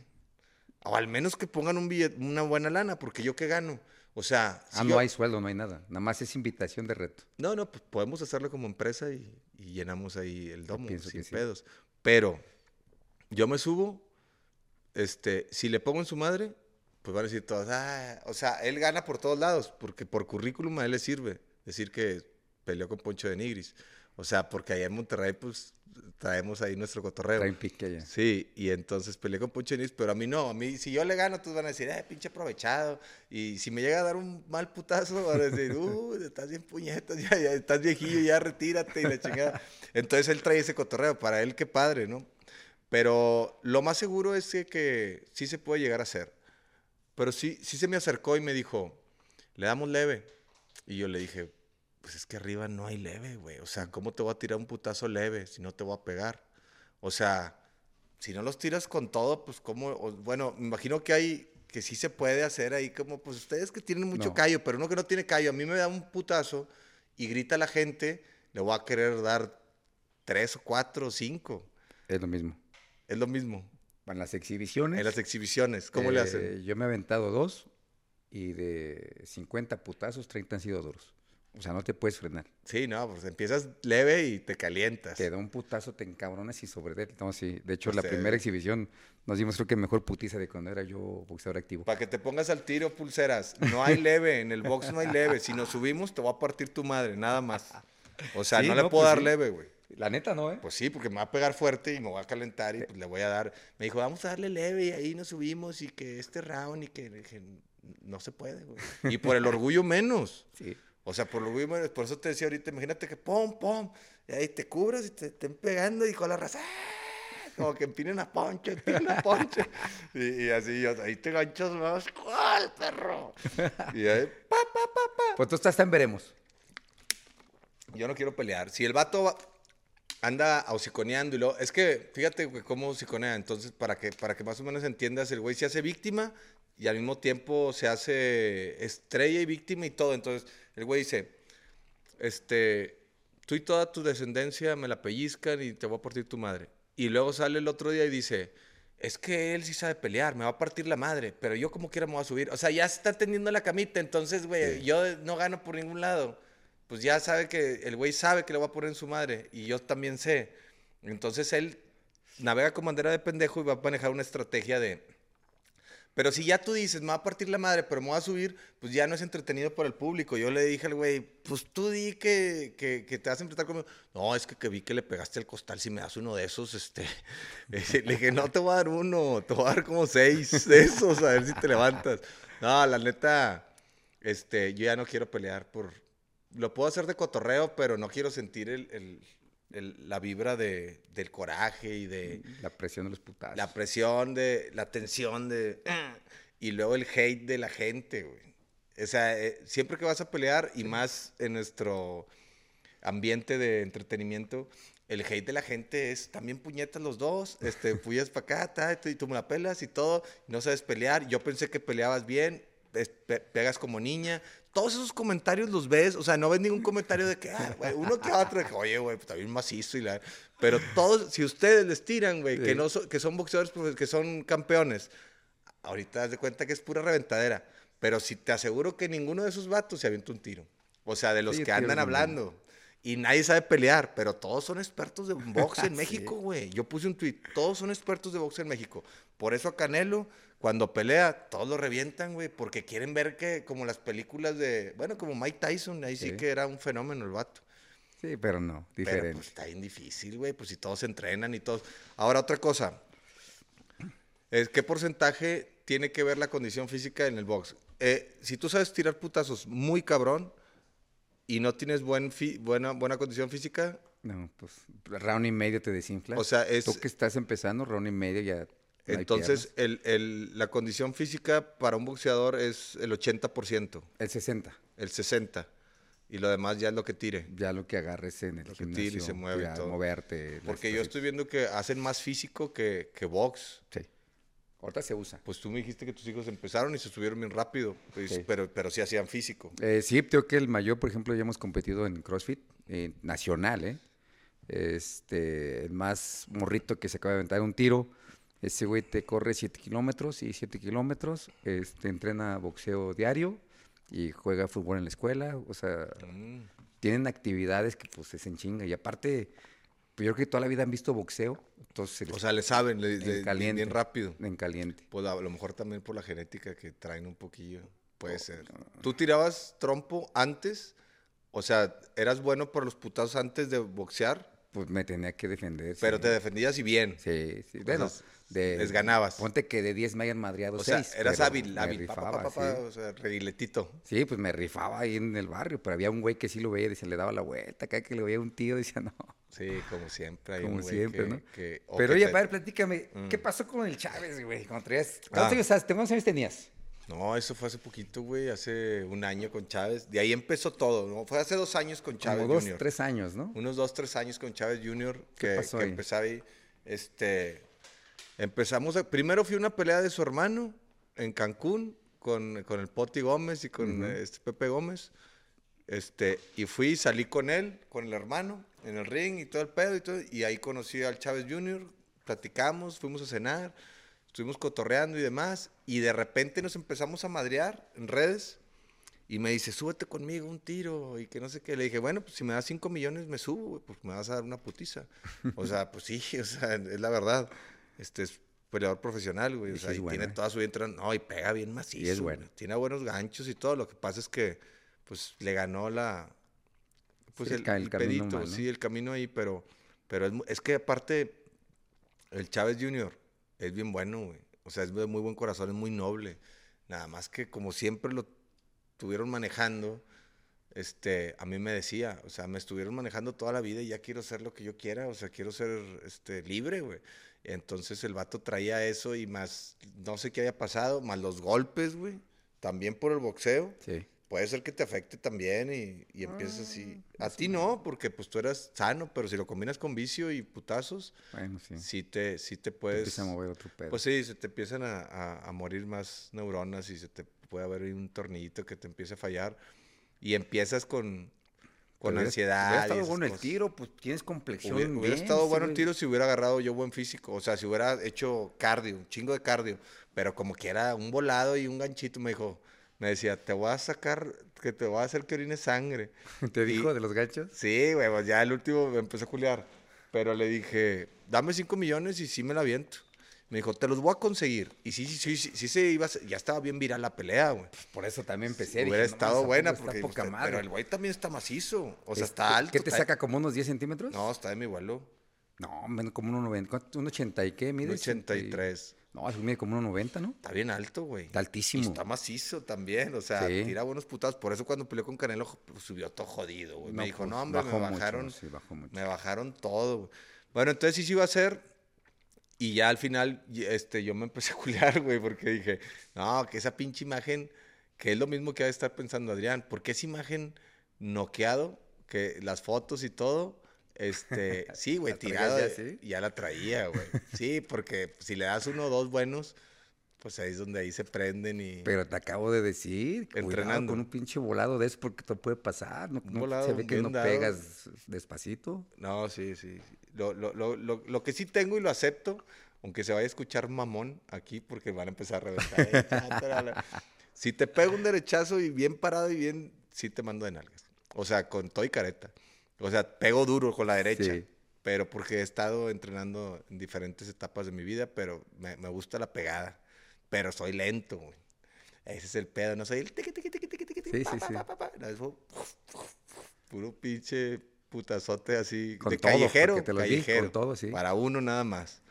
O al menos que pongan un billet- una buena lana, porque yo qué gano. O sea, si Ah, no yo- hay sueldo, no hay nada. Nada más es invitación de reto. no, no, pues podemos hacerlo como empresa y, y llenamos ahí el domo, sin que sí. pedos. Pero yo me subo, este, si le pongo en su madre, pues van a decir todos, ah, o sea, él gana por todos lados, porque por currículum a él le sirve decir que peleó con Poncho de Nigris. O sea, porque allá en Monterrey, pues traemos ahí nuestro cotorreo. Traen pique allá. Sí, y entonces peleé con Poncho de Nigris, pero a mí no, a mí, si yo le gano, todos van a decir, eh, pinche aprovechado. Y si me llega a dar un mal putazo, van a decir, uh, estás bien puñetas, ya, ya, estás viejillo, ya retírate y la chingada. Entonces él trae ese cotorreo, para él qué padre, ¿no? Pero lo más seguro es que, que sí se puede llegar a hacer. Pero sí, sí se me acercó y me dijo, le damos leve. Y yo le dije, pues es que arriba no hay leve, güey. O sea, ¿cómo te voy a tirar un putazo leve si no te voy a pegar? O sea, si no los tiras con todo, pues cómo, o- bueno, me imagino que hay, que sí se puede hacer ahí como, pues ustedes que tienen mucho No. callo, pero uno que no tiene callo, a mí me da un putazo y grita la gente, le voy a querer dar tres o cuatro o cinco. Es lo mismo. Es lo mismo. En las exhibiciones. En las exhibiciones, ¿cómo le eh, hacen? Yo me he aventado dos y de 50 putazos, 30 han sido duros. O sea, no te puedes frenar. Sí, no, pues empiezas leve y te calientas. Te da un putazo, te encabronas y sobre él. No, sí. De hecho, Pues, la eh, primera exhibición nos dimos creo que mejor putiza de cuando era yo boxeador activo. Para que te pongas al tiro, pulseras. No hay leve, en el box no hay leve. Si nos subimos, te voy a partir tu madre, nada más. O sea, Sí, no le puedo pues dar sí. leve, güey. La neta, ¿no, eh? Pues sí, porque me va a pegar fuerte y me voy a calentar y pues le voy a dar. Me dijo, vamos a darle leve y ahí nos subimos y que este round y que. dije, no se puede, güey. Y por el orgullo menos. Sí. O sea, por el orgullo menos. Por eso te decía ahorita, imagínate que pum, pum. Y ahí te cubras y te estén pegando y con la raza. ¡ah! Como que empinen a ponche, empinen a ponche. Y, y así, yo, ahí te ganchas más. ¿Cuál, perro? Y ahí, pa, pa, pa, pa. Pues tú estás en veremos. Yo no quiero pelear. Si el vato va- anda hociconeando y luego... Es que, fíjate güey, cómo hociconea. Entonces, para que, para que más o menos entiendas, el güey se hace víctima y al mismo tiempo se hace estrella y víctima y todo. Entonces, el güey dice, este, tú y toda tu descendencia me la pellizcan y te voy a partir tu madre. Y luego sale el otro día y dice... Es que él sí sabe pelear, me va a partir la madre, pero yo como quiera me voy a subir. O sea, ya se está tendiendo la camita, entonces, güey, Sí. yo no gano por ningún lado pues ya sabe que el güey sabe que le va a poner en su madre y yo también sé. Entonces él navega con bandera de pendejo y va a manejar una estrategia de... Pero si ya tú dices, me va a partir la madre, pero me voy a subir, pues ya no es entretenido para el público. Yo le dije al güey, pues tú di que, que, que te vas a enfrentar conmigo. No, es que, que vi que le pegaste al costal, si me das uno de esos, este... le dije, no te voy a dar uno, te voy a dar como seis de esos, a ver si te levantas. No, la neta, este, yo ya no quiero pelear por... Lo puedo hacer de cotorreo, pero no quiero sentir el, el- el- la vibra de, del coraje y de La presión de los putazos. la presión, de la tensión de... Y luego el hate de la gente, güey. O sea, eh, siempre que vas a pelear, y más en nuestro ambiente de entretenimiento, el hate de la gente es también puñetas los dos, este, puñetas para acá, ta, y tú me la pelas y todo, no sabes pelear. Yo pensé que peleabas bien, es- pe- pegas como niña. Todos esos comentarios los ves, o sea, no ves ningún comentario de que, ah, güey, uno que otro, de que, oye, güey, pues está bien macizo y la... Pero todos, si ustedes les tiran, güey, que, Sí. no son- que son boxeadores, que son campeones, ahorita das de cuenta que es pura reventadera. Pero si te aseguro que ninguno de esos vatos se avienta un tiro. O sea, de los Sí, que andan hablando. Y nadie sabe pelear, pero todos son expertos de box en Sí. México, güey. Yo puse un tweet, todos son expertos de box en México. Por eso a Canelo, cuando pelea, todos lo revientan, güey, porque quieren ver que, como las películas de, bueno, como Mike Tyson, ahí sí, Sí. que era un fenómeno el vato. Sí, pero no, Pero diferente. pues está bien difícil, güey, pues si todos se entrenan y todos. Ahora, otra cosa. Es, ¿Qué porcentaje tiene que ver la condición física en el box? Eh, si tú sabes tirar putazos muy cabrón y no tienes buen fi- buena, buena condición física, No, pues round y medio te desinflas. O sea, es- Tú que estás empezando, round y medio ya. Entonces piernas. el, el- la condición física para un boxeador es el 80%, El 60. el 60%, y lo demás ya es lo que tire. Ya lo que agarres en el Lo que tire y gimnasio. se mueve y todo. moverte. Porque yo estoy viendo que hacen más físico que, que box. Sí. Ahorita se usa. Pues tú me dijiste que tus hijos empezaron y se subieron bien rápido, pues, Sí. pero, pero sí hacían físico. Eh, sí, creo que el mayor, por ejemplo, ya hemos competido en CrossFit eh, nacional, ¿eh? Este, el más morrito que se acaba de aventar un tiro, ese güey te corre 7 kilómetros y 7 kilómetros, este, entrena boxeo diario y juega fútbol en la escuela, o sea, Mm. tienen actividades que pues se enchinga y aparte, pues, yo creo que toda la vida han visto boxeo, entonces se les- O sea, le saben, le, en le- caliente, bien rápido. en caliente. Pues a lo mejor también por la genética que traen un poquillo. Puede ser. ¿Tú tirabas trompo antes? O sea, ¿eras bueno por los putazos antes de boxear? Pues me tenía que defender. Pero sí. te defendías y bien. Sí, sí. Bueno, de, les ganabas. Ponte que de 10 me hayan madreado O sea, 6. eras hábil, hábil. pa, rifaba, pa, pa, sí. O sea, reguiletito. Sí, pues me rifaba ahí en el barrio, pero había un güey que sí lo veía y se le daba la vuelta, acá que le veía un tío, decía, no, Sí, como siempre. Hay como un güey siempre, que- ¿no? que- o pero oye, a ver, platícame, Mm. ¿qué pasó con el Chávez, güey? Cuando traías... Ah. ¿Cuántos años, has- cuántos años tenías? No, eso fue hace poquito, güey, hace un año con Chávez. De ahí empezó todo, ¿no? Fue hace dos años con Chávez Como dos, tres años, ¿no? Unos dos, tres años con Chávez Jr. ¿Qué que, pasó que ahí? empezaba ahí. Este, empezamos, a- primero fui a una pelea de su hermano en Cancún con, con el Poti Gómez y con Ujú. este Pepe Gómez. Este, y fui salí con él, con el hermano, en el ring y todo el pedo y todo. Y ahí conocí al Chávez Jr., platicamos, fuimos a cenar, estuvimos cotorreando y demás. Y de repente nos empezamos a madrear en redes. Y me dice, súbete conmigo un tiro y que no sé qué. Le dije, bueno, pues si me das 5 millones me subo, pues me vas a dar una putiza. O sea, pues sí, o sea, es la verdad. Este es peleador profesional, güey. O Y sea, es y buena. tiene toda su vida entrenando. No, y pega bien macizo. es güey. bueno. Tiene buenos ganchos y todo. Lo que pasa es que, pues, le ganó la... Pues Sí, el pedito, sí, el camino ahí, pero, pero es, es que aparte, el Chávez Jr. es bien bueno, güey. O sea, es de muy buen corazón, es muy noble. Nada más que como siempre lo estuvieron manejando, este, a mí me decía, o sea, me estuvieron manejando toda la vida y ya quiero hacer lo que yo quiera, o sea, quiero ser este, libre, güey. Entonces el vato traía eso y más, no sé qué haya pasado, más los golpes, güey, también por el boxeo. Sí. Puede ser que te afecte también y, y empieces así. Ah, A ti no, porque pues tú eras sano, pero si lo combinas con vicio y putazos, Bueno, sí. sí te, sí te Te puedes... empieza a mover otro pedo. Pues sí, se te empiezan a, a- a morir más neuronas y se te puede haber un tornillito que te empiece a fallar. Y empiezas con, con hubiera- ansiedad. Hubiera estado bueno el cosas. tiro, pues tienes complexión Hubiera, hubiera bien, estado sí, bueno el tiro si hubiera agarrado yo buen físico. O sea, si hubiera hecho cardio, un chingo de cardio. Pero como que era un volado y un ganchito, me dijo, me decía, te voy a sacar, que te voy a hacer que orines sangre. ¿Te Y- dijo de los ganchos? Sí, güey, pues ya el último me empezó a culiar. Pero le dije, dame 5 millones y sí me la aviento. Me dijo, te los voy a conseguir. Y sí, sí, sí, sí, sí se iba, ya estaba bien viral la pelea, güey. Por eso también empecé. Hubiera estado buena, porque, pues, madre. pero el güey también está macizo. O sea, está alto. ¿Qué te saca como unos 10 centímetros? No, está de mi vuelo. No, como un 90, ¿cuánto? un 80 y qué, Un mides? 83. No, es mide como 1.90, ¿no? Está bien alto, güey. Está Y altísimo. está macizo también, o sea, Sí. tira buenos putados. Por eso cuando peleó con Canelo pues, subió todo jodido, güey. No, me dijo, pues, no, hombre, me mucho, bajaron, sí, mucho. me bajaron todo. güey". Bueno, entonces sí se iba a hacer. Y ya al final, este, yo me empecé a culiar, güey, porque dije, no, que esa pinche imagen, que es lo mismo que ha de estar pensando Adrián, porque esa imagen noqueado, que las fotos y todo, este, sí, güey, ¿La traías tirado, ya ya la traía, güey. Sí, porque si le das uno o dos buenos, pues ahí es donde ahí se prenden y... Pero te acabo de decir, Entrenando. con un pinche volado de eso porque te puede pasar. No, Un no- volado se ve que no dado. pegas despacito. No, sí, sí. Lo, lo, lo, lo, lo que sí tengo y lo acepto, aunque se vaya a escuchar mamón aquí porque van a empezar a reventar. eh, si te pego un derechazo y bien parado y bien, sí te mando de nalgas. O sea, con todo y careta. O sea, pego duro con la derecha. Sí. Pero porque he estado entrenando en diferentes etapas de mi vida, pero me, me gusta la pegada. Pero soy lento, güey. Ese es el pedo, no soy el Sí, sí, sí. No, eso, puro pinche putazote así Con de todo, callejero, porque te lo dije, con callejero, todo, sí. para uno nada más.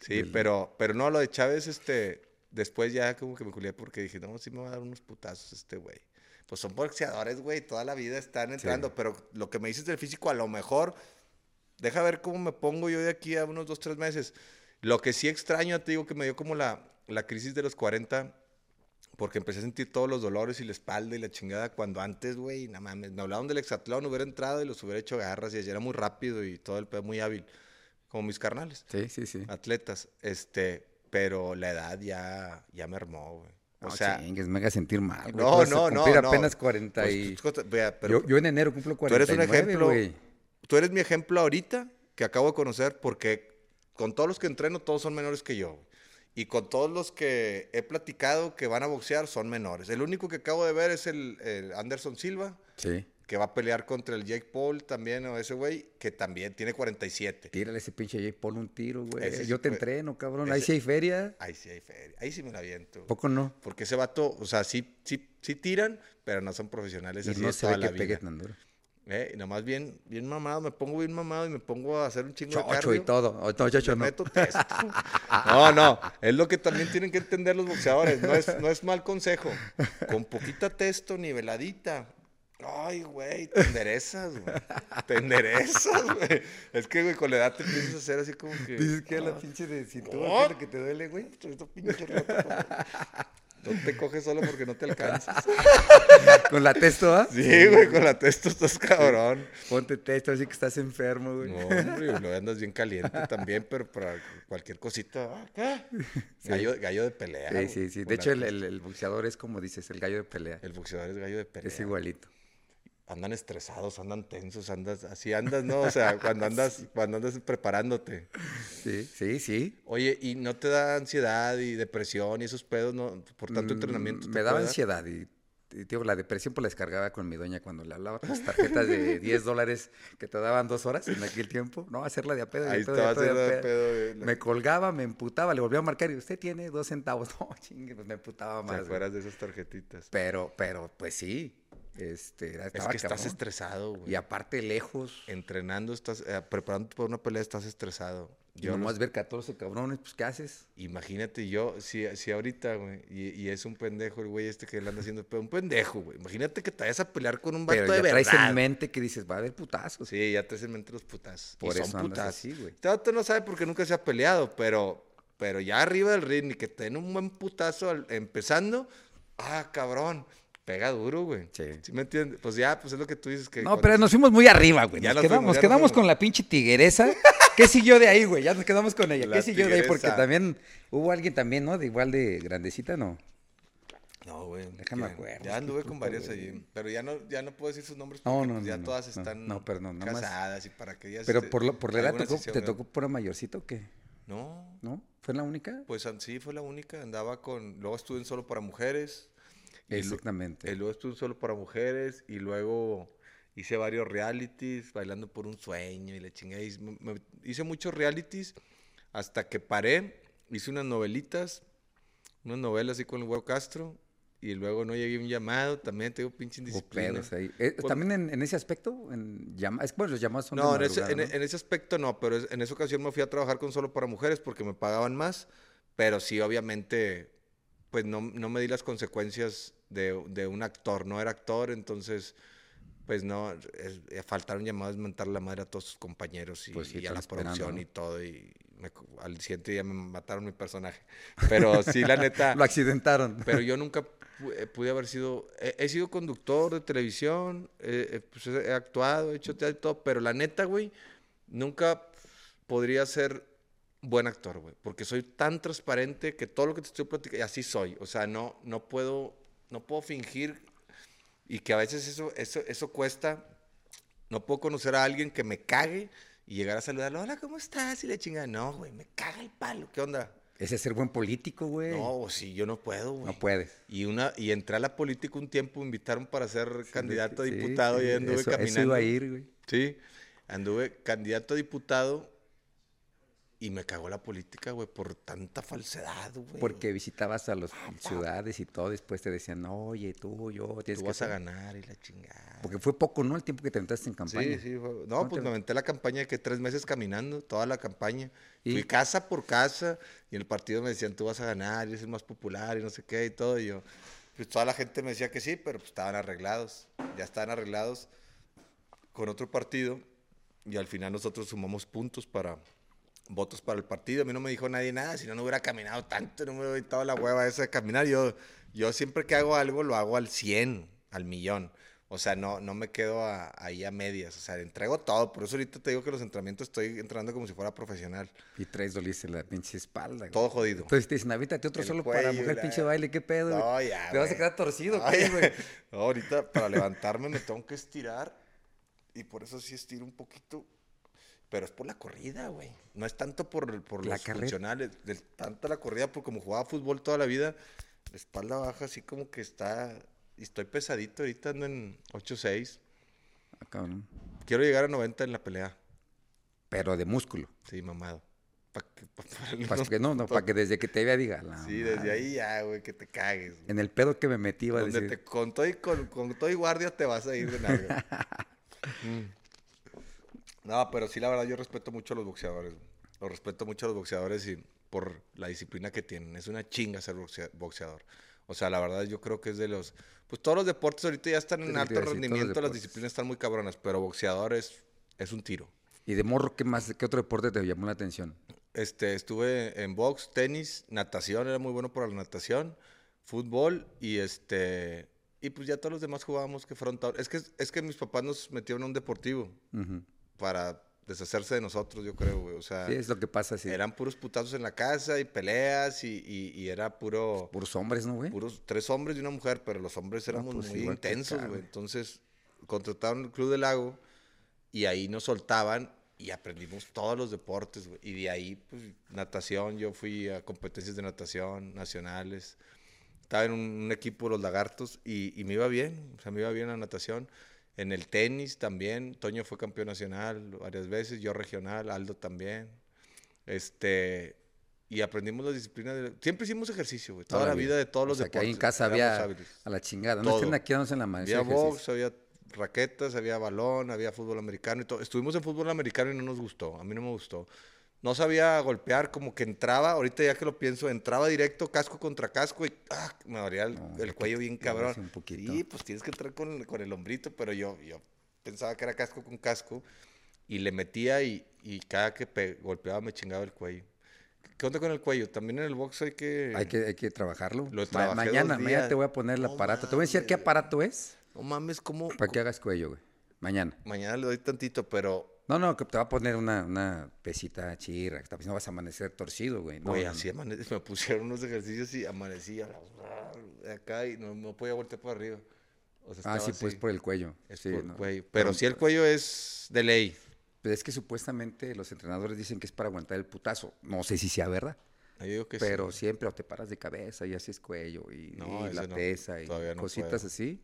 Sí, pero, pero no, lo de Chávez, este, después ya como que me culié porque dije, no, sí me va a dar unos putazos este güey. Pues son boxeadores, güey, toda la vida están entrando, pero lo que me dices del físico, a lo mejor, deja ver cómo me pongo yo de aquí a unos dos, tres meses. Lo que sí extraño, te digo que me dio como la, la crisis de los 40, porque empecé a sentir todos los dolores y la espalda y la chingada, cuando antes, güey, no mames, me hablaban del hexatlón, hubiera entrado y los hubiera hecho garras y era muy rápido y todo el pedo muy hábil, como mis carnales, Sí, sí, sí. atletas, este, pero la edad ya, ya me armó, güey. O no, sea, chingues, me haga sentir mal. güey. no, no, no, no. apenas 40 pues, y... tú- vea, pero yo, yo en enero cumplo tú eres 49, un ejemplo, güey. tú eres mi ejemplo ahorita que acabo de conocer porque con todos los que entreno todos son menores que yo. Y con todos los que he platicado que van a boxear son menores. El único que acabo de ver es el, el Anderson Silva, Sí. que va a pelear contra el Jake Paul también, o ese güey, que también tiene 47. Tírale ese pinche Jay, pon un tiro, güey. Ese Yo te entreno, cabrón. Ahí sí hay feria. Ahí sí hay feria. Ahí sí me la aviento. Poco no. Porque ese vato, o sea, sí, sí, sí tiran, pero no son profesionales. Y así no se ve la que pegue tan duro. Eh, y nomás bien, bien mamado, me pongo bien mamado y me pongo a hacer un chingo de Chocho y cardio. todo. Oh, No, chocho Le no. meto. No, no, es lo que también tienen que entender los boxeadores. No es, no es mal consejo. Con poquita testo, niveladita. Ay, güey, te enderezas, güey. Te enderezas, güey. Es que, güey, con la edad te empiezas a hacer así como que. Dices que la pinche de cintura, Oh. ¿qué es lo que te duele, güey? Todo pinche roto, güey. No te coges solo porque no te alcanzas. Con la testo, ¿ah? Sí, güey, con la testo estás cabrón. Ponte testo, así que estás enfermo, güey. No, hombre, luego andas bien caliente también, pero para cualquier cosita. ah, ¿qué? Gallo, gallo de pelea. Sí, sí, sí. De hecho, el, el- el boxeador es como dices, el gallo de pelea. El boxeador es gallo de pelea. Es igualito. Andan estresados, andan tensos, andas, así andas, ¿no? O sea, cuando andas, cuando andas preparándote. Sí, sí, sí. Oye, ¿y no te da ansiedad y depresión y esos pedos, no? Por tanto Mm, entrenamiento. te Me daba ansiedad y, tío, la depresión pues la descargaba con mi doña cuando le hablaba las tarjetas de 10 dólares que te daban dos horas en aquel tiempo. No, hacerla de a pedo, Ahí pedo, de estaba pedo, de pedo. güey. Me colgaba, me emputaba, le volvía a marcar y usted tiene dos centavos. No, chingue, pues me emputaba ¿Te más. güey. acuerdas de esas tarjetitas? Pero, pero, pues sí. Este, era- Es estaba que estás cabrón. estresado, güey. Y aparte lejos. Entrenando, estás, eh, preparándote para una pelea, estás estresado. Y Yo no- nomás ver 14 cabrones, pues ¿qué haces? Imagínate yo, si, si ahorita, güey, y, y es un pendejo el güey este que le anda haciendo pedo, un pendejo, güey. Imagínate que te vayas a pelear con un vato Pero de ya traes verdad. en mente que dices, va a haber putazos. Sí, ya traes en mente los putazos. Por y eso son putazos. así, güey. Este vato no sabe porque nunca se ha peleado, pero, pero ya arriba del ring y que te den un buen putazo al- empezando, ah, cabrón, pega duro, güey. Sí. me entiendes? Pues ya, pues es lo que tú dices que... No, pero nos fuimos muy arriba, güey. Ya Nos nos quedamos, fuimos, ya quedamos con la pinche tigueresa. ¿Qué siguió de ahí, güey? Ya nos quedamos con ella. La ¿Qué siguió de ahí? Porque también hubo alguien también, ¿no? De igual de grandecita, ¿no? No, güey. Déjame acuerdo, Ya es que anduve con varias allí. Pero ya no, ya no puedo decir sus nombres No, porque no, pues, ya no, todas no, están perdón, casadas y para que ellas... Pero este, por, lo- por la edad tocó- sí se te tocó pura mayorcito o qué? No, ¿No? ¿Fue la única? pues sí, fue la única. Andaba con... Luego estuve en Solo para Mujeres. Exactamente. y luego estuve en Solo para Mujeres. Y luego hice varios realities, bailando por un sueño y me- me- hice muchos realities hasta que paré. Hice unas novelitas, unas novelas así con el Güero Castro. Y luego no llegué a un llamado. También tengo pinche indisciplina. pedos ahí. Eh, Pues- También en, en ese aspecto, en llama- es, bueno, los llamados son de No, en ese, madrugada, en, ¿no? en ese aspecto no, pero es- en esa ocasión me fui a trabajar con solo para mujeres porque me pagaban más, Pero sí, obviamente, pues no, no me di las consecuencias de, de un actor. No era actor, entonces, pues no, es- eh, faltaron llamadas mentar la madre a todos sus compañeros y, Pues sí, y a la producción ¿no? y todo. Y me- al siguiente día me mataron mi personaje. Pero sí, la neta. Lo accidentaron. Pero yo nunca eh, pude haber sido. He, he sido conductor de televisión, eh, eh, pues, he he actuado, he hecho teatro y todo, pero la neta, güey, nunca podría ser buen actor, güey, porque soy tan transparente que todo lo que te estoy platicando, y así soy. O sea, no, no puedo, no puedo fingir y que a veces eso, eso, eso cuesta. No puedo conocer a alguien que me cague y llegar a saludarlo, hola, ¿cómo estás? Y le chinga, no, güey, me caga el palo, ¿qué onda? Ese es ser buen político, güey. No, sí, yo no puedo, güey. No puedes. Y una y entré a la política un tiempo, me invitaron para ser candidato a diputado sí, y anduve eso, caminando. Eso iba a ir, güey. Sí, anduve candidato a diputado y me cagó la política, güey, por tanta falsedad, güey. Porque visitabas a las ciudades y todo, después te decían, oye, tú, yo, tienes tú que vas a hacer-". ganar y la chingada. Porque fue poco, ¿no? El tiempo que te aventaste en campaña. Sí, sí, fue- no, pues me aventé la campaña de que tres meses caminando, toda la campaña. ¿Y? Fui casa por casa y en el partido me decían, tú vas a ganar, y eres el más popular y no sé qué y todo. Y yo, pues toda la gente me decía que sí, pero pues estaban arreglados. Ya estaban arreglados con otro partido y al final nosotros sumamos puntos para votos para el partido. A mí no me dijo nadie nada, si no, no hubiera caminado tanto, no me hubiera evitado la hueva esa de caminar. Yo, yo siempre que hago algo, lo hago al 100, al millón. O sea, no, no me quedo a- ahí a medias. O sea, entrego todo. Por eso ahorita te digo que los entrenamientos estoy entrenando como si fuera profesional. Y traes doliste la pinche espalda. güey. Todo jodido. Entonces te dicen, avítate otro El solo para cuello, mujer la- pinche baile, ¿qué pedo? güey? No, ya, Te vas a güey. quedar torcido, No, ¿qué, ya. güey? No, ahorita para levantarme me tengo que estirar. Y por eso sí estiro un poquito. Pero es por la corrida, güey. No es tanto por, por La los funcionales. Es tanto la corrida, porque como jugaba fútbol toda la vida, la espalda baja así como que está... Y estoy pesadito, ahorita ando en 8-6. Ah, cabrón. Quiero llegar a 90 en la pelea. Pero de músculo. Sí, mamado. Pa' que- pa- pa- Para que no, no, para que desde que te vea diga. la Sí, desde ahí ya, güey, que te cagues. güey. En el pedo que me metí iba a decir. te, con, todo y, con, con todo y guardia te vas a ir de nalga. Mm. No, pero sí, la verdad, yo respeto mucho a los boxeadores. Los respeto mucho a los boxeadores y por la disciplina que tienen. Es una chinga ser boxea- boxeador. O sea, la verdad, yo creo que es de los. Pues todos los deportes ahorita ya están en alto rendimiento, las disciplinas están muy cabronas, pero boxeador es, es un tiro. Y de morro, ¿qué más, qué otro deporte te llamó la atención? Este, estuve en box, tenis, natación, era muy bueno para la natación, fútbol y este y pues ya todos los demás jugábamos que frontal. Es que es que mis papás nos metieron a un deportivo Ujú. Para deshacerse de nosotros, yo creo, güey. O sea, Sí, es lo que pasa, sí. eran puros putazos en la casa y peleas y, y- y era puro Puros hombres, ¿no, güey? puros tres hombres y una mujer, pero los hombres éramos pues, muy intensos, güey. güey. Entonces, contrataron el Club del Lago y ahí nos soltaban y aprendimos todos los deportes, güey. Y de ahí, pues, natación, yo fui a competencias de natación nacionales. Estaba en un, un equipo de los lagartos y, y me iba bien, o sea, me iba bien la natación. En el tenis también, Toño fue campeón nacional varias veces, yo regional, Aldo también. Este, y aprendimos las disciplinas. de- siempre hicimos ejercicio, güey. Toda, la vida de todos O los sea, que deportes. ahí en casa había hábiles. a la chingada. No estén aquí en la madre. Había box, había raquetas, había balón, había fútbol americano y todo. Estuvimos en fútbol americano y no nos gustó. A mí no me gustó. No sabía golpear, como que entraba, ahorita ya que lo pienso, entraba directo casco contra casco y ah, me dolía el, No, el cuello bien cabrón. un poquito. Sí, pues tienes que entrar con, con el hombrito, pero yo, yo pensaba que era casco con casco y le metía y, y cada que pe- golpeaba me chingaba el cuello. ¿Qué onda con el cuello? También en el box hay que... Hay que, hay que trabajarlo. Lo Ma- mañana, mañana te voy a poner el No aparato. Te voy a enseñar qué mames. aparato es No mames, ¿cómo? para que hagas cuello, güey. Mañana. Mañana le doy tantito, pero No, no, que te va a poner una, una pesita chirra. que No vas a amanecer torcido, güey. No, Güey, así amane- me pusieron unos ejercicios y amanecí a la- de acá y no, no podía voltear para arriba. O sea, Ah, sí, pues por el cuello. Es Sí, por el no. cuello. Pero sí el cuello es de ley. Pues es que supuestamente los entrenadores dicen que es para aguantar el putazo. No sé si sea verdad. Yo digo que pero sí. siempre o te paras de cabeza y haces cuello y, No, y la no, pesa y cositas puedo. así.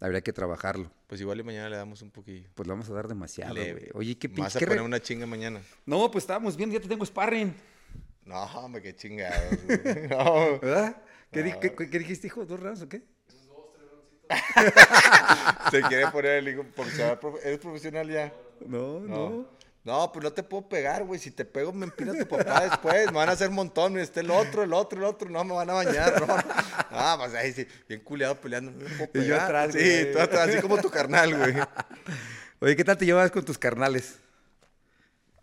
Habría que trabajarlo. Pues igual y mañana le damos un poquillo. Pues le vamos a dar demasiado, güey. Oye, qué Me Vas pinche. a poner una chinga mañana. No, pues estábamos viendo, ya te tengo sparring. No, hombre, qué chingados. güey. no. ¿Verdad? ¿Qué, di- No. qué- qué- qué dijiste, hijo? ¿Dos rounds o qué? Se quiere poner el hijo profe- ¿Eres profesional ya? No, No. No, pues no te puedo pegar, güey. Si te pego, me empina tu papá después. Me van a hacer montón. Este, el otro, el otro, el otro. No, me van a bañar, no. Ah, pues ahí sí, bien culeado peleando. No me puedo pegar. Y yo atrás, Sí, güey. tú atrás, así como tu carnal, güey. Oye, ¿qué tal te llevas con tus carnales?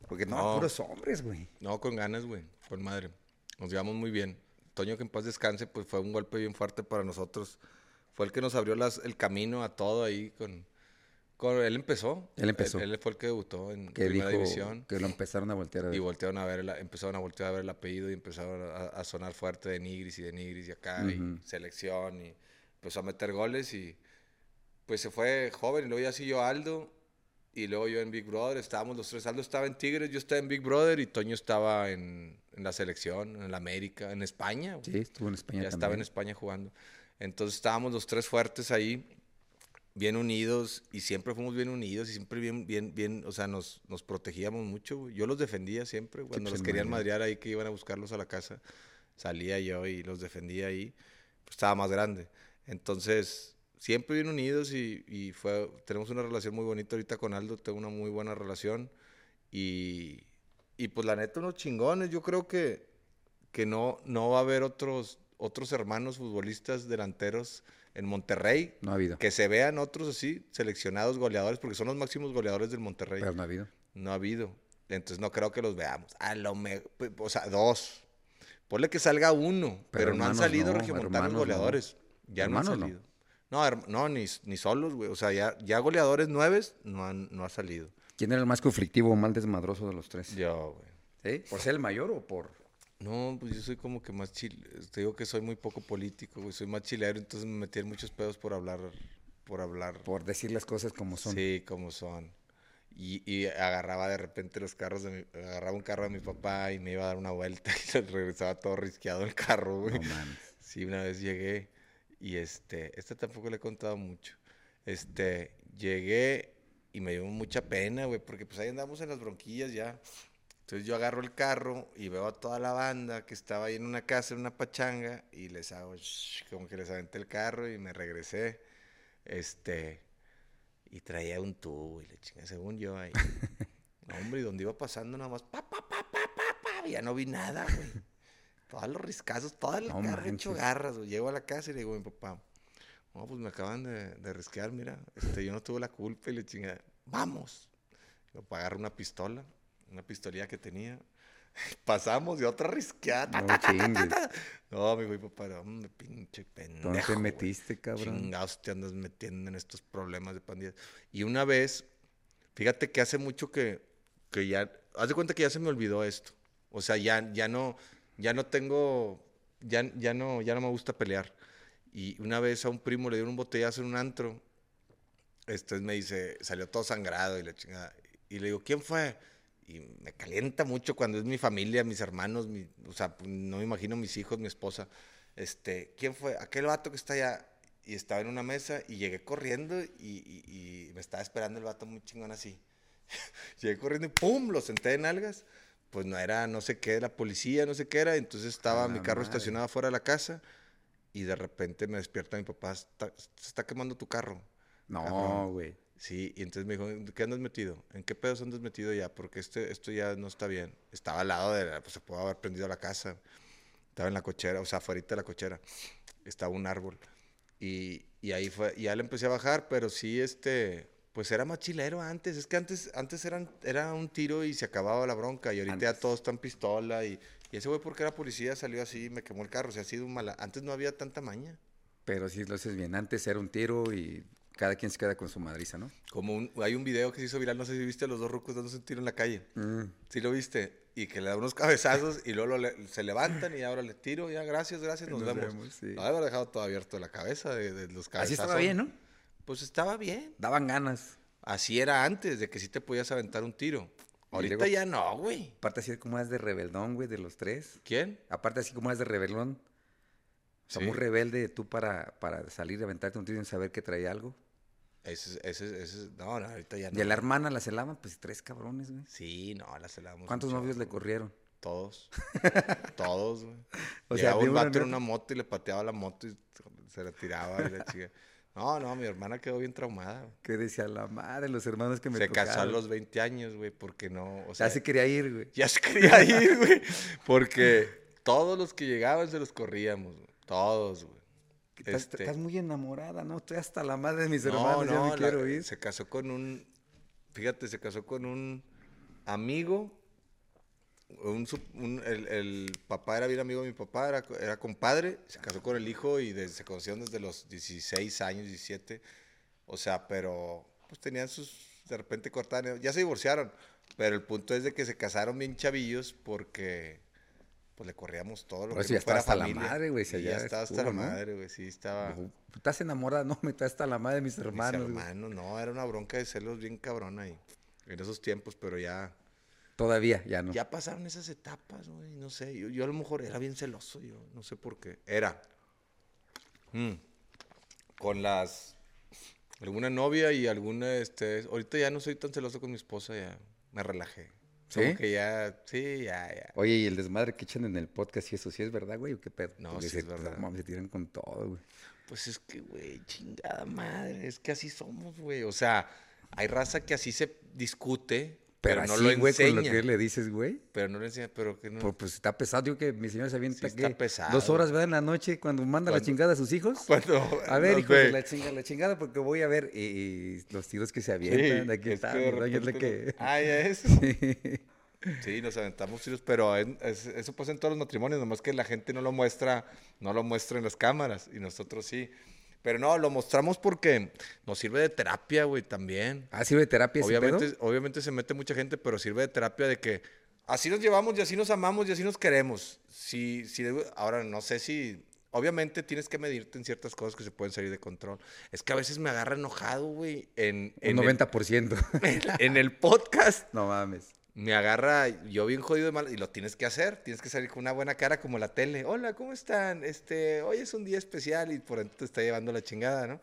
Porque no, No. puros hombres, güey. No, con ganas, güey. Con madre. Nos llevamos muy bien. Toño, que en paz descanse, pues fue un golpe bien fuerte para nosotros. Fue el que nos abrió las- el camino a todo ahí con... con él empezó. Él empezó. Él, él fue el que debutó en Que Primera dijo División. que lo empezaron a voltear a ver. Y voltearon a ver, empezaron a voltear a ver el apellido y empezaron a, a sonar fuerte de Nigris y de Nigris y acá, Ujú. y selección, y empezó a meter goles y pues se fue joven, y luego ya siguió Aldo, y luego yo en Big Brother, estábamos los tres, Aldo estaba en Tigres, yo estaba en Big Brother y Toño estaba en, en la selección, en la América, en España, Sí, estuvo en España ya también. estaba en España jugando. Entonces estábamos los tres fuertes ahí, bien unidos, y siempre fuimos bien unidos, y siempre bien, bien, bien, o sea, nos, nos protegíamos mucho. güey. Yo los defendía siempre, cuando pues, los querían mayor. madrear ahí, que iban a buscarlos a la casa, salía yo y los defendía ahí, pues estaba más grande. Entonces, siempre bien unidos y, y fue, tenemos una relación muy bonita ahorita con Aldo, tengo una muy buena relación, y, y pues la neta unos chingones, yo creo que, que no, no va a haber otros, otros hermanos futbolistas delanteros en Monterrey No ha habido. que se vean otros así, seleccionados goleadores, porque son los máximos goleadores del Monterrey. Pero no ha habido. No ha habido. Entonces no creo que los veamos. A lo mejor, o sea, dos. Ponle que salga uno, Pero pero, no han salido no, regiomontanos no. goleadores. Ya no han no. salido. No, no, ni, ni solos, güey. O sea, ya, ya goleadores nueves no han, no ha salido. ¿Quién era el más conflictivo o más desmadroso de los tres? Yo, güey. ¿Sí? ¿Por ser el mayor o por...? No, pues yo soy como que más chile. Te digo que soy muy poco político, güey. Soy más chilero, entonces me metí en muchos pedos por hablar, por hablar. Por decir las cosas como son. Sí, como son. Y, y agarraba de repente los carros de mi, agarraba un carro de mi papá y me iba a dar una vuelta y regresaba todo risqueado el carro, güey. No mames. Sí, una vez llegué y este, este tampoco le he contado mucho. Este, llegué y me dio mucha pena, güey, porque pues ahí andamos en las bronquillas ya. Entonces yo agarro el carro y veo a toda la banda que estaba ahí en una casa, en una pachanga, y les hago, shh, como que les aventé el carro y me regresé. Este, y traía un tubo y le chingué, según yo ahí. No, hombre, y donde iba pasando nada más, pa, pa, pa, pa, pa, pa, ya no vi nada, güey. Todos los riscazos, toda la No carro hecho garras. güey. Llego a la casa y le digo a mi papá, no, pues me acaban de, de risquear, mira, este, yo no tuve la culpa y le chingué, vamos. Papá agarra una pistola, una pistolilla que tenía. Pasamos y otra risqueada. No chingues. No, mi güey, papá, hombre, pinche pendejo. ¿Dónde te güey. metiste, cabrón? Chingados te andas metiendo en estos problemas de pandillas. Y una vez, fíjate que hace mucho que, que ya, haz de cuenta que ya se me olvidó esto. O sea, ya, ya no, ya no tengo, ya, ya no, ya no me gusta pelear. Y una vez a un primo le dieron un botellazo en un antro. Este me dice, salió todo sangrado y la chingada. Y le digo, ¿quién fue? Y me calienta mucho cuando es mi familia, mis hermanos, mi- o sea, no me imagino mis hijos, mi esposa. Este, ¿quién fue? Aquel vato que está allá. Y estaba en una mesa y llegué corriendo y, y- y me estaba esperando el vato muy chingón así. llegué corriendo y ¡pum! Lo senté en algas. Pues no era no sé qué, la policía, no sé qué era. Entonces estaba mi carro madre. estacionado fuera de la casa y de repente me despierta mi papá, "Está- se está quemando tu carro. No, güey. Sí, y entonces me dijo, ¿en qué andas metido? ¿En qué pedos andas metido ya? Porque este, esto ya no está bien. Estaba al lado de la, pues se pudo haber prendido la casa. Estaba en la cochera, o sea, afuera de la cochera. Estaba un árbol. Y, y ahí fue, y ya le empecé a bajar, pero sí, este, pues era más chilero antes. Es que antes, antes eran, era un tiro y se acababa la bronca. Y ahorita ya Antes. todos están pistola. Y, y ese güey, porque era policía, salió así y me quemó el carro. O sea, ha sido un mala. Antes no había tanta maña. Pero sí lo haces bien. Antes era un tiro y cada quien se queda con su madriza, ¿no? Como un, hay un video que se hizo viral, no sé si viste los dos rucos dándose un tiro en la calle. ¿Sí lo viste? Y que le da unos cabezazos y luego lo le- se levantan y ahora le tiro, ya, gracias, gracias, nos, Nos vemos. vemos, sí. No, haber dejado todo abierto la cabeza de, de los cabezazos. Así estaba bien, ¿no? Pues estaba bien. Daban ganas. Así era antes, de que sí te podías aventar un tiro. Ahorita luego- ya no, güey. Aparte así como es de rebeldón, güey, de los tres. ¿Quién? Aparte así como es de rebelón. O sea, Sí. muy rebelde tú para, para salir y aventarte un tiro sin saber que traía algo. Ese, ese, ese, no, no, ahorita ya no. Y a la hermana la celaban, pues tres cabrones, güey. Sí, no, la celamos. ¿Cuántos novios le corrieron? Todos. Todos, güey. O O sea, un vato en una moto y le pateaba la moto y se la tiraba y la chica. No, no, mi hermana quedó bien traumada. güey. Que decía la madre, los hermanos que me Se casó a los 20 años, güey, porque no, o sea, Ya se quería ir, güey. ya se quería ir, güey, porque todos los que llegaban se los corríamos, güey, todos, güey. Estás, Este- estás muy enamorada, ¿no? Estoy hasta la madre de mis No, hermanos, ya no, me la- quiero ir. se casó con un, fíjate, se casó con un amigo, un, el, el papá era bien amigo de mi papá, era, co- era compadre, se casó con el hijo y desde- se conocieron desde los 16 años, 17, o sea, pero pues tenían sus, de repente cortaban, ya se divorciaron, pero el punto es de que se casaron bien chavillos porque pues le corríamos todo lo Por que eso no ya estaba fuera hasta la madre, güey, si ya estaba hasta la ¿no? madre, güey, sí, estaba... ¿Estás enamorada? No, me está hasta la madre de mis Mis hermanos. güey. hermanos, no, era una bronca de celos bien cabrona ahí, en esos tiempos, pero ya, Todavía, ya no. ya pasaron esas etapas, güey, no sé, yo, yo a lo mejor era bien celoso, yo no sé por qué, era, mm, con las, alguna novia y alguna, este, ahorita ya no soy tan celoso con mi esposa, ya me relajé, como ¿Sí? que ya, sí, ya, ya, Oye, y el desmadre que echan en el podcast, y eso sí es verdad, güey, o qué pedo? No, sí se, es verdad. mames, se tiran con todo, güey. Pues es que, güey, chingada madre, es que así somos, güey. O sea, hay raza que así se discute, pero, Pero, no así, lo güey, con lo que le dices, güey. Pero no lo enseña, pero que no. Pues, pues está pesado, yo que mi señor se avienta Sí está pesado. dos horas, ¿verdad? En la noche cuando manda la chingada a sus hijos. Cuando A ver, hijo de la chingada, la chingada, porque voy a ver y, y los tiros que se Sí, avientan. aquí es está, que es la que... Ah, ya es. Sí. Sí, nos aventamos tiros, pero en- es- eso pasa en todos los matrimonios, nomás que la gente no lo muestra, no lo muestra en las cámaras, y nosotros sí. Pero no, lo mostramos porque nos sirve de terapia, güey, también. ¿Ah, sirve de terapia ese Obviamente, pedo? obviamente se mete mucha gente, pero sirve de terapia de que así nos llevamos y así nos amamos y así nos queremos. Si, si, ahora no sé si, obviamente tienes que medirte en ciertas cosas que se pueden salir de control. Es que a veces me agarra enojado, güey, en, en, Un el, 90%. en el podcast. no mames. Me agarra yo bien jodido de mal y lo tienes que hacer. Tienes que salir con una buena cara como la tele. Hola, ¿cómo están? Este, hoy es un día especial y por dentro te está llevando la chingada, ¿no?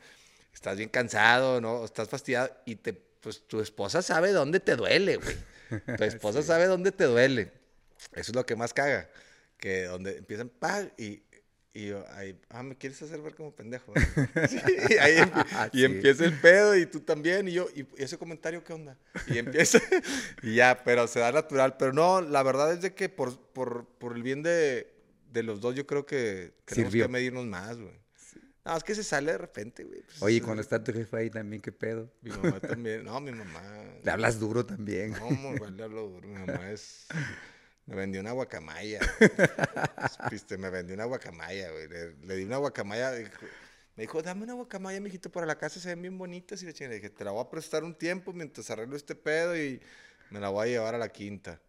Estás bien cansado, ¿no? Estás fastidiado y te, pues tu esposa sabe dónde te duele, güey. Tu esposa sabe dónde te duele. Eso es lo que más caga. Que donde empiezan, pag, y, y yo, ahí, ah, me quieres hacer ver como pendejo. Sí, y ahí empie- y Sí. empieza el pedo y tú también. Y yo, ¿y ese comentario qué onda? Y empieza, y ya, pero se da natural. Pero no, la verdad es de que por, por, por el bien de, de los dos, yo creo que tenemos Sirvió. que medirnos más, güey. No, es que se sale de repente, güey. pues, Oye, cuando está tu jefe ahí también, ¿qué pedo? Mi mamá también. No, mi mamá. Le hablas duro también. No, igual le hablo duro. Mi mamá es. Me vendió una guacamaya. Viste, me vendió una guacamaya, güey. Le, le di una guacamaya. Me dijo, dame una guacamaya, mijito, para la casa se ven bien bonitas. Y le dije, te la voy a prestar un tiempo mientras arreglo este pedo y me la voy a llevar a la quinta.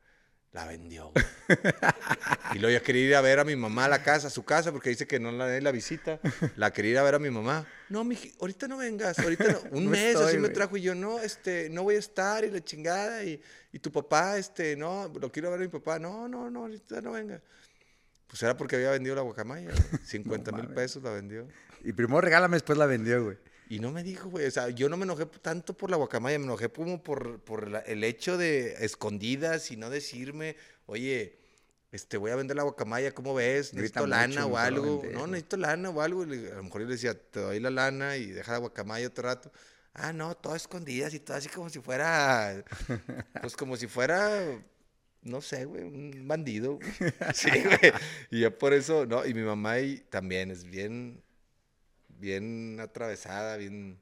La vendió, güey. Y luego ya quería ir a ver a mi mamá a la casa, a su casa, porque dice que no la la visita. La quería ir a ver a mi mamá. No, miji, ahorita no vengas, ahorita no. Un No mes estoy, así me trajo y yo, no, este, no voy a estar y la chingada. Y, y tu papá, este, no, lo quiero ver a mi papá. No, no, no, ahorita no venga. Pues era porque había vendido la guacamaya, güey. 50 mil mames. pesos la vendió. Y primero regálame, después la vendió, güey. Y no me dijo, güey. O sea, yo no me enojé tanto por la guacamaya, me enojé como por, por la- el hecho de escondidas y no decirme, oye, este, voy a vender la guacamaya, ¿cómo ves? Grita Necesito lana mucho, o algo. No, necesito lana o algo. A lo mejor yo le decía, te doy la lana y deja la guacamaya otro rato. Ah, no, todo escondidas y todo así como si fuera, pues como si fuera, no sé, güey, un bandido. güey. Sí, güey. Y yo por eso, no, y mi mamá y también es bien, bien atravesada, bien,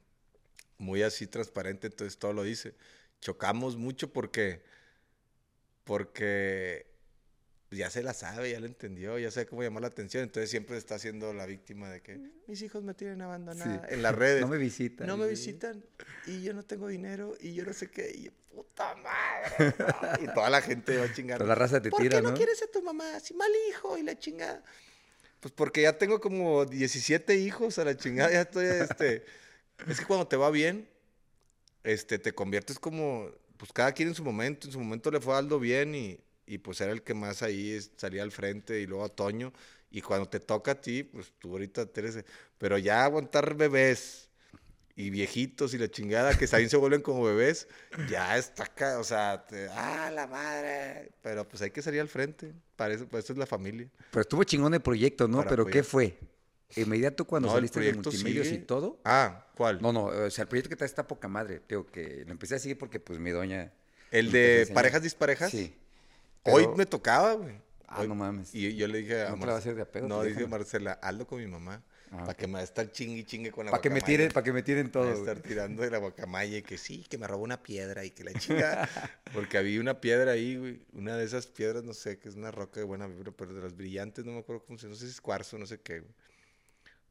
muy así transparente, entonces todo lo dice. Chocamos mucho porque, porque ya se la sabe, ya la entendió, ya sabe cómo llamar la atención, entonces siempre está siendo la víctima de que mis hijos me tienen abandonada en las redes. No me visitan. No me visitan y yo no tengo dinero y yo no sé qué. Y yo, puta madre. no. Y toda la gente va a chingar. Toda la raza te ¿Por tira, qué no, ¿no? quieres a tu mamá? Si mal hijo y la chingada. Pues porque ya tengo como 17 hijos a la chingada. Ya estoy, este. es que cuando te va bien, este, te conviertes como. Pues cada quien en su momento. En su momento le fue a Aldo bien y, y pues era el que más ahí salía al frente y luego a Toño. Y cuando te toca a ti, pues tú ahorita eres. Pero ya aguantar bebés y viejitos y la chingada que también se vuelven como bebés, ya está acá, o sea, te- ah, la madre. Pero pues hay que salir al frente, para eso, para eso es la familia. Pero estuvo chingón el proyecto, ¿no? Para Pero ¿qué fue? inmediato cuando No, saliste de multimedios y sigue. todo. Ah, ¿cuál? No, no, o sea, el proyecto que está está poca madre. Digo que lo empecé a seguir porque pues mi doña. ¿El de parejas disparejas? Sí. Hoy me tocaba, güey. Ah, Hoy- no mames. Y yo le dije a ¿No te la a hacer de a pedo? No, dije. Marcela, hazlo con mi mamá. Ah, para que me va a estar chingui chingue con la Para que me tiren, para que me tiren Va todo. a estar tirando de la guacamaya y que sí, que me robó una piedra y que la chinga. Porque había una piedra ahí, güey. Una de esas piedras, no sé, que es una roca de buena vibra, pero de las brillantes, no me acuerdo cómo se No sé si es cuarzo, no sé qué, güey.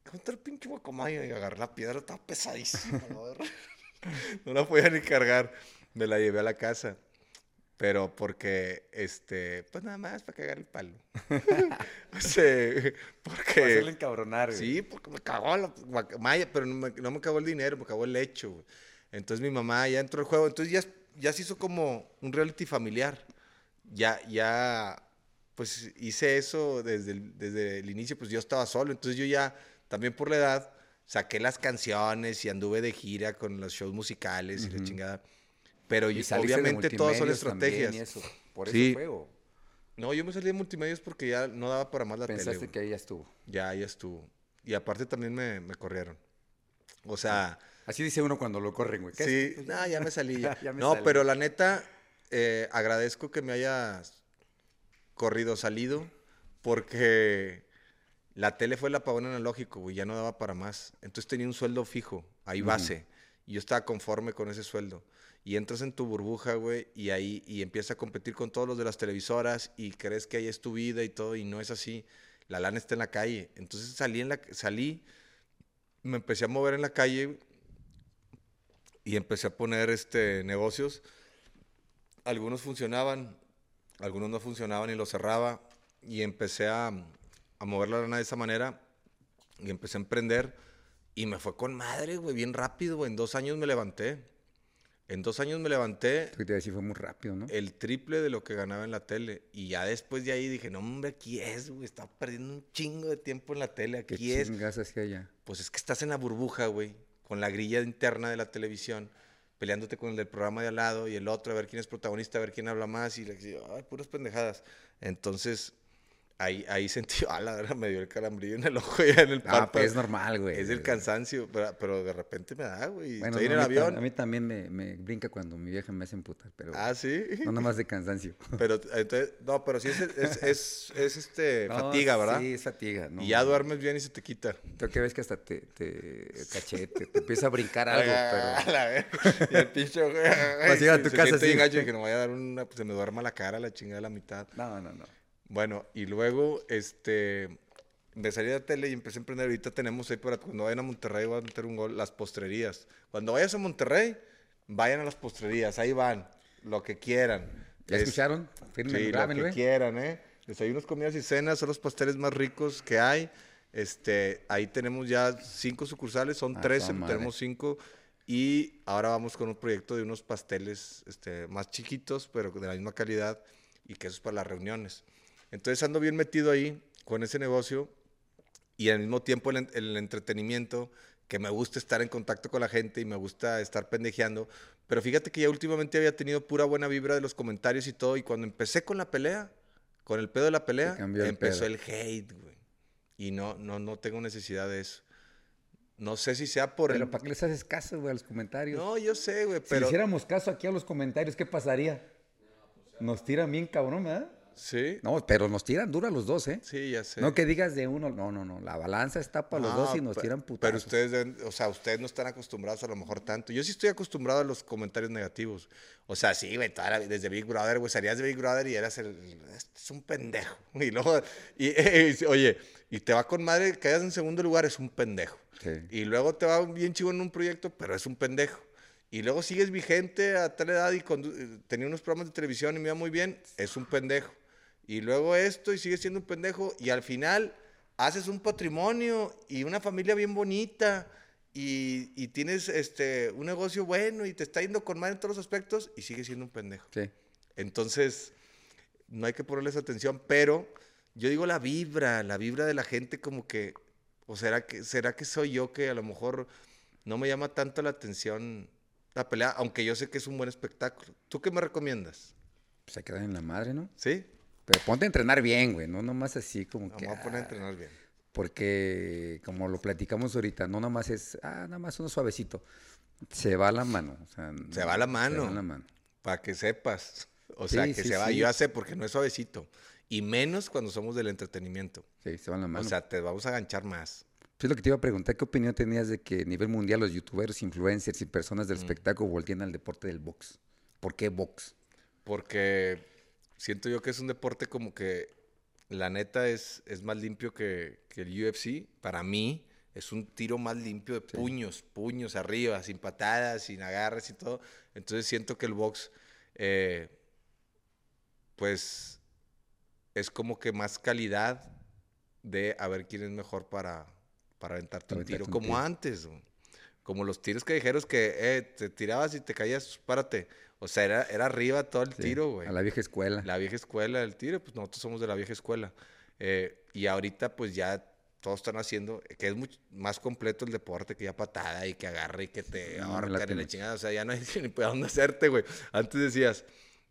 Contra el pinche guacamaya y agarré la piedra, estaba pesadísima. No la podía ni cargar. Me la llevé a la casa. Pero porque, este, pues nada más para cagar el palo. o sea, Para porque... hacerle encabronar, güey. Sí, porque me cagó la guacamaya, pero no me, no me cagó el dinero, me cagó el hecho, güey. Entonces mi mamá ya entró al juego, entonces ya, ya se hizo como un reality familiar. Ya, ya, pues hice eso desde el, desde el inicio, pues yo estaba solo, entonces yo ya, también por la edad, saqué las canciones y anduve de gira con los shows musicales y la chingada. Pero Y obviamente todos son estrategias. eso. Por eso Sí. fue, o No, yo me salí de multimedios porque ya no daba para más la tele. pensaste que ahí ya estuvo. Ya, ya estuvo. Y aparte también me, me corrieron. O sea, Así dice uno cuando lo corren, güey. Sí, no, ya me salí. ya. Ya me no, salí. pero la neta, eh, agradezco que me hayas corrido, salido, porque la tele fue el apagón analógico, güey, ya no daba para más. Entonces tenía un sueldo fijo, ahí base, y yo estaba conforme con ese sueldo. Y entras en tu burbuja, güey, y ahí y empiezas a competir con todos los de las televisoras y crees que ahí es tu vida y todo, y no es así. La lana está en la calle. Entonces salí, en la, salí, me empecé a mover en la calle y empecé a poner este, negocios. Algunos funcionaban, algunos no funcionaban y los cerraba. Y empecé a, a mover la lana de esa manera y empecé a emprender. Y me fue con madre, güey, bien rápido, güey. En dos años me levanté. En dos años me levanté te decir, fue muy rápido, ¿no? el triple de lo que ganaba en la tele. Y ya después de ahí dije, no, hombre, aquí es, güey. Estaba perdiendo un chingo de tiempo en la tele. ¿Qué Aquí es. chingas hacía allá? Pues es que estás en la burbuja, güey, con la grilla interna de la televisión, peleándote con el del programa de al lado y el otro, a ver quién es protagonista, a ver quién habla más, y le digo, ay, puras pendejadas. Entonces, ahí, ahí sentí, ah, la verdad, me dio el calambrillo en el ojo y en el Ah, párpado. pues es normal, güey. Es el cansancio, pero, pero de repente me da, güey. Bueno, Estoy en no, el a mí tam- avión. A mí también me, me brinca cuando mi vieja me hace emputar, pero Ah, sí. no nomás de cansancio. Pero, entonces, no, pero sí es, es, es, es, este, No, fatiga, ¿verdad? Sí, es fatiga. No, y ya duermes bien y se te quita. Tú que ves que hasta te, te cachete, te empieza a brincar algo, A pero... la vez. Y el pinche güey, Vas a llegar a tu se casa así. y que no vaya a dar una, pues, se me duerma la cara, la chingada de la mitad. No, no, no. Bueno, y luego, este, me salí de la tele y empecé a emprender. Ahorita tenemos ahí para cuando vayan a Monterrey, voy a meter un gol, las postrerías. Cuando vayas a Monterrey, vayan a las postrerías, ahí van, lo que quieran. ¿Ya Es- escucharon? Fírmenlo, Sí, lo que ¿eh? quieran, ¿eh? Desayunos, comidas y cenas son los pasteles más ricos que hay. Este, ahí tenemos ya cinco sucursales, son Ah, tres, tenemos cinco. Y ahora vamos con un proyecto de unos pasteles este, más chiquitos, pero de la misma calidad, y que eso es para las reuniones. Entonces ando bien metido ahí con ese negocio y al mismo tiempo el, el entretenimiento, que me gusta estar en contacto con la gente y me gusta estar pendejeando. Pero fíjate que ya últimamente había tenido pura buena vibra de los comentarios y todo. Y cuando empecé con la pelea, con el pedo de la pelea, el empezó pedo. el hate, güey. Y no, no, no tengo necesidad de eso. No sé si sea por Pero el... ¿para qué les haces caso, güey, a los comentarios? No, yo sé, güey, si pero... hiciéramos caso aquí a los comentarios, ¿qué pasaría? Nos tiran bien cabrón, ¿verdad? Sí, No, pero nos tiran duro a los dos, ¿eh? sí, ya sé. No que digas de uno, no, no, no. La balanza está para los dos y No, nos tiran putazos. Pero ustedes, o sea, ustedes no están acostumbrados a lo mejor tanto. Yo sí estoy acostumbrado a los comentarios negativos. O sea, sí, güey, desde Big Brother, güey, salías de Big Brother y eras el, este es un pendejo. Y luego, y, y- oye, y te va con madre, quedas en segundo lugar, es un pendejo. Sí. Y luego te va bien chivo en un proyecto, pero es un pendejo. Y luego sigues vigente a tal edad y eh, tenía unos programas de televisión y me iba muy bien, es un pendejo. Y luego esto y sigues siendo un pendejo y al final haces un patrimonio y una familia bien bonita y, y tienes este, un negocio bueno y te está yendo con mal en todos los aspectos y sigues siendo un pendejo. Sí. Entonces, no hay que ponerles atención, pero yo digo la vibra, la vibra de la gente como que, o será que, será que soy yo que a lo mejor no me llama tanto la atención la pelea, aunque yo sé que es un buen espectáculo. ¿Tú qué me recomiendas? Pues se quedan en la madre, ¿no? ¿Sí? Pero ponte a entrenar bien, güey. No nomás así como Vamos que. a poner a ah, entrenar bien. Porque, como lo platicamos ahorita, no nada más es, ah, nada más uno suavecito. Se va la mano. o sea, Se va la mano. Se va la mano. Para que sepas. O sea, que sí, se va. sí. Yo ya sé porque no es suavecito. Y menos cuando somos del entretenimiento. Sí, se va la mano. O sea, te vamos a ganchar más. Pues es lo que te iba a preguntar, ¿qué opinión tenías de que a nivel mundial los youtubers, influencers y personas Mm. del espectáculo volteen al deporte del box? ¿Por qué box? Porque siento yo que es un deporte como que la neta es, es más limpio que, que el UFC. Para mí es un tiro más limpio de puños, puños arriba, sin patadas, sin agarres y todo. Entonces siento que el box, eh, pues, es como que más calidad de a ver quién es mejor para, para aventarte Para un tiro, un como tiro. antes. güey. Como los tiros callejeros que eh, te tirabas y te caías, párate. O sea, era, era arriba todo el Sí, tiro, güey. A la vieja escuela. La vieja escuela del tiro, pues nosotros somos de la vieja escuela. Eh, y ahorita pues ya todos están haciendo, que es mucho más completo el deporte, que ya patada y que agarra y que te No, y la chingada. O sea, ya no hay ni para dónde hacerte, güey. Antes decías,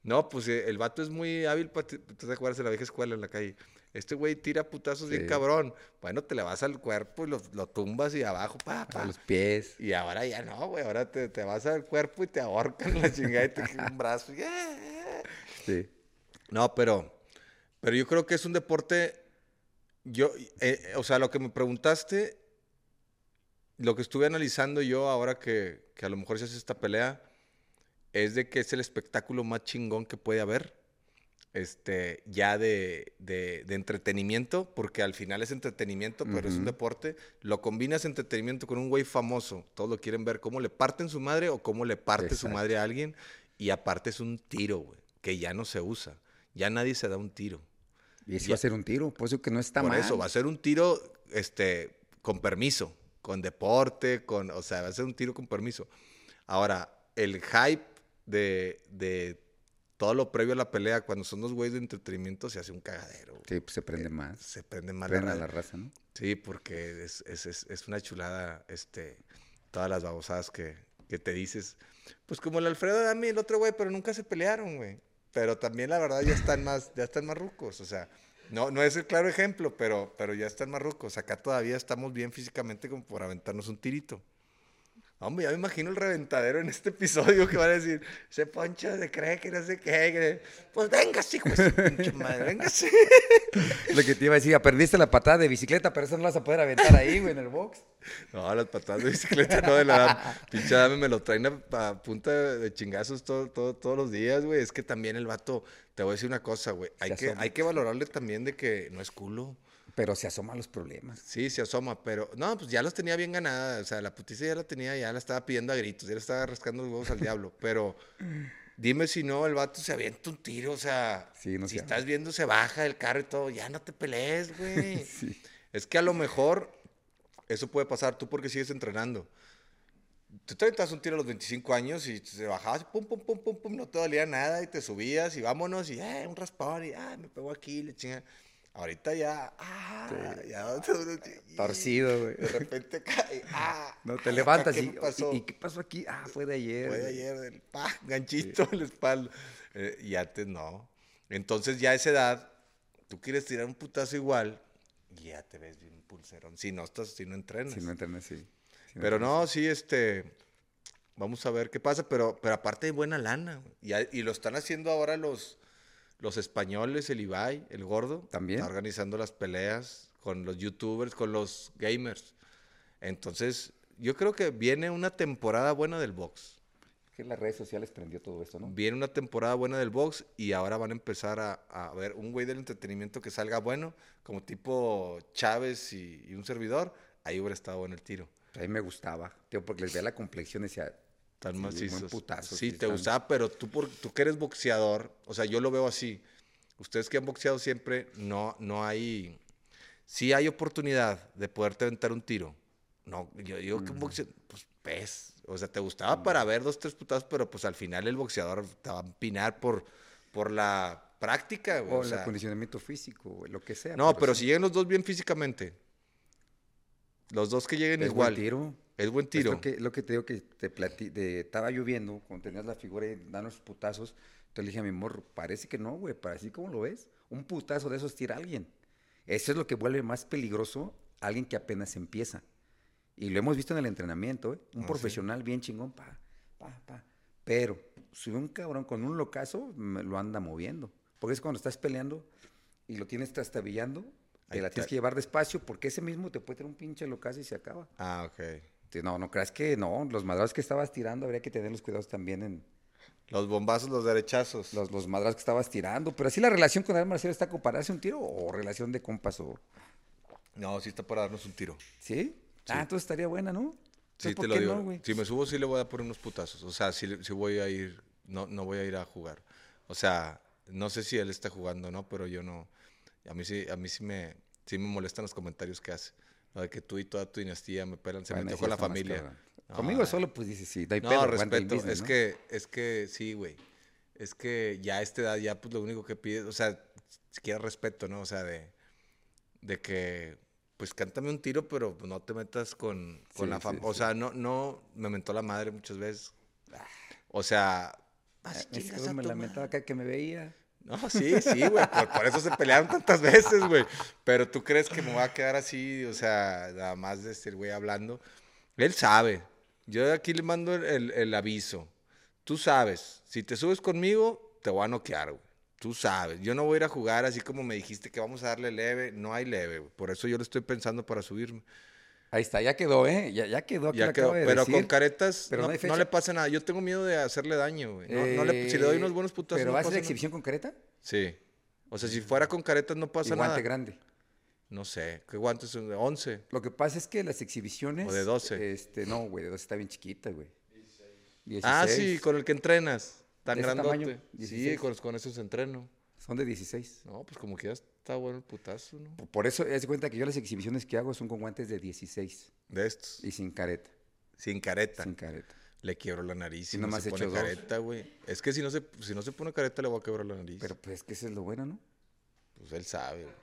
no, pues eh, el vato es muy hábil para... ¿Tú te acuerdas de la vieja escuela en la calle? Este güey tira putazos bien Sí. cabrón. Bueno, te le vas al cuerpo y lo, lo tumbas y abajo, pa, A pa. los pies. Y ahora ya no, güey. Ahora te, te vas al cuerpo y te ahorcan la chingada y te quitan un brazo. y, ¡eh! Sí. No, pero, pero yo creo que es un deporte. Yo, eh, o sea, lo que me preguntaste, lo que estuve analizando yo ahora que, que a lo mejor se hace esta pelea, es de que es el espectáculo más chingón que puede haber. Este, ya de, de- de entretenimiento, porque al final es entretenimiento, pero es un deporte. Lo combinas entretenimiento con un güey famoso. Todos lo quieren ver cómo le parten su madre o cómo le parte su Exacto. madre a alguien. Y aparte es un tiro, güey, que ya no se usa. Ya nadie se da un tiro. Y eso Ya. va a ser un tiro. Por eso que no está Por mal. eso, va a ser un tiro este, con permiso, con deporte, con, o sea, va a ser un tiro con permiso. Ahora, el hype de, de todo lo previo a la pelea, cuando son dos güeyes de entretenimiento, se hace un cagadero. güey. Sí, pues se prende más. Se prende más la Prende a ra- la raza, ¿no? Sí, porque es, es, es, es una chulada, este, todas las babosadas que, que te dices. Pues como el Alfredo Dami y el otro güey, pero nunca se pelearon, güey. Pero también la verdad ya están más, ya están más rucos, o sea, no, no es el claro ejemplo, pero, pero ya están más rucos. Acá todavía estamos bien físicamente como por aventarnos un tirito. Hombre, ya me imagino el reventadero en este episodio que van a decir, ese Poncho se cree que no sé qué. que-". Pues venga, hijo de pinche madre, véngase. Lo que te iba a decir, aprendiste la patada de bicicleta, pero eso no lo vas a poder aventar ahí, güey, en el box. No, las patadas de bicicleta no de la. Pinche dame me lo traen a, a punta de, chingazos todo, todo- todos los días, güey. Es que también el vato, te voy a decir una cosa, güey. Hay Se que, hay que valorarle también de que no es culo. Pero se asoman los problemas. Sí, se asoma, pero no, pues ya los tenía bien ganadas. O sea, la putiza ya la tenía, ya la estaba pidiendo a gritos, ya le estaba rascando los huevos al diablo. Pero dime si no, el vato se avienta un tiro, o sea, Sí, no si se estás viendo, se baja del carro y todo, ya no te pelees, güey. Sí. Es que a lo mejor eso puede pasar, tú porque sigues entrenando. Tú te aventabas un tiro a los 25 años y te bajabas, pum, pum, pum, pum, pum, no te dolía nada y te subías y vámonos y, eh, un raspón y, ah, me pegó aquí, le chinga. Ahorita ya, ah, ya y- Torcido, güey. De repente cae, ah. No, te ay, levantas ¿qué y, pasó? ¿y, qué pasó aquí? Ah, fue de ayer. Fue de ayer, del pa, ganchito en la espalda. Eh, y antes no. Entonces ya a esa edad, tú quieres tirar un putazo igual y ya te ves bien pulserón. Si no estás, si no entrenas. Si no entrenas, sí. Si no pero entrenas. no, sí, este, vamos a ver qué pasa, pero, pero aparte hay buena lana. Y, y lo están haciendo ahora los, los españoles, el Ibai, el gordo. También. Está organizando las peleas con los youtubers, con los gamers. Entonces, yo creo que viene una temporada buena del box. Que las redes sociales prendió todo esto, ¿no? Viene una temporada buena del box y ahora van a empezar a, a ver un güey del entretenimiento que salga bueno, como tipo Chávez y, y un servidor. Ahí hubiera estado bueno el tiro. A mí me gustaba, tío, porque les veía la complexión y decía, Tan Sí, buen macizos. putazo, sí, te gustaba, pero tú, por, tú que eres boxeador, o sea, yo lo veo así. Ustedes que han boxeado siempre, no, no hay. Sí hay oportunidad de poderte aventar un tiro. No, yo digo que un boxeador, pues ves. O sea, te gustaba para ver dos, tres putazos, pero pues al final el boxeador te va a empinar por, por la práctica, güey. o o el sea, acondicionamiento físico, güey, lo que sea. no, pero sí, si llegan los dos bien físicamente, los dos que lleguen es igual, buen tiro. Es buen Es tiro. lo que, lo que te digo que te de- estaba lloviendo, cuando tenías la figura y dan los putazos, entonces le dije a mi morro, parece que no, güey, para así como lo ves, un putazo de esos tira a alguien. Eso es lo que vuelve más peligroso alguien que apenas empieza. Y lo hemos visto en el entrenamiento, ¿eh? Un Ah, profesional bien chingón, pa, pa, pa. Pero si un cabrón con un locazo, me lo anda moviendo. Porque es cuando estás peleando y lo tienes trastabillando, te la tienes que llevar despacio porque ese mismo te puede tener un pinche locazo y se acaba. Ah, ok. Sí, No, no creas que no. Los madrazos que estabas tirando habría que tener los cuidados también en Los bombazos, los derechazos. los, los madrazos que estabas tirando. Pero así la relación con Adán Marcelo está compararse un tiro o relación de compas o. No, sí está para darnos un tiro. ¿Sí? Ah, entonces estaría buena, ¿no? Sí, Entonces, ¿por te lo digo. no, si me subo, sí le voy a dar por unos putazos. O sea, sí, sí voy a ir. No, no voy a ir a jugar. O sea, no sé si él está jugando, ¿no? Pero yo no. A mí sí, a mí sí me, sí me molestan los comentarios que hace. Lo de que tú y toda tu dinastía me pelan. Se metió con la más familia. No, Conmigo solo, pues dices, sí, no hay No, pedo, respeto. business, es ¿no? que, es que sí, güey. Es que ya a esta edad, ya pues lo único que pides, o sea, siquiera respeto, ¿no? O sea, de, de que, pues cántame un tiro, pero no te metas con, con Sí, la sí, familia. O sí. sea, no, no, me mentó la madre muchas veces. O sea, Ah, "Vas, es que me lamentaba madre". acá que me veía. No, sí, sí, güey. Por, eso se pelearon tantas veces, güey. Pero tú crees que me va a quedar así, o sea, nada más de este güey hablando. Él sabe. Yo aquí le mando el, el- el aviso. Tú sabes, si te subes conmigo, te voy a noquear, güey. Tú sabes. Yo no voy a ir a jugar así como me dijiste que vamos a darle leve. No hay leve, güey. Por eso yo lo estoy pensando para subirme. Ahí está, ya quedó, ¿eh? Ya, ya quedó. Aquí Ya quedó. de Pero decir. con caretas pero no, le pasa nada. Yo tengo miedo de hacerle daño, güey. No, no le- si le doy unos buenos putazos, ¿Pero vas a nada. exhibición con careta? Sí. O sea, si fuera con caretas no Y pasa guante nada. grande. No sé, ¿qué guantes son? ¿De 11? Lo que pasa es que las exhibiciones... O de 12. Este, no, güey, de 12 está bien chiquita, güey. 16. Ah, sí, con el que entrenas. Tan ¿De ese grandote. tamaño? Sí, 16. con, con esos entreno. Son de 16. No, pues como que ya está bueno el putazo, ¿no? Por eso, es cuenta que yo las exhibiciones que hago son con guantes de 16 De estos. y sin careta. Sin careta. Sin careta. Le quiebro la nariz. Y Si no se he pone hecho dos. careta, güey. Es que si no, se, si no se pone careta, le voy a quebrar la nariz. Pero pues que eso es lo bueno, ¿no? pues él sabe, güey.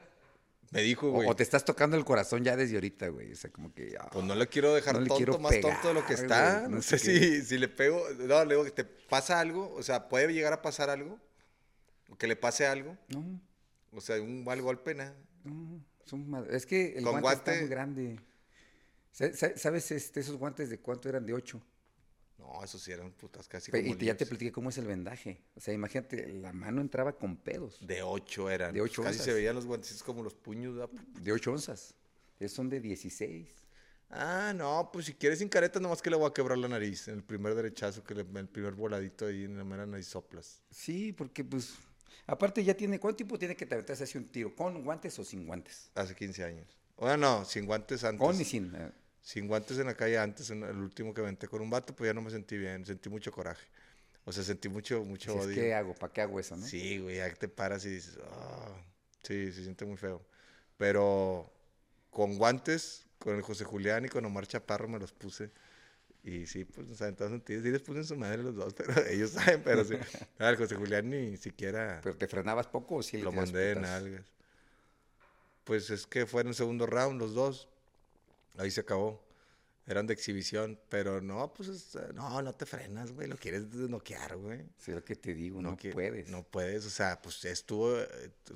Me dijo, O, güey. o te estás tocando el corazón ya desde ahorita, güey. O sea, como que... ah, Pues no le quiero dejar No le tonto, quiero más tonto de lo que está. güey, No, no sé sé si, si le pego. No, le digo que te pasa algo. O sea, puede llegar a pasar algo. O que le pase algo. No, O sea, un mal golpe, nada. no. son es que el Con guante, está guante- muy grande. Sa- sa- ¿Sabes este, esos guantes de cuánto eran? De 8. No, esos sí eran putas casi Pe- como y te- ya te platiqué cómo es el vendaje. O sea, imagínate, la mano entraba con pedos. De 8 eran. De ocho Casi se veían los guantecitos como los puños. ¿verdad? De 8 onzas. Esos son de 16. Ah, no, pues si quieres sin careta, nomás que le voy a quebrar la nariz. En el primer derechazo, que le, el primer voladito ahí en la mera nariz soplas. Sí, porque pues... Aparte ya tiene... ¿Cuánto tiempo tiene que te aventarse así un tiro? ¿Con guantes o sin guantes? Hace 15 años. Bueno, no, sin guantes antes. Con y sin. eh, Sin guantes en la calle antes, en el último que aventé con un vato, pues ya no me sentí bien, sentí mucho coraje. O sea, sentí mucho, mucho odio. ¿Qué hago? ¿Para qué hago eso, no? Sí, güey, ya te paras y dices, "Ah". sí, se siente muy feo. Pero con guantes, con el José Julián y con Omar Chaparro me los puse. Y sí, pues nos aventamos un tiro. Sí les puse en su madre los dos, pero ellos saben, pero sí. Ah, el José Julián ni siquiera ¿Pero te frenabas poco o sí lo mandé putazos? nalgas. Pues es que fue en el segundo round los dos. Ahí se acabó. Eran de exhibición, pero no, pues es- no, no te frenas, güey. Lo quieres noquear, güey. Sí, lo que te digo, no, que- puedes. No puedes, o sea, pues estuvo, eh,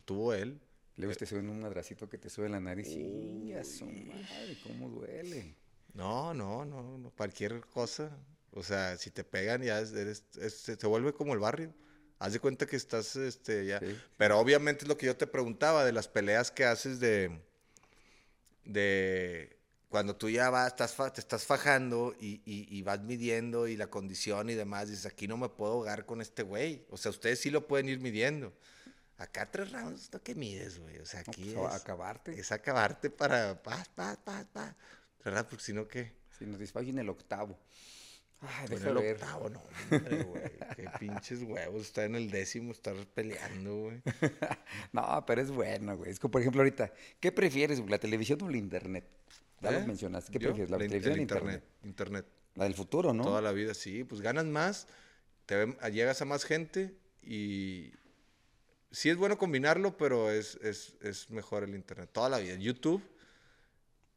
tuvo él. Luego te suben un madracito que te sube la nariz. Sí, a su madre, cómo duele. No, no, no, no, cualquier cosa. O sea, si te pegan ya es- eres- es- se vuelve como el barrio. Haz de cuenta que estás, este, ya. Sí. Pero obviamente es lo que yo te preguntaba de las peleas que haces de, de cuando tú ya vas, estás, te estás fajando y, y- y vas midiendo y la condición y demás. Dices, aquí no me puedo ahogar con este güey. O sea, ustedes sí lo pueden ir midiendo. Acá tres rounds, ¿no que mides, güey? O sea, No, aquí pues, es, acabarte. es acabarte para paz, paz, paz, paz. ¿Verdad? Porque si no, ¿qué? Si nos dispara en el octavo. Ay, deja el ver. octavo, no, hombre, güey. Qué pinches huevos. Estar en el décimo, estar peleando, güey. No, pero es bueno, güey. Es como, por ejemplo, ahorita, ¿qué prefieres, güey, la televisión o el internet? Ya ¿Eh? lo mencionaste. ¿Qué ¿Yo? prefieres, la, in- televisión o el internet? Internet. La del futuro, ¿no? Toda la vida, sí. Pues ganas más, te ven- llegas a más gente y... Sí es bueno combinarlo, pero es, es, es mejor el internet. Toda la vida. YouTube.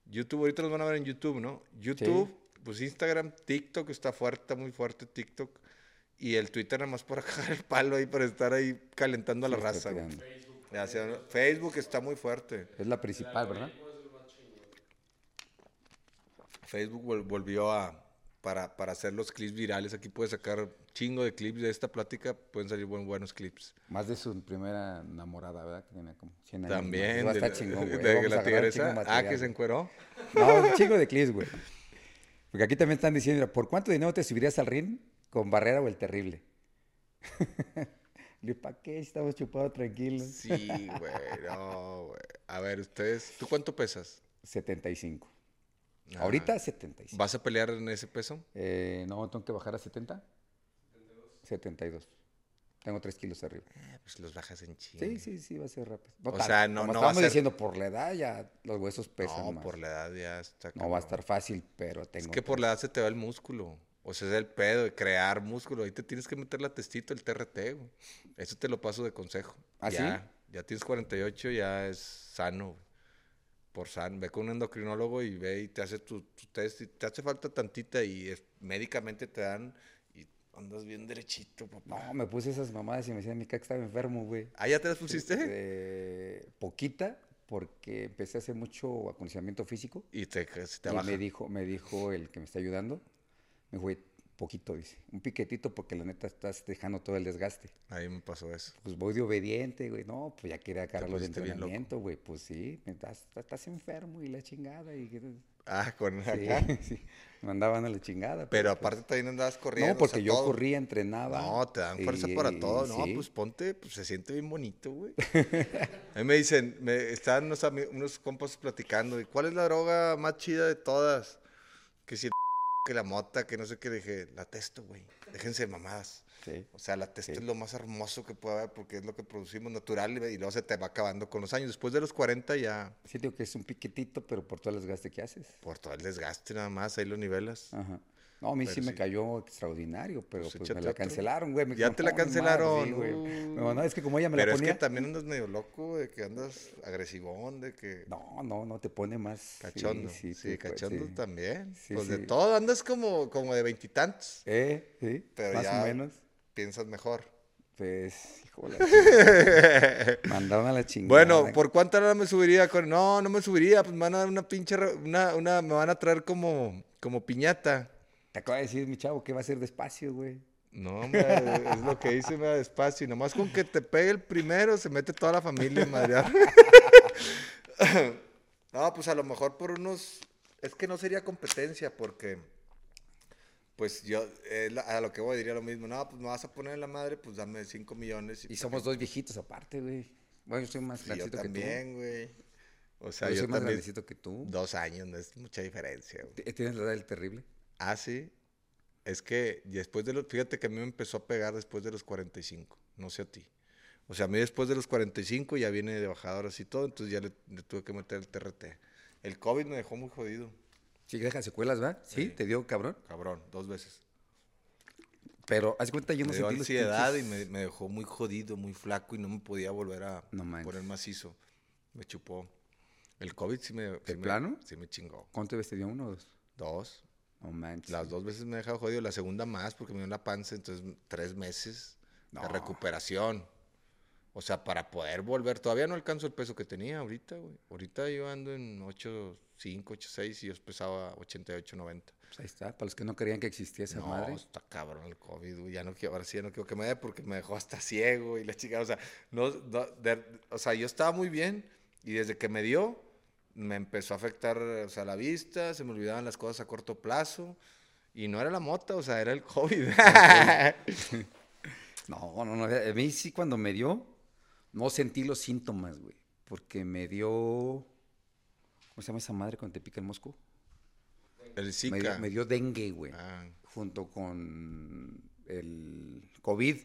YouTube, ahorita nos van a ver en YouTube, ¿no? YouTube, pues Instagram, TikTok está fuerte, está muy fuerte TikTok. Y el Twitter nada más para cagar el palo ahí, para estar ahí calentando a la Sí, raza. sea, Facebook está muy fuerte. Es la principal, ¿verdad? Facebook vol- volvió a, para, para hacer los clips virales. Aquí puedes sacar chingo de clips de esta plática, pueden salir buen, buenos clips. Más de su primera enamorada, ¿verdad? Que tenía como 100 años. También. De estar la- chingón, güey. de a la tigresa. de Ah, que se encueró. No, un chingo de clips, güey. Porque aquí también están diciendo, ¿por cuánto dinero te subirías al ring con Barrera o el Terrible? Le ¿para qué? Estamos chupados tranquilos. Sí, güey, no, güey. A ver, ustedes, ¿tú cuánto pesas? 75. Ah, Ahorita 75. ¿Vas a pelear en ese peso? Eh, no, tengo que bajar a 70. 72. Tengo 3 kilos arriba. Eh, pues los bajas en chinga. Sí, sí, sí, va a ser rápido. No O sea, no- no va a estamos ser- diciendo, por la edad ya los huesos pesan No, más. por la edad ya está. No va a estar fácil, pero tengo... Es que por la edad se te va el músculo. O sea, es el pedo de crear músculo. Ahí te tienes que meter la testito, el TRT, güey. Eso te lo paso de consejo. ¿Ah, sí? ya, Ya tienes 48, ya es sano, güey. Por sano. Ve con un endocrinólogo y ve y te hace tu, tu test. Y te hace falta tantita y es- médicamente te dan y andas bien derechito, papá. No, me puse esas mamadas y me decían, mi que estaba enfermo, güey. ¿Ah, ya te las pusiste? Eh, poquita, porque empecé a hacer mucho acondicionamiento físico. Y te, te y me dijo, me dijo el que me está ayudando, me dijo, "Güey, poquito, dice, un piquetito porque la neta estás dejando todo el desgaste. Ahí me pasó eso. Pues voy de obediente, güey, no, pues ya quería agarrarlo de pusiste bien loco. entrenamiento, güey, pues sí, estás, estás enfermo y la chingada. Y, Ah, con sí, acá. sí, me mandaban a la chingada. Pero pues, aparte también andabas corriendo. no, o porque sea, yo todo. corría, entrenaba. No, te dan fuerza y- para todo. No, sí. pues ponte, pues se siente bien bonito, güey. A mí me dicen, me, estaban unos, unos compas platicando, ¿y cuál es la droga más chida de todas? Que la mota, que no sé qué, dije, la testo, güey. Déjense de mamadas. Sí. O sea, la testo Sí. es lo más hermoso que puede haber porque es lo que producimos natural y, y luego se te va acabando con los años. Después de los 40 ya, Sí, digo que es un piquetito, pero por todo el desgaste que haces. por todo el desgaste nada más, ahí lo nivelas. Ajá. No, a mí Pero sí me cayó extraordinario, pero Pues pues, me la cancelaron, güey. Ya te la cancelaron, sí, güey. Me no, es que como ella me Pero la es ponía. que también andas medio loco, de que andas agresivón, de que... No, no, no te pone más. Cachondo. Sí, sí, pues, cachondo también. Pues de todo andas como, como de veintitantos. Eh, sí, Pero más ya- o menos. Piensas mejor. Pues, híjole. Mandaron a la chingada. bueno, ¿por cuánta hora me subiría? Con... No, no me subiría. Pues me van a dar una pinche. Una, una, me van a traer como, como piñata. Te acaba de decir mi chavo que va a ser despacio, güey. No, hombre, es lo que dice, me da despacio. Y nomás con que te pegue el primero, se mete toda la familia en madrear. no, pues a lo mejor por unos. Es que no sería competencia, porque. Pues yo, eh, a lo que voy, diría lo mismo. No, pues me vas a poner en la madre, pues dame 5 millones. Y somos dos viejitos aparte, güey. Bueno, yo soy más Sí, yo grandecito que tú. también, güey. O sea, yo yo, soy más también. grandecito que tú. Dos años, no es mucha diferencia, güey. ¿Tienes la edad del terrible? Ah, sí. Es que después de los, fíjate que a mí me empezó a pegar después de los 45, no sé a ti. O sea, a mí después de los 45 ya viene de bajadoras y todo, entonces ya le, le tuve que meter el TRT. El COVID me dejó muy jodido, Sí, deja secuelas, ¿va? Sí, Sí. te dio cabrón. cabrón, dos veces. Pero, haz cuenta, yo no me dio ansiedad y me, me dejó muy jodido, muy flaco y no me podía volver a No poner macizo. Me chupó. El COVID sí me... sí ¿De me- plano? Sí me chingó. ¿Cuántas veces te dio uno o dos? Dos. No manches. Las dos veces me he dejado jodido, la segunda más porque me dio en la panza, entonces tres meses de No. recuperación. O sea, para poder volver, todavía no alcanzo el peso que tenía ahorita, güey. Ahorita yo ando en 8.5, 8.6 y yo pesaba 88, 90. Pues ahí está, para los que no creían que existía esa no, madre. está cabrón el COVID, güey. Ya no quiero, ahora sí ya no quiero que me dé porque me dejó hasta ciego y la chica, o sea, no, no, de- o sea, yo estaba muy bien y desde que me dio, me empezó a afectar, o sea, la vista, se me olvidaban las cosas a corto plazo y no era la mota, o sea, era el COVID. No, no, no. A mí sí cuando me dio, no sentí los síntomas, güey. Porque me dio... ¿Cómo se llama esa madre cuando te pica el mosco? el Me Zika. dio, me dio dengue, güey. Ah, Junto con el COVID.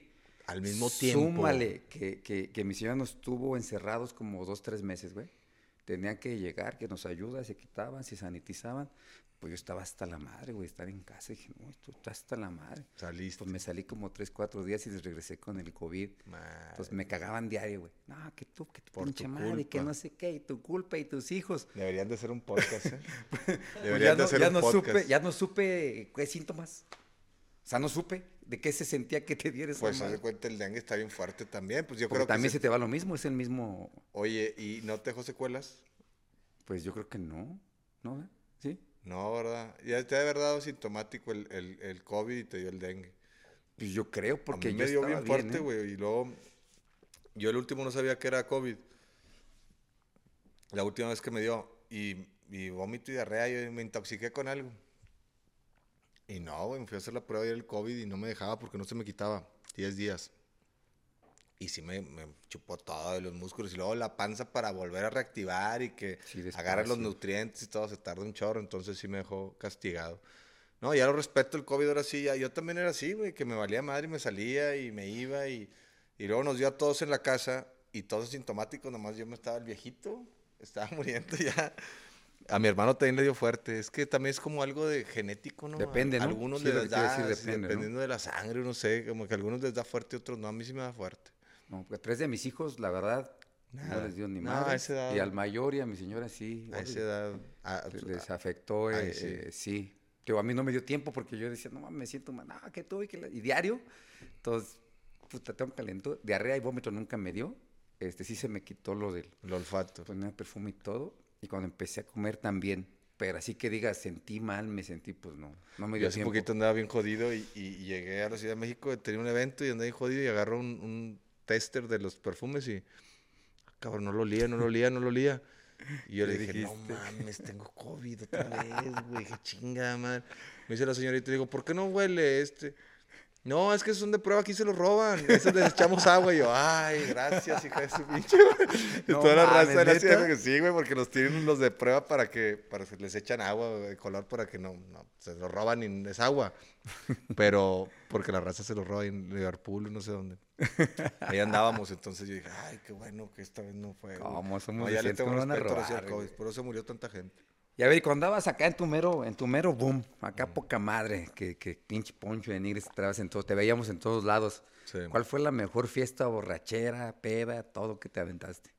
al mismo tiempo. Súmale que, que, que mi señora nos tuvo encerrados como dos, tres meses, güey. Tenían que llegar, que nos ayuda, se quitaban, se sanitizaban. Pues yo estaba hasta la madre, güey, estar en casa. dije, no, esto está hasta la madre. Saliste. Pues me salí como tres, cuatro días y regresé con el COVID. Madre. Pues me cagaban diario, güey. No, que tú, que tu Por pinche tu madre, que no sé qué, y tu culpa y tus hijos. Deberían de hacer un podcast, ¿eh? Pues Deberían ya de no, hacer ya un no podcast. supe, ya no supe qué síntomas. O sea, no supe de qué se sentía que te dieras. Pues haz de cuenta, el dengue está bien fuerte también. Pues yo Porque creo que... también se- se te va lo mismo, es el mismo. Oye, ¿y no te dejó secuelas? Pues yo creo que no. ¿No? ¿Eh? ¿Sí? No, ¿verdad? Ya te ha de haber dado sintomático el, el, el COVID y te dio el dengue. Pues yo creo, porque a mí yo me dio bien fuerte, ¿eh? güey. Y luego, yo el último no sabía que era COVID. La última vez que me dio. Y, y vómito y diarrea, yo me intoxiqué con algo. Y no, güey, me fui a hacer la prueba y era el COVID y no me dejaba porque no se me quitaba. 10 días. Y sí me, me chupó todo de los músculos. Y luego la panza para volver a reactivar y que Sí, agarre los nutrientes y todo, se tarda un chorro. Entonces sí me dejó castigado. No, ya lo respeto el COVID, ahora sí, ya. Yo también era así, güey, que me valía madre y me salía y me iba y, y luego nos dio a todos en la casa y todos asintomáticos, nomás yo me estaba el viejito, estaba muriendo ya. A mi hermano también le dio fuerte, es que también es como algo de genético, ¿no? Depende, A ¿no? Algunos Sí, les da, a decir, depende, ¿no? dependiendo de la sangre, no sé, como que a algunos les da fuerte otros no, a mí sí me da fuerte. No, porque tres de mis hijos, la verdad, no Nada. les dio ni No, madre. a edad- Y al mayor y a mi señora sí. A esa edad, a- les- Les afectó, Ay, eh, sí. eh, sí. Digo, a mí no me dio tiempo porque yo decía, no mames, me siento mal, no, que tú y que la-". Y diario, entonces, puta, tengo calentura, diarrea y vómito nunca me dio. Este, sí se me quitó lo del el olfato. poner perfume y todo. Y cuando empecé a comer también. Pero así que diga, sentí mal, me sentí, pues no, no me Yo dio hace tiempo. poquito andaba bien jodido y, y- y llegué a la Ciudad de México, tenía un evento y andaba bien jodido y agarró un, un tester de los perfumes y, ah, cabrón, no lo olía, no lo olía, no lo olía. Y yo le dije, no dijiste. mames, tengo COVID otra vez, güey, qué chingada, man. Me dice la señorita, digo, ¿por qué no huele este? No, es que son de prueba, aquí se los roban. Esos les echamos agua. Y yo, ay, gracias, hija de su pinche. madre". Y No toda la raza de la que sí, güey, porque los tienen los de prueba para que, para que les echan agua de color para que no, no se los roban y es agua. Pero porque la raza se los roba en Liverpool, no sé dónde. Ahí andábamos, entonces yo dije, ay, qué bueno que esta vez no fue. güey". ¿Cómo somos No, ya le tengo ¿Cómo van a respeto robar, COVID, por eso murió tanta gente. Y a ver, cuando andabas acá en tu mero, en tu mero boom, acá poca madre, que, que pinche poncho de nigres traes en todo, te veíamos en todos lados. Sí. ¿Cuál fue la mejor fiesta, borrachera, peda, todo que te aventaste?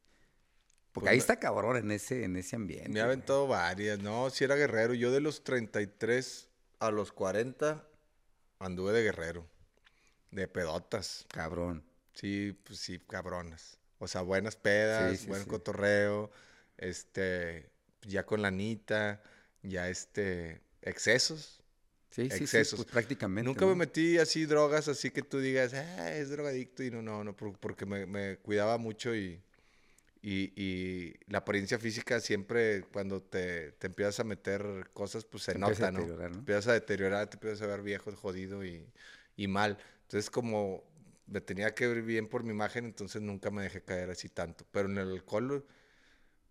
Porque Pues ahí está cabrón en ese, en ese ambiente. Me güey. aventado varias, no, si era guerrero. Yo de los 33 a los 40 anduve de guerrero, de pedotas. Cabrón. Sí, pues sí, cabronas. O sea, buenas pedas, Sí, sí, buen cotorreo, este, ya con lanita, ya este, excesos. Sí, sí, sí, Excesos. pues prácticamente. Nunca me ¿no? metí así drogas, así que tú digas, ah, es drogadicto y no, no, no, por- porque me, me cuidaba mucho y, y, y la apariencia física siempre cuando te, te empiezas a meter cosas, pues se Te nota, ¿no? ¿no? Te empiezas a deteriorar, te empiezas a ver viejo, jodido y, y mal. Entonces como me tenía que ver bien por mi imagen, entonces nunca me dejé caer así tanto. Pero en el alcohol,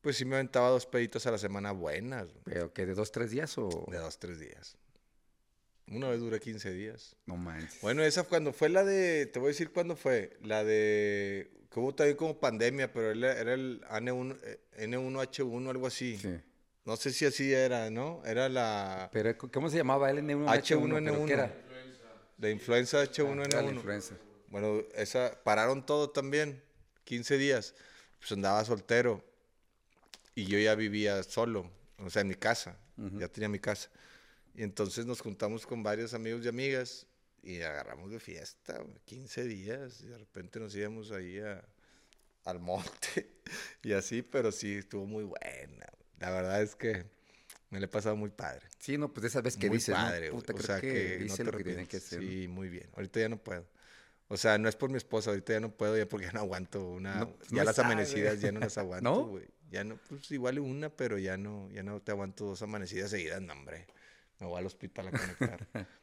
pues sí me aventaba dos peditos a la semana buenas, güey, Pero que de dos, tres días o. de dos, tres días. Una vez duré 15 días. No manches. Bueno, esa cuando fue la de, te voy a decir cuándo fue, la de, que hubo también como pandemia, pero era, era el N1, eh, N1H1, algo así. Sí. No sé si así era, ¿no? Era la Pero, ¿cómo se llamaba? ¿El N1? H1N1. ¿Pero qué era? de influenza Era la H1N1. influenza. Bueno, esa, pararon todo también, 15 días. Pues andaba soltero y yo ya vivía solo, o sea, en mi casa, ya tenía mi casa. Y entonces nos juntamos con varios amigos y amigas y agarramos de fiesta, güey, 15 días, y de repente nos íbamos ahí a- al monte y así, pero sí, estuvo muy buena. La verdad es que me la he pasado muy padre. Sí, no, pues de esas veces que muy dices, padre, ¿no? Puta, o sea, que, que, no hice te lo que tenía que hacer. ¿no? Sí, muy bien. Ahorita ya no puedo. O sea, no es por mi esposa, ahorita ya no puedo, ya porque ya no aguanto una. No, ya no las sabe. amanecidas ya no las aguanto, ¿No? güey. Ya no, pues igual una, pero ya no, ya no te aguanto dos amanecidas seguidas, no, hombre. Me voy al hospital a conectar.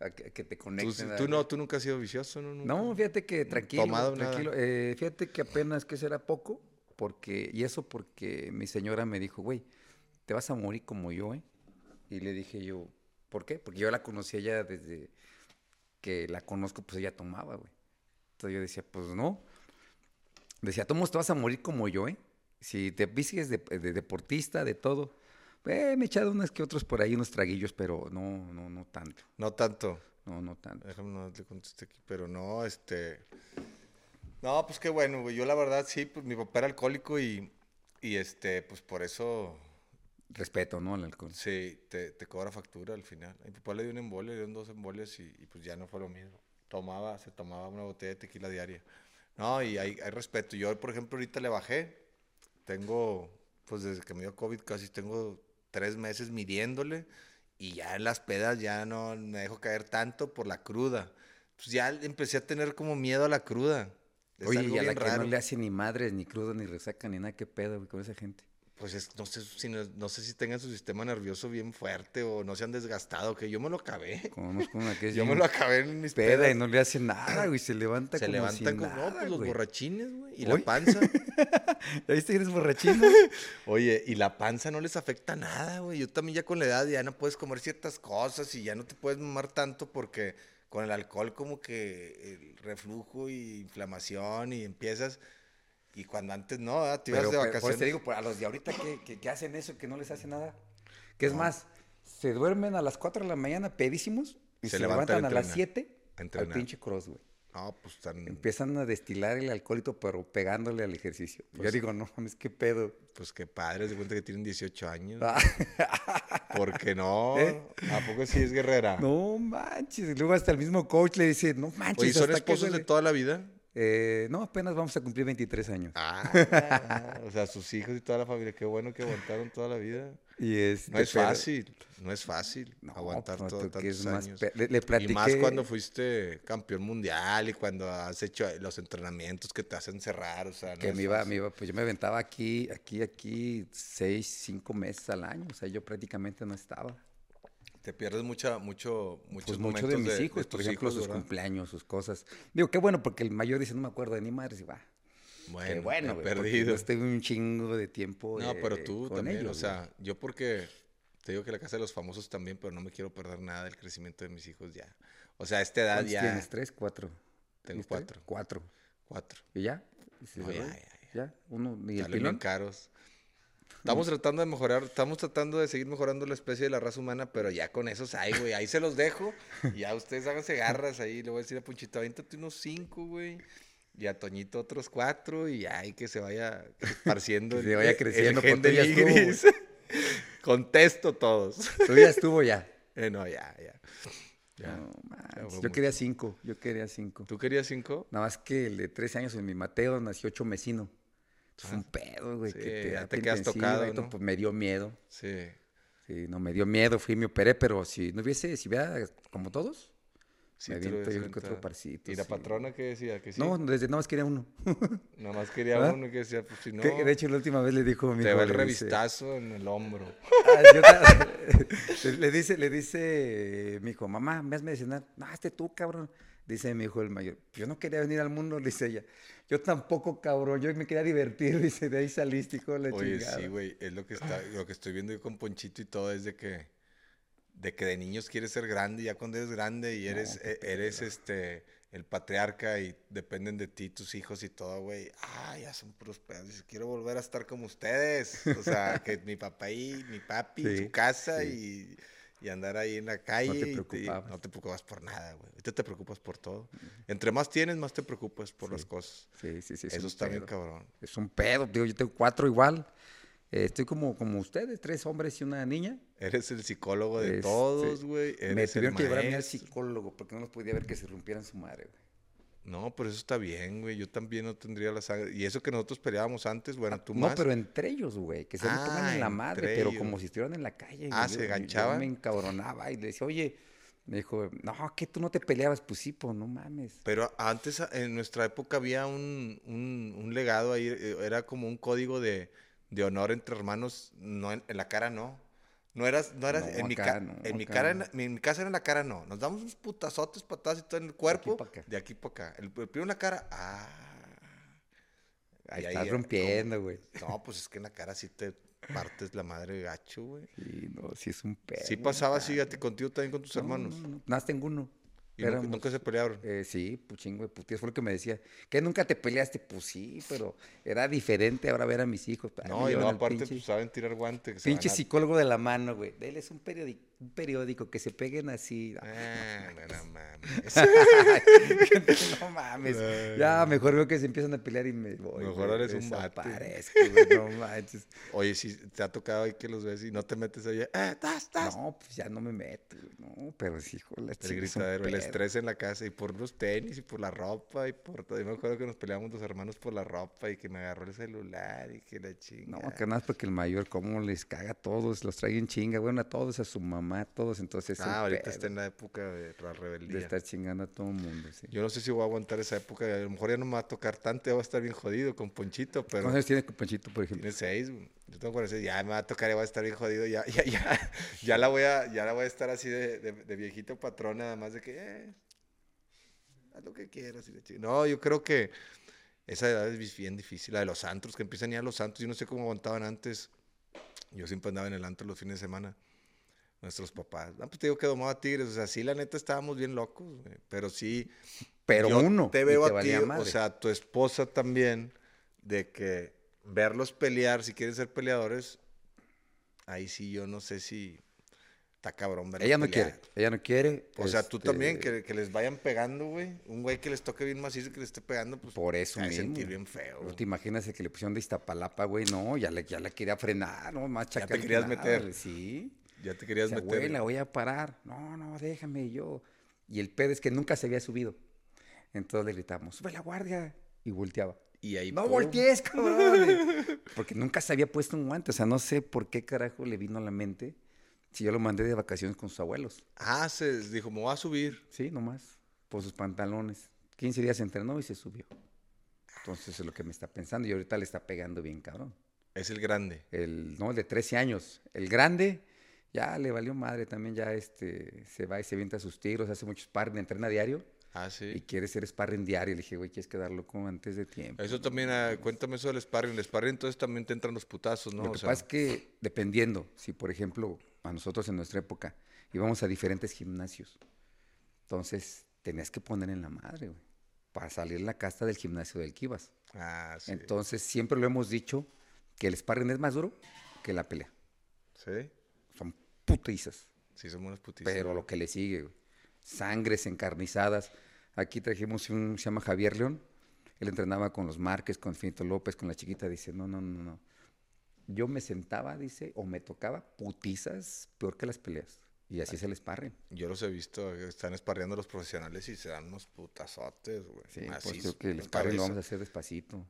A que, que te conecten. tú no, tú nunca has sido vicioso, ¿no? Nunca. No, fíjate que tranquilo, tomado nada. tranquilo. Eh, fíjate que apenas que será poco, porque, y eso porque mi señora me dijo, güey, te vas a morir como yo, ¿eh? Y le dije yo, ¿por qué? Porque yo la conocía ya desde que la conozco, pues ella tomaba, güey. Entonces yo decía, pues no. Decía, ¿cómo te vas a morir como yo, eh? Si te vistes de, de deportista, de todo. Eh, me he echado unas que otros por ahí, unos traguillos, pero no, no, no tanto. No tanto. No, no tanto. Déjame no le contesté aquí, pero no, este. No, pues qué bueno, güey. Yo la verdad sí, pues mi papá era alcohólico y, y este, pues por eso Respeto, ¿no? Al alcohol. sí, te, te cobra factura al final. A mi papá le dio un embolia, le dieron dos embolias y, y, pues ya no fue lo mismo. Tomaba, se tomaba una botella de tequila diaria. No, y hay, hay respeto. Yo, por ejemplo, ahorita le bajé. Tengo, pues desde que me dio COVID casi tengo tres meses midiéndole y ya en las pedas ya no me dejo caer tanto por la cruda. Pues ya empecé a tener como miedo a la cruda. Es Oye, y a la que no le hace ni madres, ni crudo, ni resaca, ni nada, qué pedo, güey, con esa gente. Pues es- no, sé si no, no sé si tengan su sistema nervioso bien fuerte o no se han desgastado, que yo me lo acabé. Yo me lo acabé en mis peda pedas. y no le hace nada, güey, se levanta Se como nada, no, pues los güey. borrachines, güey. Y la panza. ¿Ya viste que eres borrachín? Oye, y la panza no les afecta nada, güey. Yo también ya con la edad ya no puedes comer ciertas cosas y ya no te puedes mamar tanto porque con el alcohol como que el reflujo y inflamación y empiezas... Y cuando antes no, ¿verdad? te ibas de pero, por vacaciones. eso te digo, pues, a los de ahorita que, que- que hacen eso, que no les hace nada. Que es más, se duermen a las 4 de la mañana pedísimos y Se se, levantan levantan, a a las entrenar, 7 a al pinche cross, güey. No, pues tan... Empiezan a destilar el alcoholito, pero pegándole al ejercicio. Pues Yo digo, no mames, qué pedo. Pues qué padre, se cuenta que tienen 18 años. Ah, Porque no, ¿Eh? ¿a poco sí es guerrera? no manches. Y luego hasta el mismo coach le dice, no manches. Oye, ¿son que esposos de duele". toda la vida? Eh, no, apenas vamos a cumplir 23 años. Ah, o sea, sus hijos y toda la familia, qué bueno que aguantaron toda la vida. Y este, No es fácil, no es fácil No, aguantar pues, todo, tantos es años. pe- le, le platiqué. Y más cuando fuiste campeón mundial y cuando has hecho los entrenamientos que te hacen cerrar, o sea, no Que es me iba, me iba, pues yo me aventaba aquí, aquí, aquí, seis, cinco meses al año. O sea, yo prácticamente no estaba. Te pierdes mucha, mucho, muchos Pues mucho de mis hijos, por ejemplo, sus ¿verdad? cumpleaños, sus cosas. Digo, qué bueno, porque el mayor dice, no me acuerdo de ni madres, y va. Bueno, Qué bueno, perdido. yo estoy un chingo de tiempo No, pero eh, tú con también, ellos, o sea, yo porque te digo que la casa de los famosos también, pero no me quiero perder nada del crecimiento de mis hijos ya. O sea, a esta edad ¿Cuántos ya. tienes? ¿Tres? ¿Cuatro? Tengo cuatro. Cuatro. Cuatro. ¿Y ya? ¿Y No, ya, ve? ya, ¿Ya? ¿Uno? ¿Y el pilón? caros. Estamos tratando de mejorar, estamos tratando de seguir mejorando la especie de la raza humana, pero ya con esos ahí, güey, ahí se los dejo. Y ya ustedes háganse garras ahí. Le voy a decir a Punchito, aviéntate unos cinco, güey. Y a Toñito otros cuatro. Y ahí que se vaya esparciendo. Que se vaya el creciendo, gen de estuvo. Nigris. Contesto todos. Tú ya estuvo ya. Eh, no, ya, ya. Ya. No, fue yo quería cinco, yo quería cinco. ¿Tú querías cinco? Nada más que el de 13 años en mi Mateo nació ocho mesino. Fue un pedo, güey. sí, que te, ya te quedas tocado, y ¿no? Pues me dio miedo. Sí. Sí, no, me dio miedo, fui y me operé, pero si no hubiese, si hubiera, como todos, sí me aviento yo que otro parcito. ¿Y la sí. patrona qué decía? ¿Que sí? No, desde nada más quería uno. Nada más quería uno que decía, pues si no, Que, de hecho, la última vez le dijo a mi te va el dice- revistazo en el hombro. Ah, yo le dice, le dice mi hijo, mamá, me has medicinal. No, este tú, cabrón. Dice mi hijo el mayor, yo no quería venir al mundo, dice ella. Yo tampoco, cabrón, yo me quería divertir, dice, de ahí saliste, hijo de la Oye, chingada. sí, güey, es lo que está, lo que estoy viendo yo con Ponchito y todo es de que, de que de niños quieres ser grande y ya cuando eres grande y No, eres, e- eres este, el patriarca y dependen de ti tus hijos y todo, güey. Ah, ya son puros. Dices, quiero volver a estar como ustedes. O sea, que mi papá y mi papi, Sí, su casa sí. y, y andar ahí en la calle. y preocupabas. no te preocupas por nada, güey. Ahorita te preocupas por todo. Entre más tienes, más te preocupas por las cosas. Sí, sí, sí. es Eso un está bien cabrón. Es un pedo, digo, yo tengo cuatro igual. Eh, estoy como, como ustedes, tres hombres y una niña. Eres el psicólogo de Este, todos, güey. Me tuvieron que llevar a mí al psicólogo porque no los podía ver que se rompieran su madre, güey. No, pero eso está bien, güey. Yo también no tendría la sangre. Y eso que nosotros peleábamos antes, bueno, tú No, más. pero entre ellos, güey, que se me pongan Ah, en la entre madre, pero ellos. como si estuvieran en la calle. Ah, güey. ¿se Yo- enganchaban? Yo me encabronaba y le decía, oye, me dijo, no, que tú no te peleabas, pues sí, pues no mames. Pero antes, en nuestra época, había un, un- un legado ahí. eh, Era como un código de, de honor entre hermanos. No, en, en la cara no. No eras, no eras, No, en, mi, ca- no, en, mi cara, en, en mi casa era en la cara no. Nos damos unos putazotes, patadas y todo en el cuerpo. De aquí para acá. El, el primero en la cara, ah. Ahí- Estás rompiendo, güey. No, pues es que en la cara sí te partes la madre gacho, güey. Sí, no, sí es un pedo. Sí pasaba así a ti contigo también con tus No, hermanos. No, más tengo uno. Y nunca, Éramos- nunca se pelearon. Eh, sí, pues chingo de putías, fue lo que me decía. ¿Que nunca te peleaste? Pues sí, pero era diferente ahora ver a mis hijos. No, y no, aparte pinche, pues, saben tirar guante. que se pinche psicólogo de la mano, güey. Él es un periódico. Un periódico, que se peguen así. No, Ah, no, no mames. no mames. Ya, mejor veo que se empiezan a pelear y me voy. Mejor eres un vato. no manches. Oye, si te ha tocado ahí que los ves y no te metes ahí, eh, estás, estás. No, pues ya no me meto, no, pero sí, hijo, la El gritadero, el estrés en la casa y por los tenis y por la ropa y por todo. Yo me acuerdo que nos peleábamos los hermanos por la ropa y que me agarró el celular y que la chinga. No, que nada más porque el mayor, cómo les caga a todos, los trae en chinga, bueno, a todos, a su mamá, a todos, entonces es Ah, ahorita pedo está en la época de la de rebeldía. estar chingando a todo el mundo, sí. Yo no sé si voy a aguantar esa época. A lo mejor ya no me va a tocar tanto, ya voy a estar bien jodido con Ponchito, pero ¿Cuántos años tiene Panchito, por ejemplo? tiene seis. Yo tengo 46, ya me va a tocar, ya voy a estar bien jodido. Ya, ya, ya, ya la voy a, ya la voy a estar así de, de- de viejito patrón, nada más de que, eh, haz lo que quieras. y No, yo creo que esa edad es bien difícil. La de los antros, que empiezan ya los santos. Yo no sé cómo aguantaban antes. Yo siempre andaba en el antro los fines de semana. Nuestros papás. Ah, pues te digo que domaba tigres. O sea, sí, la neta estábamos bien locos, güey, Pero sí, Pero yo uno. Te veo a ti, o sea, tu esposa también, de que verlos pelear, si quieren ser peleadores, ahí sí yo no sé si está cabrón verlos ella no pelear. quiere, ella no quiere. O sea, tú este, también, que, que les vayan pegando, güey. Un güey que les toque bien macizo, que les esté pegando, pues Por eso mismo. sentir bien feo. No te imaginas el que le pusieron de Iztapalapa, güey, no, ya le, ya le quería frenar, no, más Ya te chacal que querías meter. Sí. Ya te querías meter. güey, la voy a parar. No, no, déjame yo. Y el pedo es que nunca se había subido. Entonces le gritamos, sube la guardia. Y volteaba. Y ahí, No pum. voltees, cabrón. Porque nunca se había puesto un guante. O sea, no sé por qué carajo le vino a la mente si yo lo mandé de vacaciones con sus abuelos. Ah, se dijo, me voy a subir. Sí, nomás. Por sus pantalones. 15 días entrenó y se subió. Entonces es lo que me está pensando. Y ahorita le está pegando bien, cabrón. Es el grande. El, no, el de 13 años. El grande, ya le valió madre también, ya este, se va y se avienta sus tiros, hace mucho sparring, entrena diario Ah, y sí. quiere ser sparring diario. Le dije, güey, quieres quedarlo como antes de tiempo. Eso también, ah, cuéntame eso del sparring. El sparring entonces también te entran los putazos, ¿no? Lo O que sea, pasa es que dependiendo, si por ejemplo a nosotros en nuestra época íbamos a diferentes gimnasios, entonces tenías que poner en la madre, güey, para salir la casta del gimnasio del ibas. Ah, sí. Entonces siempre lo hemos dicho que el sparring es más duro que la pelea. Sí. Son putizas. Sí, somos unos putistas. Pero lo que le sigue, güey. Sangres encarnizadas. Aquí trajimos un, se llama Javier León. Él entrenaba con los Márquez, con Finito López, con la chiquita. Dice, no, no, no, no. Yo me sentaba, dice, o me tocaba putizas peor que las peleas. Y así es el sparring. Yo los he visto, están esparreando los profesionales y se dan unos putazotes, güey. Sí, pues Macizos, creo que el sparring lo vamos a hacer despacito.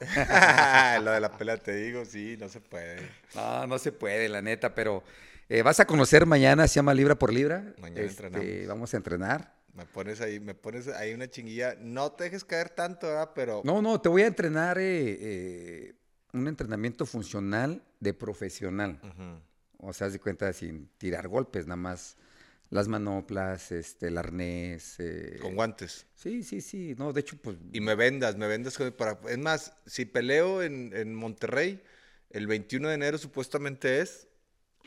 lo de la pelea te digo, sí, no se puede. No, no se puede, la neta, pero eh, vas a conocer mañana, se llama Libra por Libra. Mañana Este, entrenamos. Vamos a entrenar. Me pones ahí, me pones ahí una chinguilla. No te dejes caer tanto, ¿verdad? Pero No, no, te voy a entrenar eh, eh, un entrenamiento funcional de profesional. O sea, haz de cuenta sin tirar golpes, nada más las manoplas, este, el arnés. eh, con guantes. Sí, sí, sí. No, de hecho, pues. Y me vendas, me vendas para... Es más, si peleo en, en Monterrey, el 21 de enero supuestamente es,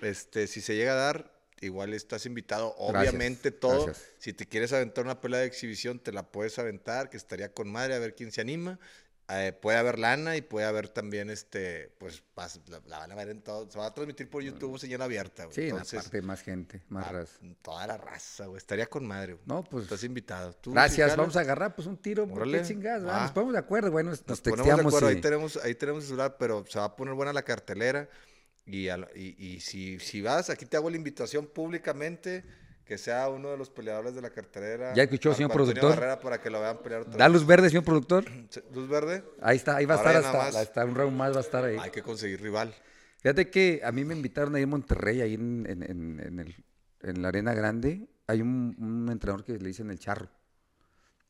este, si se llega a dar, igual estás invitado. Gracias, Obviamente todo, gracias. si te quieres aventar una pelea de exhibición, te la puedes aventar, que estaría con madre, a ver quién se anima. Eh, puede haber lana y puede haber también, este, pues, la, la van a ver en todo, se va a transmitir por YouTube señal abierta, güey. Sí, Entonces, aparte más gente, más ah, raza. toda la raza, güey, estaría con madre, güey. No, pues. Estás invitado. ¿Tú, Gracias, vamos a agarrar pues un tiro, ¿por Órale, qué chingadas? va. Nos ponemos de acuerdo, bueno, nos, Nos ponemos de texteamos acuerdo, y- ahí tenemos, ahí tenemos el celular, pero se va a poner buena la cartelera. Y, a y, y si, si vas, aquí te hago la invitación públicamente, que sea uno de los peleadores de la cartelera. ¿Ya escuchó, señor productor? Para que lo vean pelear otra ¿Da vez. luz verde, señor productor? ¿Luz verde? Ahí está, ahí va a estar hasta, un round más, va a estar ahí. Hay que conseguir rival. Fíjate que a mí me invitaron ahí en Monterrey, ahí en, en- en- en el- en la Arena Grande. Hay un, un entrenador que le dicen el charro.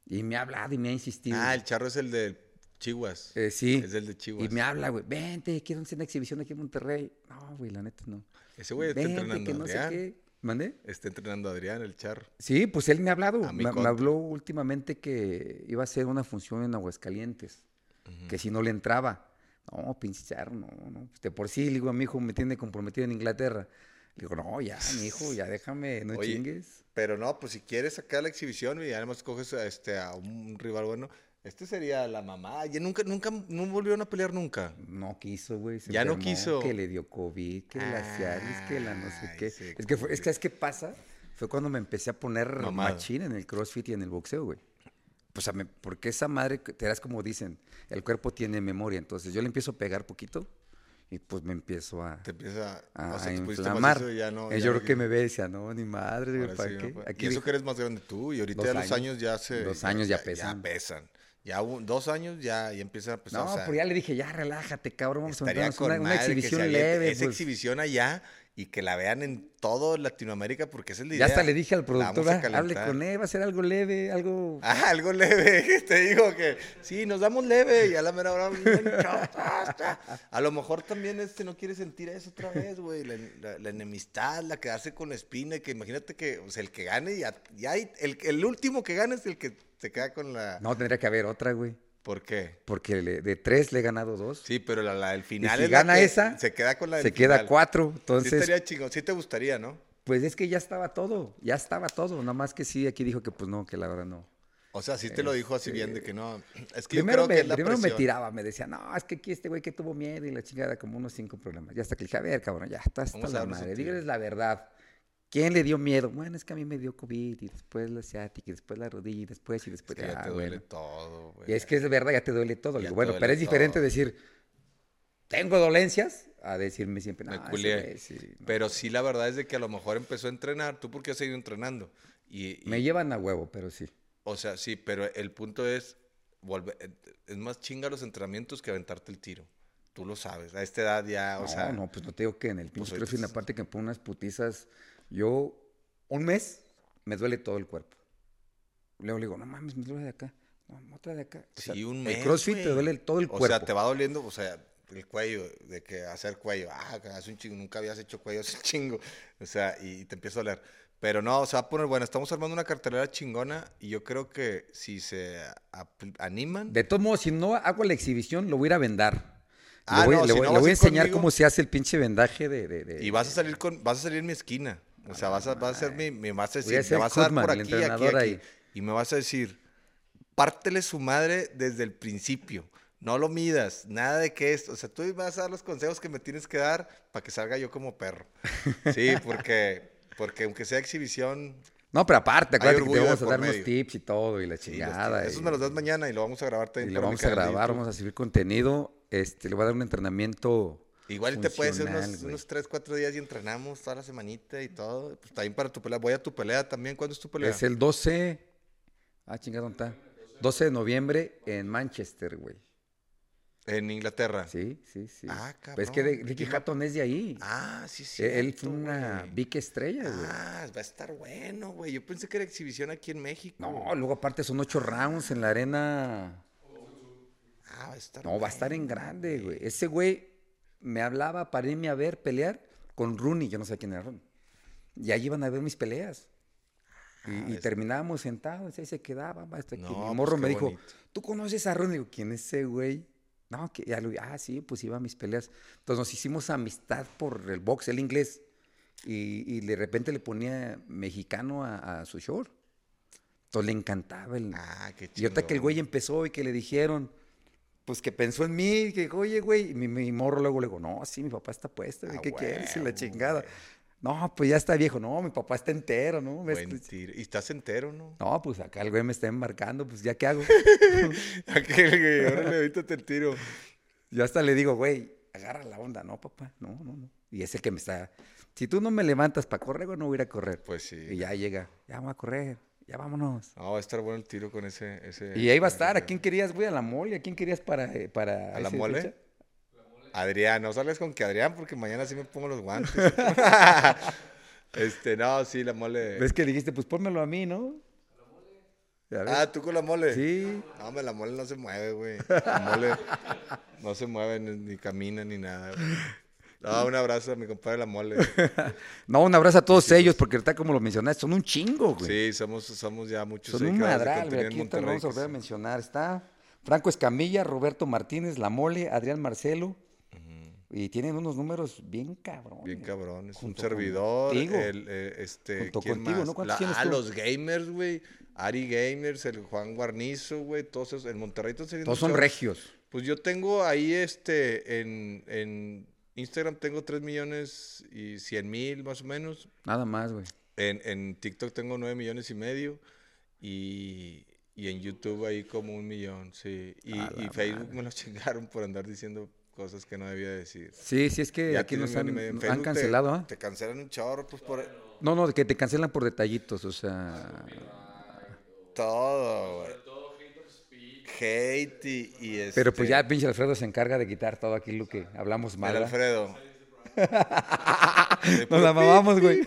Y me ha hablado y me ha insistido. Ah, el charro es el de Chihuas. Eh, sí. Es el de Chihuas. Y me habla, güey, vente, quiero hacer una exhibición aquí en Monterrey. No, güey, la neta no. Ese güey está Vente, entrenando que a no sé Adrián. qué. ¿Mandé? Está entrenando a Adrián, el charro. Sí, pues él me ha hablado. Me, me habló últimamente que iba a hacer una función en Aguascalientes. Que si no le entraba. No, pinche charro, no, no. De por sí, le digo a mi hijo, me tiene comprometido en Inglaterra. Le digo, no, ya, mi hijo, ya déjame, no Oye, chingues. Pero no, pues si quieres sacar la exhibición y además coges a, este, a un rival bueno, Este sería la mamá. Ya nunca, nunca, no volvieron a pelear nunca. No quiso, güey. Ya no quiso. Que le dio COVID, que la cialis, que la no sé qué. sí, es que, fue, es que, ¿sabes qué pasa? Fue cuando me empecé a poner machín en el crossfit y en el boxeo, güey. Pues, porque esa madre, te das como dicen, el cuerpo tiene memoria. Entonces, yo le empiezo a pegar poquito y pues me empiezo a, Te empieza a, o sea, a inflamar. macizo y ya no. Eh, ya yo creo que me ve y decía, no, ni madre, güey, ¿para sí, qué? no. Aquí y eso dijo- que eres más grande tú y ahorita ya los años. años ya se. Dos años ya pesan. Ya pesan. Ya un- dos años ya, ya empiezan a pesar. No, o sea, pero ya le dije, ya relájate, cabrón, vamos a meternos una, una que exhibición leve. Esa pues. exhibición allá y que la vean en todo Latinoamérica porque esa es la Ya idea. hasta le dije al productor, "Ah, hable calentar". con él, va a ser algo leve, algo... Ah, algo leve, te digo que sí, nos damos leve y a la mera hora. A lo mejor también este no quiere sentir eso otra vez, güey, la, la- la enemistad, la quedarse con la espina, que imagínate que o sea, el que gane ya, ya hay- el, el último que gane es el que se queda con la No, tendría que haber otra, güey. ¿Por qué? Porque le- de tres le he ganado dos. Sí, pero la, la del final si es la gana que esa, se queda con la del se queda cuatro. Sí Entonces, estaría chingón, sí te gustaría, ¿no? pues es que ya estaba todo, ya estaba todo. Nada más que sí, aquí dijo que pues no, que la verdad no. O sea, sí te lo dijo así bien de que no. Es que Primero, yo creo me, que es la primero me tiraba, me decía, no, es que aquí este güey que tuvo miedo y la chingada, como unos cinco problemas. Ya hasta que le dije, a ver, cabrón, ya, está, está Vamos a la madre. Dígales la verdad. ¿Quién le dio miedo? Bueno, es que a mí me dio COVID y después la ciática y después la rodilla y después y Es después. que ya ah, te duele bueno. todo, güey. Y es que es verdad, ya te duele todo. Ya bueno, duele pero es diferente todo. decir, tengo dolencias, a decirme siempre, no, Me sí, no". Pero sí, la verdad es de que a lo mejor empezó a entrenar. ¿Tú por qué has seguido entrenando? Y, y- Me llevan a huevo, pero sí. o sea, sí, pero el punto es, volver, es más chinga los entrenamientos que aventarte el tiro. Tú lo sabes. A esta edad ya, o no, sea, no, pues no te digo que en el pinche ahorita crossfit, estás- aparte que me pongo unas putizas, yo, un mes, me duele todo el cuerpo. Luego le digo, no mames, me duele de acá. No, otra de acá. O sea, Sí, un mes, El crossfit te duele todo el o cuerpo. sea, te va doliendo, o sea, el cuello, de que hacer cuello, ah, que hace un chingo, nunca habías hecho cuello hace un chingo, o sea, y, te empieza a doler. Pero no, o sea, va a poner, bueno, estamos armando una cartelera chingona y yo creo que si se animan, De todos modos, si no hago la exhibición, lo voy a ir a vendar. Ah, le voy, no, le si voy- no le voy a enseñar conmigo- cómo se hace el pinche vendaje de... de- de- y vas a salir con, vas a salir en mi esquina, o sea, vas a, vas a ser mi, a decir, ser me vas a dar por aquí, aquí, aquí, ahí. y me vas a decir, pártele su madre desde el principio. No lo midas, nada de que esto. O sea, tú me vas a dar los consejos que me tienes que dar para que salga yo como perro. Sí, porque, porque aunque sea exhibición, No, pero aparte, acuérdate que te vamos a dar unos medio. tips y todo y la sí, chingada. esos y- me los das mañana y lo vamos a grabar Y también. lo para mi vamos a grabar, vamos a subir contenido. Este, le voy a dar un entrenamiento. Igual te hacer funcional, unos, unos 3, 4 días y entrenamos toda la semanita y todo. Pues también para tu pelea. Voy a tu pelea también. ¿Cuándo es tu pelea? Es el 12. Ah, chingada, ¿dónde está? 12 de noviembre en Manchester, güey. En Inglaterra. Sí, sí, sí. Ah, Pues es que cabrón. Ricky ¿Quién va- Hatton es de ahí. Ah, sí, sí. Él fue una big estrella, güey. Ah, va a estar bueno, güey. Yo pensé que era exhibición aquí en México. No, luego aparte son ocho rounds en la arena. Ah, va a estar No, va a estar en grande, güey. Ese güey me hablaba para irme a ver pelear con Rooney. Yo no sé quién era Rooney. Y ahí iban a ver mis peleas. Y, Ah, y terminábamos sentados, ahí se quedaba. hasta que No, mi pues morro me dijo, bonito. ¿tú conoces a Rooney? Digo, ¿quién es ese güey? No, que ya lo. Ah, sí, pues iba a mis peleas. Entonces nos hicimos amistad por el box, el inglés. Y, y de repente le ponía mexicano a, a su short. Entonces le encantaba el, Ah, qué chido. y ahorita que el güey empezó y que le dijeron, pues que pensó en mí, que dijo, oye, güey, y mi, mi morro luego le digo, no, sí, mi papá está puesto, Ah, ¿qué quieres? Y la chingada. güey. No, pues ya está viejo, no, mi papá está entero, ¿no? Buen tiro. Y estás entero, ¿no? No, pues acá el güey me está embarcando, pues ya qué hago. Aquel güey, órale, avítate el tiro. Yo hasta le digo, güey, agarra la onda, no, papá, no, no, no. Y es el que me está, si tú no me levantas para correr, güey, no voy a ir a correr. Pues sí. Y ya llega, ya vamos a correr, ya vámonos. No, va a estar bueno el tiro con ese. ese Y ahí va a estar, ¿a quién querías, güey? ¿A la mole? ¿A quién querías para, eh, para ¿A la mole? fecha? Adrián, no sales con que Adrián porque mañana sí me pongo los guantes. este, no, sí, la mole. ¿Ves que dijiste, pues pónmelo a mí, ¿no? Ya ves. Ah, tú con la mole. Sí. No, hombre, la mole no se mueve, güey. La mole no se mueve ni, ni camina ni nada, güey. No, un abrazo a mi compadre la mole. No, un abrazo a todos ellos, porque ahorita como lo mencionaste, son un chingo, güey. Sí, somos, somos ya muchos son un madral, güey. Aquí ahorita lo vamos a volver a mencionar. Está Franco Escamilla, Roberto Martínez, La Mole, Adrián Marcelo. Y tienen unos números bien cabrones. Bien cabrón, es un Junto servidor. contigo. El, eh, este, Junto ¿quién contigo, más? ¿no? ¿Cuántos La- tienes ah, los gamers, güey. Ari Gamers, el Juan Guarnizo, güey, todos esos, en Monterrey saliendo Todos son regios. Pues yo tengo ahí, este, en, en Instagram tengo 3 millones y 100 mil más o menos. Nada más, güey. En, en TikTok tengo 9 millones y medio. Y, y en YouTube ahí como un millón, sí. Y, y Facebook madre. me lo chingaron por andar diciendo cosas que no debía decir. Sí, sí, es que Ya aquí nos han, Facebook te- cancelado, ¿ah? Te cancelan un chorro, pues por No, no, que te cancelan por detallitos, o sea. todo, güey. Hate y, y este... Pero pues ya pinche Alfredo se encarga de quitar todo aquí lo que hablamos mal. El. Alfredo. Nos la mamamos, güey.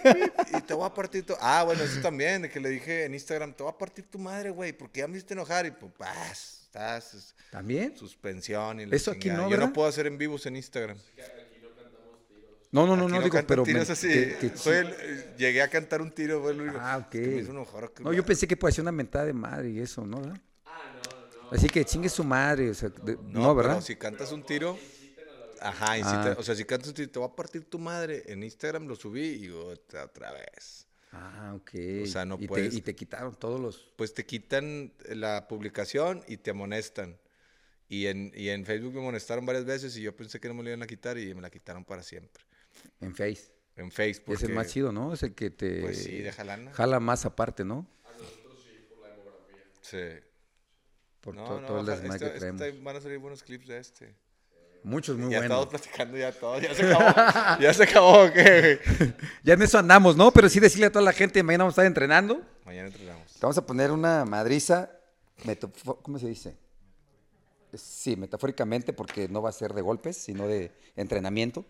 Y te voy a partir tu... Ah, bueno, eso también, de que le dije en Instagram, te voy a partir tu madre, güey, porque ya me hiciste enojar y pues, vas, estás, ¿También? suspensión y la Eso aquí no, Yo ¿verdad? no puedo hacer en vivos en Instagram. No, no, no, Aquí no, digo, pero. me- así. que- que Soy el- eh, llegué a cantar un tiro, güey. Ah, es que me ok. hizo que- No, yo pensé que puede ser una mentada de madre y eso, ¿no? ¿verdad? Así que chingue su madre, o sea, de- no, No, ¿verdad? pero si cantas un tiro, ajá, Ah. o sea, si cantas un tiro, te voy a partir tu madre. En Instagram lo subí y otra, otra vez. Ah, ok. O sea, no y te, puedes- y te quitaron todos los. Pues te quitan la publicación y te amonestan. Y en, y en Facebook me amonestaron varias veces y yo pensé que no me lo iban a quitar y me la quitaron para siempre. En Face. En Facebook. es el más chido, ¿no? Es el que te. Pues sí, deja lana. Jala más aparte, ¿no? Sí. Por No, to- no, todo el ojalá- desmadre que este- este traemos. van a salir buenos clips de este. Muchos muy ya buenos. estamos platicando ya todo. Ya se acabó. ya se acabó, ¿o ¿qué? Ya en eso andamos, ¿no? Pero sí decirle a toda la gente, mañana vamos a estar entrenando. Mañana entrenamos. Vamos a poner una madriza, ¿cómo se dice? Sí, metafóricamente, porque no va a ser de golpes, sino de entrenamiento.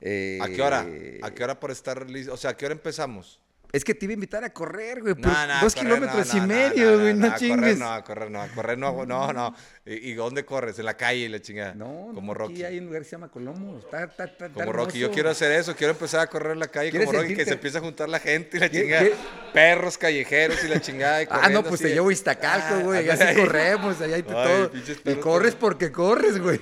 Eh, ¿A qué hora? ¿A qué hora por estar listo? O sea, ¿a qué hora empezamos? Es que te iba a invitar a correr, güey, pues, no, a dos correr, kilómetros no, y medio, güey, no, a chingues. Correr no, a correr no, a correr no, no, no. ¿Y, y dónde corres? En la calle y la chingada. No, como Rocky. aquí hay un lugar que se llama Colombo. Está, está, está, está Como Rocky. Yo quiero hacer eso, quiero empezar a correr en la calle ¿Quieres como Rocky, que sentirte- se empieza a juntar la gente y la ¿Qué- chingada. qué? Perros callejeros y la chingada. y Ah, no, pues así te llevo a Iztacalco, Ah, güey. Así ahí. corremos, allá hay todo. Y corres porque corres, güey.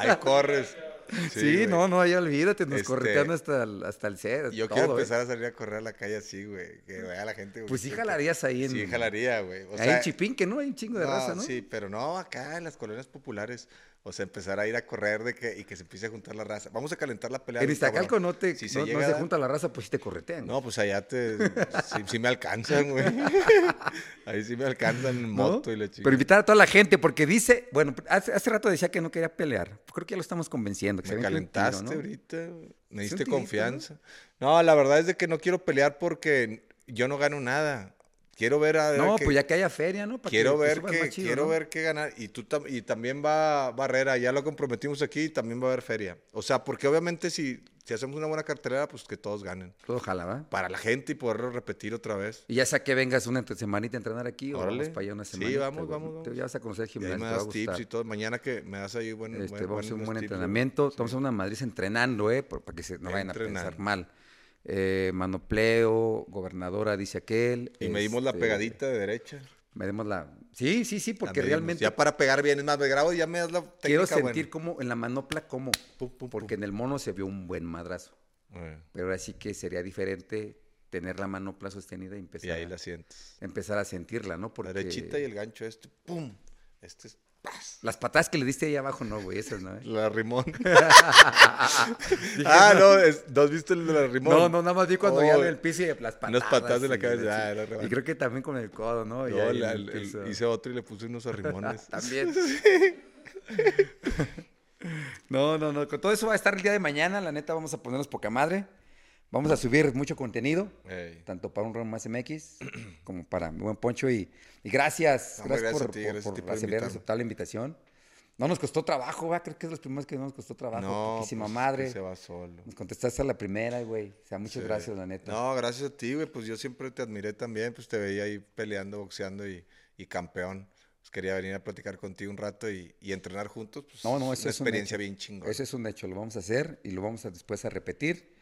Ahí corres. Sí, no, no, ya olvídate, nos Este, corretean hasta el, hasta el set. Yo todo, quiero ¿eh? empezar a salir a correr a la calle así, güey. Que vea la gente. Pues sí que- jalarías ahí en... Sí, jalaría, güey. O ahí sea, en Chipinque, ¿no? Hay un chingo de no, raza, ¿no? Sí, pero no acá en las colonias populares. O sea, empezar a ir a correr de que, y que se empiece a juntar la raza. Vamos a calentar la pelea. En Iztacalco no, te, Si no, no llega se junta la raza, pues sí te corretean. No, pues allá te. sí, sí me alcanzan, güey. Ahí sí me alcanzan en ¿no? moto y la chica. Pero invitar a toda la gente, porque dice, bueno, hace, hace rato decía que no quería pelear. Creo que ya lo estamos convenciendo. Que se Me un tiro, calentaste ¿no? ahorita. Me diste tirito, ¿no? confianza. ¿no? la verdad es de que no quiero pelear porque yo no gano nada. Quiero ver a. No, que- pues ya que haya feria, ¿no? Para Quiero que- que ver que, más chido, quiero ¿no? ver qué ganar. Y tú tam- y también va Barrera, ya lo comprometimos aquí, y también va a haber feria. O sea, porque obviamente si, si hacemos una buena cartelera, pues que todos ganen. Ojalá, ¿va? Para la gente y poderlo repetir otra vez. Y ya sea que vengas una semanita a entrenar aquí o vamos para allá una Sí, semana. vamos, vamos, vamos. Ya vas a conocer el Y gimnasio, ahí me te va a das tips gustar. y todo. Mañana que me das ahí buen, Este, buen- vamos a hacer un buen tips, entrenamiento. Estamos en una Madrid entrenando, ¿eh? por- Para que se, no vayan a pensar mal. Eh, Manopleo, gobernadora, dice aquel. Y medimos la este, pegadita de derecha. Medimos la. Sí, sí, sí, La porque realmente Ya para pegar bien, es más, me grabo y ya me das la técnica quiero sentir como en la manopla, como. Pum, pum, Porque en el mono se vio un buen madrazo. Eh, Pero ahora sí que sería diferente tener la manopla sostenida y Y empezar, ahí a, la sientes. empezar a sentirla, ¿no? Porque La derechita y el gancho este, pum. Este es. Las patadas que le diste ahí abajo, no, güey, esas no, ¿eh? La rimón. ah, no, es- ¿no has visto el de la rimón? No, no, nada más vi cuando Oh, ya el piso y las patadas. unas patadas en la cabeza, ah, la. Y creo que también con el codo, ¿no? No, ahí en la- el el- piso. hice otro y le puse unos arrimones. También. no, no, no. Con todo eso va a estar el día de mañana. La neta, vamos a ponernos poca madre. Vamos a subir mucho contenido, Ey. tanto para un round más MX como para mi buen Poncho. Y, y gracias, Hombre, gracias, gracias por, ti, por- gracias por hacer aceptar la invitación. No nos costó trabajo, ¿va? Creo que es de los primeros que no nos costó trabajo. No, poquísima pues, madre. se va solo. Nos contestaste a la primera, güey. O sea, muchas Sí. gracias, la neta. No, gracias a ti, güey. Pues yo siempre te admiré también. Pues te veía ahí peleando, boxeando y, y campeón. Pues quería venir a platicar contigo un rato y, y entrenar juntos. Pues, No, no, es eso una es un experiencia hecho. bien chingona. Eso es un hecho, lo vamos a hacer y lo vamos a después a repetir.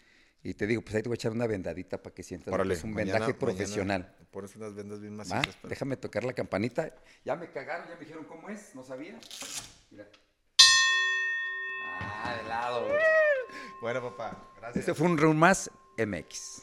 Y te digo, pues ahí te voy a echar una vendadita para que sientas lo que Órale, es un mañana- vendaje profesional. pones unas vendas bien ¿Va? macizas. pero- Déjame tocar la campanita. Ya me cagaron, ya me dijeron cómo es, no sabía. Mira. Ah, de lado. Bueno, papá, gracias. Este fue un round más MX.